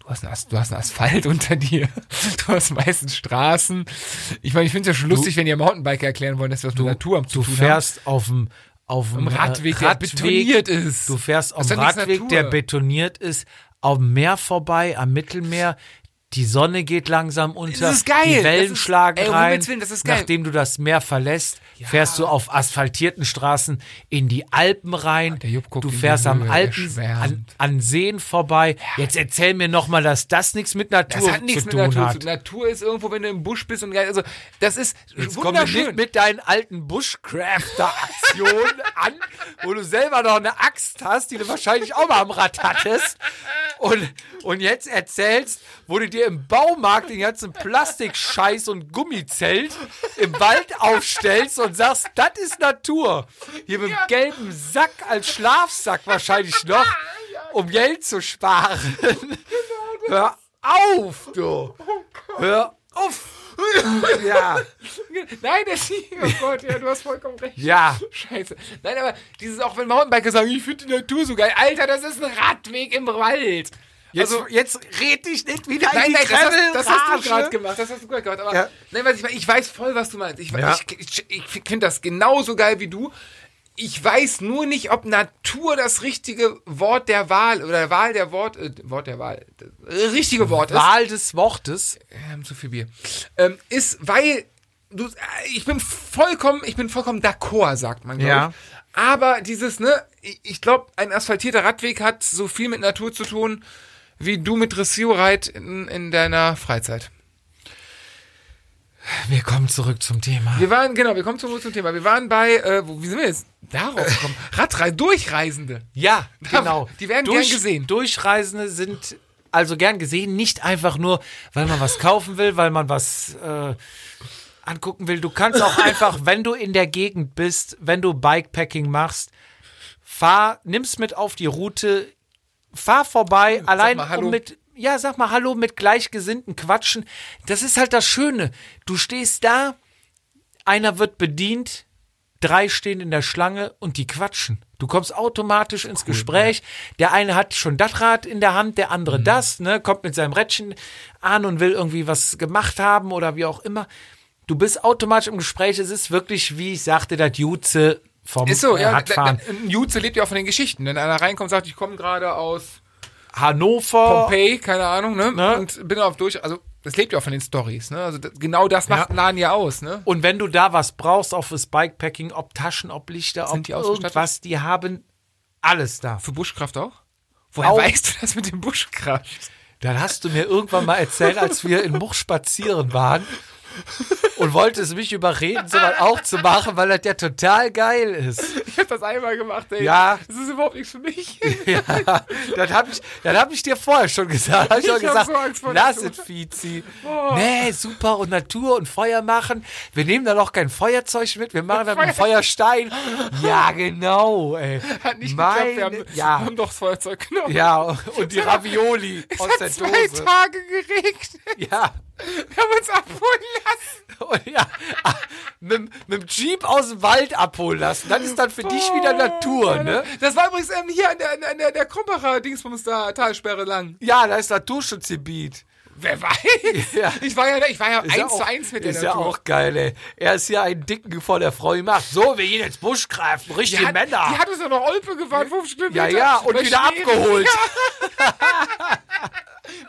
Du hast, einen du hast einen Asphalt unter dir. Du hast meistens Straßen. Ich meine, ich finde es ja schon lustig, wenn ihr Mountainbiker erklären wollen, dass wir was mit Natur am zu Du tun fährst auf dem auf dem. Am Radweg, äh, der betoniert ist. Du fährst auf dem Radweg, der betoniert ist, auf dem Meer vorbei, am Mittelmeer. Die Sonne geht langsam unter, Das ist geil. die Wellen ist- schlagen ey, um rein. Willen, das ist geil. Nachdem du das Meer verlässt, fährst du auf asphaltierten Straßen in die Alpen rein. du fährst am Höhe, Alpen an, an Seen vorbei. Jetzt erzähl mir noch mal, dass das nichts mit Natur Das hat nichts zu mit tun Natur hat. zu. Natur ist irgendwo, wenn du im Busch bist und. Also, das ist Jetzt komm wunderschön. nicht mit deinen alten Bushcrafter-Aktionen an, wo du selber noch eine Axt hast, die du wahrscheinlich auch mal am Rad hattest. Und, und jetzt erzählst, wo du dir im Baumarkt den ganzen Plastikscheiß und Gummizelt im Wald aufstellst und sagst, das ist Natur. Hier mit dem gelben Sack als Schlafsack wahrscheinlich noch, um Geld zu sparen. Hör auf, du. Hör auf. Ja. Nein, das ist Oh Gott, ja, du hast vollkommen recht. Ja. Scheiße. Nein, aber dieses auch, wenn Mountainbiker sagen, ich finde die Natur so geil. Alter, das ist ein Radweg im Wald. Jetzt, Also- jetzt red dich nicht wieder Nein, in die nein, das hast, das hast du gerade gemacht. Das hast du gerade gemacht. Aber Ja. nein, was ich, ich weiß voll, was du meinst. Ich, Ja. ich, ich, ich finde das genauso geil wie du. Ich weiß nur nicht, ob Natur das richtige Wort der Wahl oder Wahl der Wort, äh, Wort der Wahl, äh, richtige Wort ist. Wahl des Wortes. Ähm, zu viel Bier. Ähm, ist, weil du, äh, ich bin vollkommen, ich bin vollkommen d'accord, sagt man, glaube Ja. ich. Aber dieses, ne, ich glaube, ein asphaltierter Radweg hat so viel mit Natur zu tun, wie du mit Dressurreit in, in deiner Freizeit. Wir kommen zurück zum Thema. Wir waren, genau, wir kommen zum, zum Thema. Wir waren bei, äh, wo, wie sind wir jetzt darauf gekommen? Radreise, Durchreisende. Ja, genau. Die werden gern gesehen. Durchreisende sind also gern gesehen, nicht einfach nur, weil man was kaufen will, weil man was äh, angucken will. Du kannst auch einfach, wenn du in der Gegend bist, wenn du Bikepacking machst, fahr, nimm's mit auf die Route, fahr vorbei, allein mal um mit ja, sag mal Hallo mit Gleichgesinnten quatschen. Das ist halt das Schöne. Du stehst da, einer wird bedient, drei stehen in der Schlange und die quatschen. Du kommst automatisch ins Gespräch. Der eine hat schon das Rad in der Hand, der Mhm. andere das, ne, kommt mit seinem Rädchen an und will irgendwie was gemacht haben oder wie auch immer. Du bist automatisch im Gespräch. Es ist wirklich, wie ich sagte, das Jutze vom Ist so, äh, ja. Radfahren. da- da- Ein Jutze lebt ja auch von den Geschichten. Wenn einer reinkommt und sagt, ich komme gerade aus Hannover. Pompeii, keine Ahnung, ne? Ne? Und bin auf durch, also das lebt ja auch von den Stories, ne? Also genau das macht Ja. Laden ja aus, ne? Und wenn du da was brauchst, auch fürs Bikepacking, ob Taschen, ob Lichter, Sind ob die irgendwas, die haben alles da. Für Buschkraft auch? Woher Auch. weißt du das mit dem Buschkraft? Dann hast du mir irgendwann mal erzählt, als wir in Buch spazieren waren und wolltest mich überreden, sowas auch zu machen, weil das ja total geil ist. Ich hab das einmal gemacht, ey. Ja. Das ist überhaupt nichts für mich. Ja, das habe ich, das hab ich dir vorher schon gesagt. Hab ich, Ich schon hab gesagt, so Angst vor lass es, Fizi. Nee, super und Natur und Feuer machen. Wir nehmen da noch kein Feuerzeug mit, wir machen dann einen Feuerstein. Ja, genau, ey. Hat nicht Meine- geklappt. Wir haben, ja, haben doch das Feuerzeug genommen. ja, und die Ravioli aus der Es hat zwei Dose. Tage geregnet. Ja. Wir haben uns abholen lassen. Und ja, ah, mit, mit dem Jeep aus dem Wald abholen lassen. Das ist dann für dich wieder Natur, ne? Das war übrigens ähm, hier an der, an der, der Krumbacher Dingsbums da, Talsperre lang. Ja, da ist Naturschutzgebiet. Wer weiß? Ja. Ich war ja, ich war ja Ist ja eins auch- zu eins mit der Ist Natur. ja auch geil, ey. Er ist ja ein Dicken vor der Frau gemacht. So, wir gehen jetzt Buschgreifen, Die richtige hat, Männer. die hat uns ja noch Olpe gefahren, 50 Kilometer. ja, ja, und wieder Schnee. abgeholt.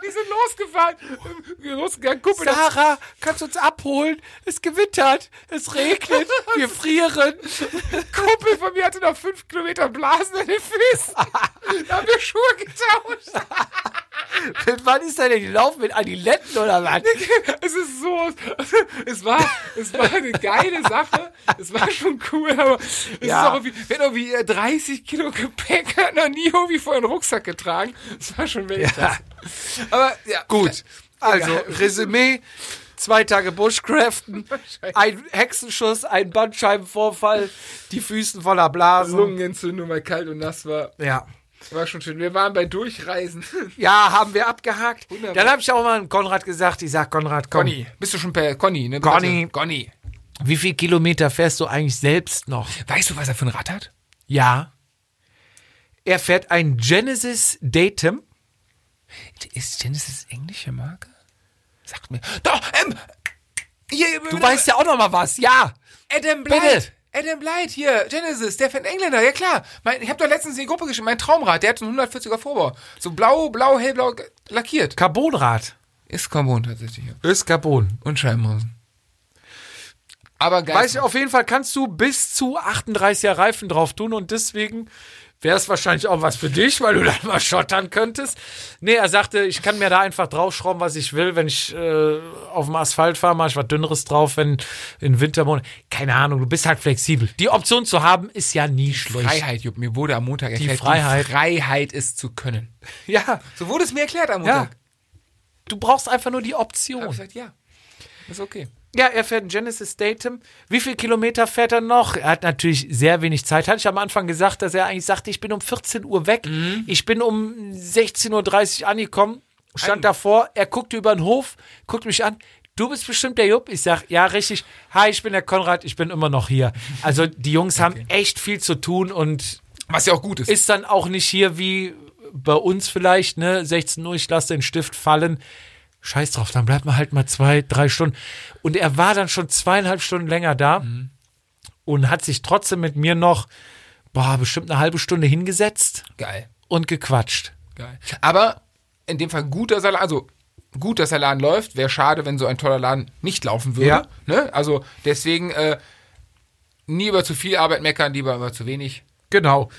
Die sind losgefahren. Losgegangen, Kumpel. Sarah, kannst du uns abholen? Es gewittert, es regnet, wir frieren. Kumpel von mir hatte noch 5 Kilometer Blasen an den Füßen. Da haben wir Schuhe getauscht. Mit wann ist er denn gelaufen? Mit Adiletten oder was? Es ist so, es war, es war eine geile Sache. Es war schon cool, aber es Ja. ist auch irgendwie, wir hatten irgendwie äh, 30 Kilo Gepäck, hat noch nie irgendwie vor einen Rucksack getragen. Es war schon Weltklasse. Aber ja, Gut, also Egal. Resümee. Zwei Tage Bushcraften, ein Hexenschuss, ein Bandscheibenvorfall, die Füßen voller Blasen. Lungenentzündung, weil kalt und nass war. Ja. War schon schön. Wir waren bei Durchreisen. Ja, haben wir abgehakt. Wunderbar. Dann habe ich auch mal Konrad gesagt, ich sag Konrad, komm, Conny, bist du schon per Conny, ne? Conny. Conny. wie viel Kilometer fährst du eigentlich selbst noch? Weißt du, was er für ein Rad hat? Ja. Er fährt ein Genesis Datum. Ist Genesis englische Marke? Sagt mir. Doch, ähm. Hier, Du weißt ja auch noch mal was. Ja. Adam Bitte. Blight. Adam Blight, hier, Genesis, der von Engländer, ja klar. Mein, ich habe doch letztens in die Gruppe geschrieben, mein Traumrad, der hat so einen 140er Vorbau. So blau, blau, hellblau lackiert. Carbonrad. Ist Carbon tatsächlich. Ja. Ist Carbon. Und Scheibenbremsen. Aber geil. Weißt du, auf jeden Fall kannst du bis zu 38er Reifen drauf tun und deswegen wäre es wahrscheinlich auch was für dich, weil du dann mal schottern könntest. Nee, er sagte, ich kann mir da einfach draufschrauben, was ich will. Wenn ich äh, auf dem Asphalt fahre, mache ich was Dünneres drauf, wenn in Wintermonaten. Keine Ahnung, du bist halt flexibel. Die Option zu haben, ist ja nie schlecht. Freiheit, Jupp. Mir wurde am Montag erklärt, Freiheit. die Freiheit ist zu können. Ja, So wurde es mir erklärt am ja. Montag. Du brauchst einfach nur die Hab Option. ich gesagt, ja. Ist okay. Ja, er fährt einen Genesis Datum. Wie viel Kilometer fährt er noch? Er hat natürlich sehr wenig Zeit. Hatte ich am Anfang gesagt, dass er eigentlich sagte, ich bin um 14 Uhr weg. Ich bin um 16.30 Uhr angekommen, stand An- davor, er guckte über den Hof, guckt mich an. Du bist bestimmt der Jupp. Ich sag, ja, richtig. Hi, ich bin der Konrad, ich bin immer noch hier. Also die Jungs haben echt viel zu tun und Was ja auch gut ist. ist dann auch nicht hier wie bei uns vielleicht, ne? 16 Uhr, ich lasse den Stift fallen. Scheiß drauf, dann bleibt man halt mal zwei, drei Stunden. Und er war dann schon zweieinhalb Stunden länger da und hat sich trotzdem mit mir noch, boah, bestimmt eine halbe Stunde hingesetzt Geil. und gequatscht. Geil. Aber in dem Fall gut, dass er, also gut, dass der Laden läuft. Wäre schade, wenn so ein toller Laden nicht laufen würde. Ja. Ne? Also deswegen äh, nie über zu viel Arbeit meckern, lieber über zu wenig. Genau.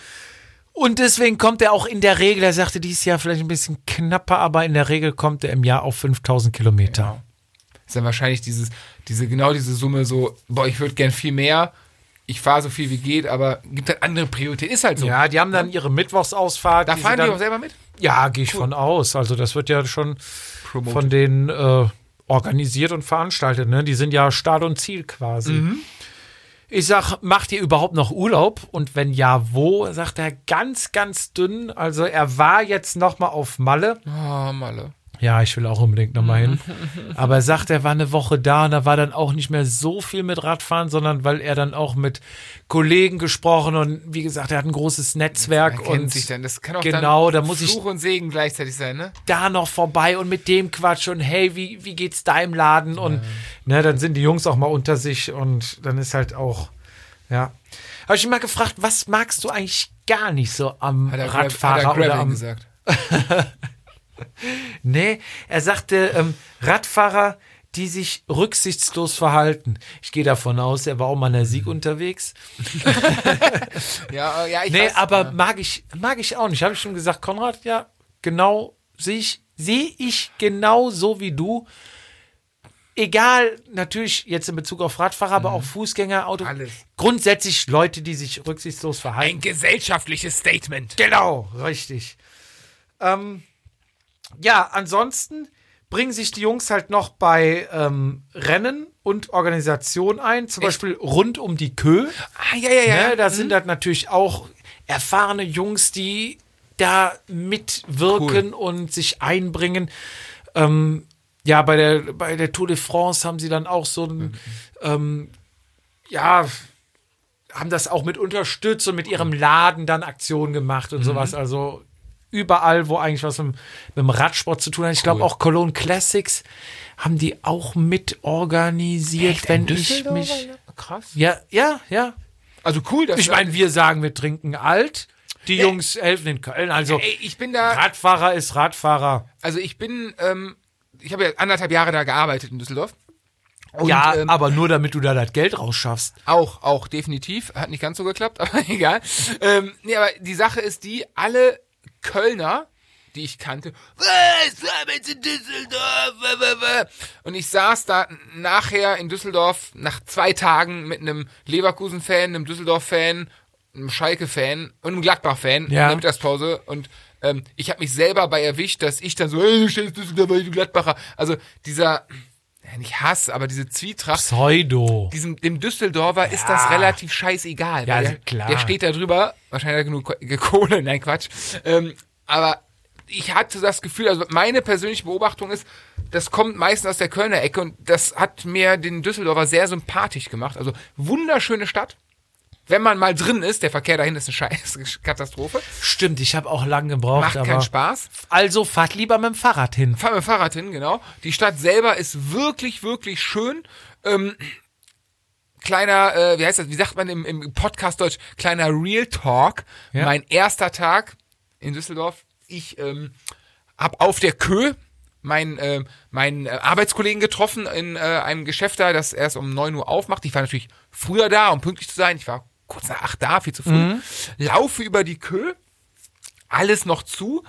Und deswegen kommt er auch in der Regel, er sagte dieses Jahr vielleicht ein bisschen knapper, aber in der Regel kommt er im Jahr auf 5000 Kilometer. Ist dann wahrscheinlich dieses, diese, genau diese Summe so, boah, ich würde gern viel mehr. Ich fahre so viel wie geht, aber gibt halt andere Prioritäten. Ist halt so. Ja, die haben dann ihre Mittwochsausfahrt. Da sie fahren die dann, auch selber mit? Ja, gehe ich von aus. Also das wird ja schon Promoted. von denen äh, organisiert und veranstaltet. Ne? Die sind ja Start und Ziel quasi. Mhm. Ich sag, macht ihr überhaupt noch Urlaub? Und wenn ja, wo? Sagt er ganz, ganz dünn. Also er war jetzt noch mal auf Malle. Oh, Malle. Ja, ich will auch unbedingt noch mal hin. Aber er sagt, er war eine Woche da und da war dann auch nicht mehr so viel mit Radfahren, sondern weil er dann auch mit Kollegen gesprochen und wie gesagt, er hat ein großes Netzwerk und sich dann. Das kann auch genau, dann da muss ich Fluch und Segen gleichzeitig sein, ne? da noch vorbei und mit dem Quatsch und hey, wie, wie geht's da im Laden? Und ne, dann sind die Jungs auch mal unter sich und dann ist halt auch, ja. Habe ich ihn mal gefragt, was magst du eigentlich gar nicht so am Hat er, Radfahrer hat er oder am. gesagt. Nee, er sagte, ähm, Radfahrer, die sich rücksichtslos verhalten. Ich gehe davon aus, er war auch mal in der Sieg unterwegs. Ja, äh, ja, ich nee, weiß. aber ja. mag ich, mag ich auch nicht. Habe ich schon gesagt, Konrad, ja, genau, sehe ich, sehe ich genau so wie du. Egal, natürlich jetzt in Bezug auf Radfahrer, aber auch Fußgänger, Auto. Mhm. Alles. Grundsätzlich Leute, die sich rücksichtslos verhalten. Ein gesellschaftliches Statement. Genau, richtig. Ähm, ja, ansonsten bringen sich die Jungs halt noch bei ähm, Rennen und Organisation ein, zum Beispiel rund um die Kö. Ah, ja, ja, ja. Ne, da sind halt natürlich auch erfahrene Jungs, die da mitwirken und sich einbringen. Ähm, ja, bei der, bei der Tour de France haben sie dann auch so ein, ähm, ja, haben das auch mit unterstützt und mit ihrem Laden dann Aktionen gemacht und sowas. Also überall, wo eigentlich was mit, mit dem Radsport zu tun hat. Ich glaube auch Cologne Classics haben die auch mit organisiert, wenn ich mich. Krass. Ja, ja, ja. Also cool, dass Ich meine, wir sagen, wir trinken alt. Die Jungs helfen in Köln. Also Ey, ich bin da, Radfahrer ist Radfahrer. also ich bin, ähm, ich habe ja anderthalb Jahre da gearbeitet in Düsseldorf. Und, ja, ähm, aber nur damit du da das Geld rausschaffst. Auch, auch definitiv. Hat nicht ganz so geklappt, aber egal. Ähm, nee, aber die Sache ist die, alle Kölner, die ich kannte, was jetzt in Düsseldorf? Wah, wah, wah?" Und ich saß da nachher in Düsseldorf nach zwei Tagen mit einem Leverkusen-Fan, einem Düsseldorf-Fan, einem Schalke-Fan und einem Gladbach-Fan in Ja. der Mittagspause und ähm, ich habe mich selber bei erwischt, dass ich dann so, ey, du stehst Düsseldorf, weil du Gladbacher. Also dieser, ja, nicht Hass, aber diese Zwietracht Pseudo. diesem, dem Düsseldorfer ist das relativ scheißegal. Ja, weil also der, klar. Der steht da drüber, wahrscheinlich hat er genug Ko- Kohle, nein, Quatsch. Ähm, aber ich hatte das Gefühl, also meine persönliche Beobachtung ist, das kommt meistens aus der Kölner Ecke und das hat mir den Düsseldorfer sehr sympathisch gemacht. Also wunderschöne Stadt. Wenn man mal drin ist, der Verkehr dahin ist eine scheiß Katastrophe. Stimmt, ich habe auch lange gebraucht, Macht aber keinen Spaß. also fahrt lieber mit dem Fahrrad hin. Fahr mit dem Fahrrad hin, genau. Die Stadt selber ist wirklich, wirklich schön. Ähm, kleiner, äh, wie heißt das, wie sagt man im, im Podcast Deutsch, kleiner Real Talk. Ja. Mein erster Tag in Düsseldorf. Ich ähm, hab auf der Kö meinen äh, meinen äh, Arbeitskollegen getroffen in äh, einem Geschäft da, das erst um 9 Uhr aufmacht. Ich war natürlich früher da, um pünktlich zu sein. Ich war kurz nach 8 da, viel zu früh. Laufe über die Kö, alles noch zu,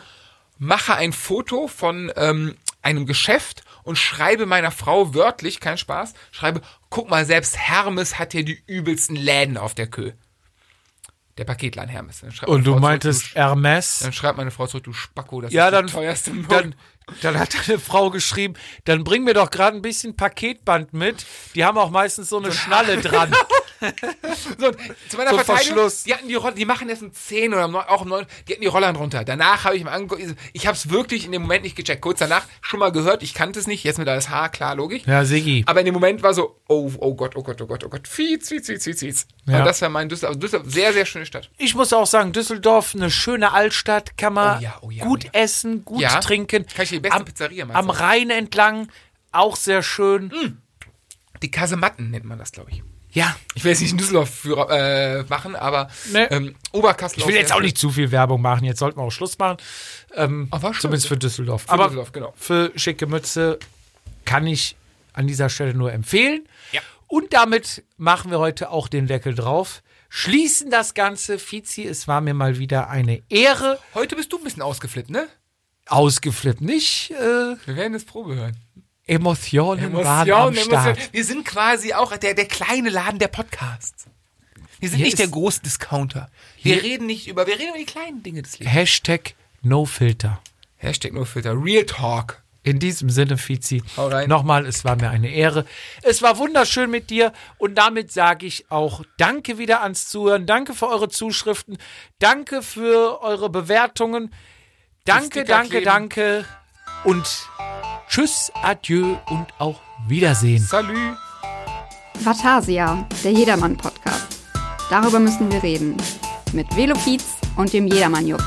mache ein Foto von ähm, einem Geschäft und schreibe meiner Frau wörtlich, kein Spaß, schreibe, guck mal, selbst Hermes hat hier die übelsten Läden auf der Kö. Der Paketladen Hermes. Und du Frau zurück, meintest du, Hermes? dann schreibt meine Frau zurück, du Spacko, das Ja, ist dann, die teuerste dann, dann hat deine Frau geschrieben, dann bring mir doch gerade ein bisschen Paketband mit. Die haben auch meistens so eine Schnalle dran. So, zu meiner So Verteidigung, die hatten die Roller, die machen erst um 10 oder um 9, auch um 9, die hatten die Rollern runter. Danach habe ich mir angeguckt, ich habe es wirklich in dem Moment nicht gecheckt. Kurz danach schon mal gehört, ich kannte es nicht, jetzt mit alles Haar, klar, logisch. Ja, Sigi. Aber in dem Moment war so, oh, oh Gott, oh Gott, oh Gott, oh Gott, Fietz, Fietz, Fietz, Fietz, Fietz. Ja. Aber das war mein Düsseldorf. Also Düsseldorf, sehr, sehr schöne Stadt. Ich muss auch sagen, Düsseldorf, eine schöne Altstadt, kann man Oh ja, oh ja, gut oh ja. essen, gut trinken. Kann ich die beste am, Pizzeria mal Am. Rhein entlang, auch sehr schön. Die Kasematten nennt man das, glaube ich. Ja, Ich will jetzt nicht einen Düsseldorf-Führer äh, machen, aber Nee. ähm, Oberkassel ich will jetzt auch nicht zu viel Werbung machen. Jetzt sollten wir auch Schluss machen. Ähm, Aber zumindest für Düsseldorf. Für Aber Düsseldorf, genau. für schicke Mütze kann ich an dieser Stelle nur empfehlen. Ja. Und damit machen wir heute auch den Deckel drauf. Schließen das Ganze. Fizi, es war mir mal wieder eine Ehre. Heute bist du ein bisschen ausgeflippt, ne? Ausgeflippt, nicht? Äh, Wir werden das Probe hören. Emotionen, waren am Start. Emotionen. Wir sind quasi auch der, der kleine Laden der Podcasts. Wir sind Hier nicht der große Discounter. Wir reden nicht über, wir reden über die kleinen Dinge des Lebens. Hashtag NoFilter. Hashtag nur Filter. Real Talk. In diesem Sinne, Fizi, nochmal, es war mir eine Ehre. Es war wunderschön mit dir und damit sage ich auch Danke wieder ans Zuhören. Danke für eure Zuschriften. Danke für eure Bewertungen. Danke, danke, danke. Und tschüss, adieu und auch Wiedersehen. Salü. Vatasia, der Jedermann-Podcast. Darüber müssen wir reden. Mit Velofiz und dem Jedermann-Jupp.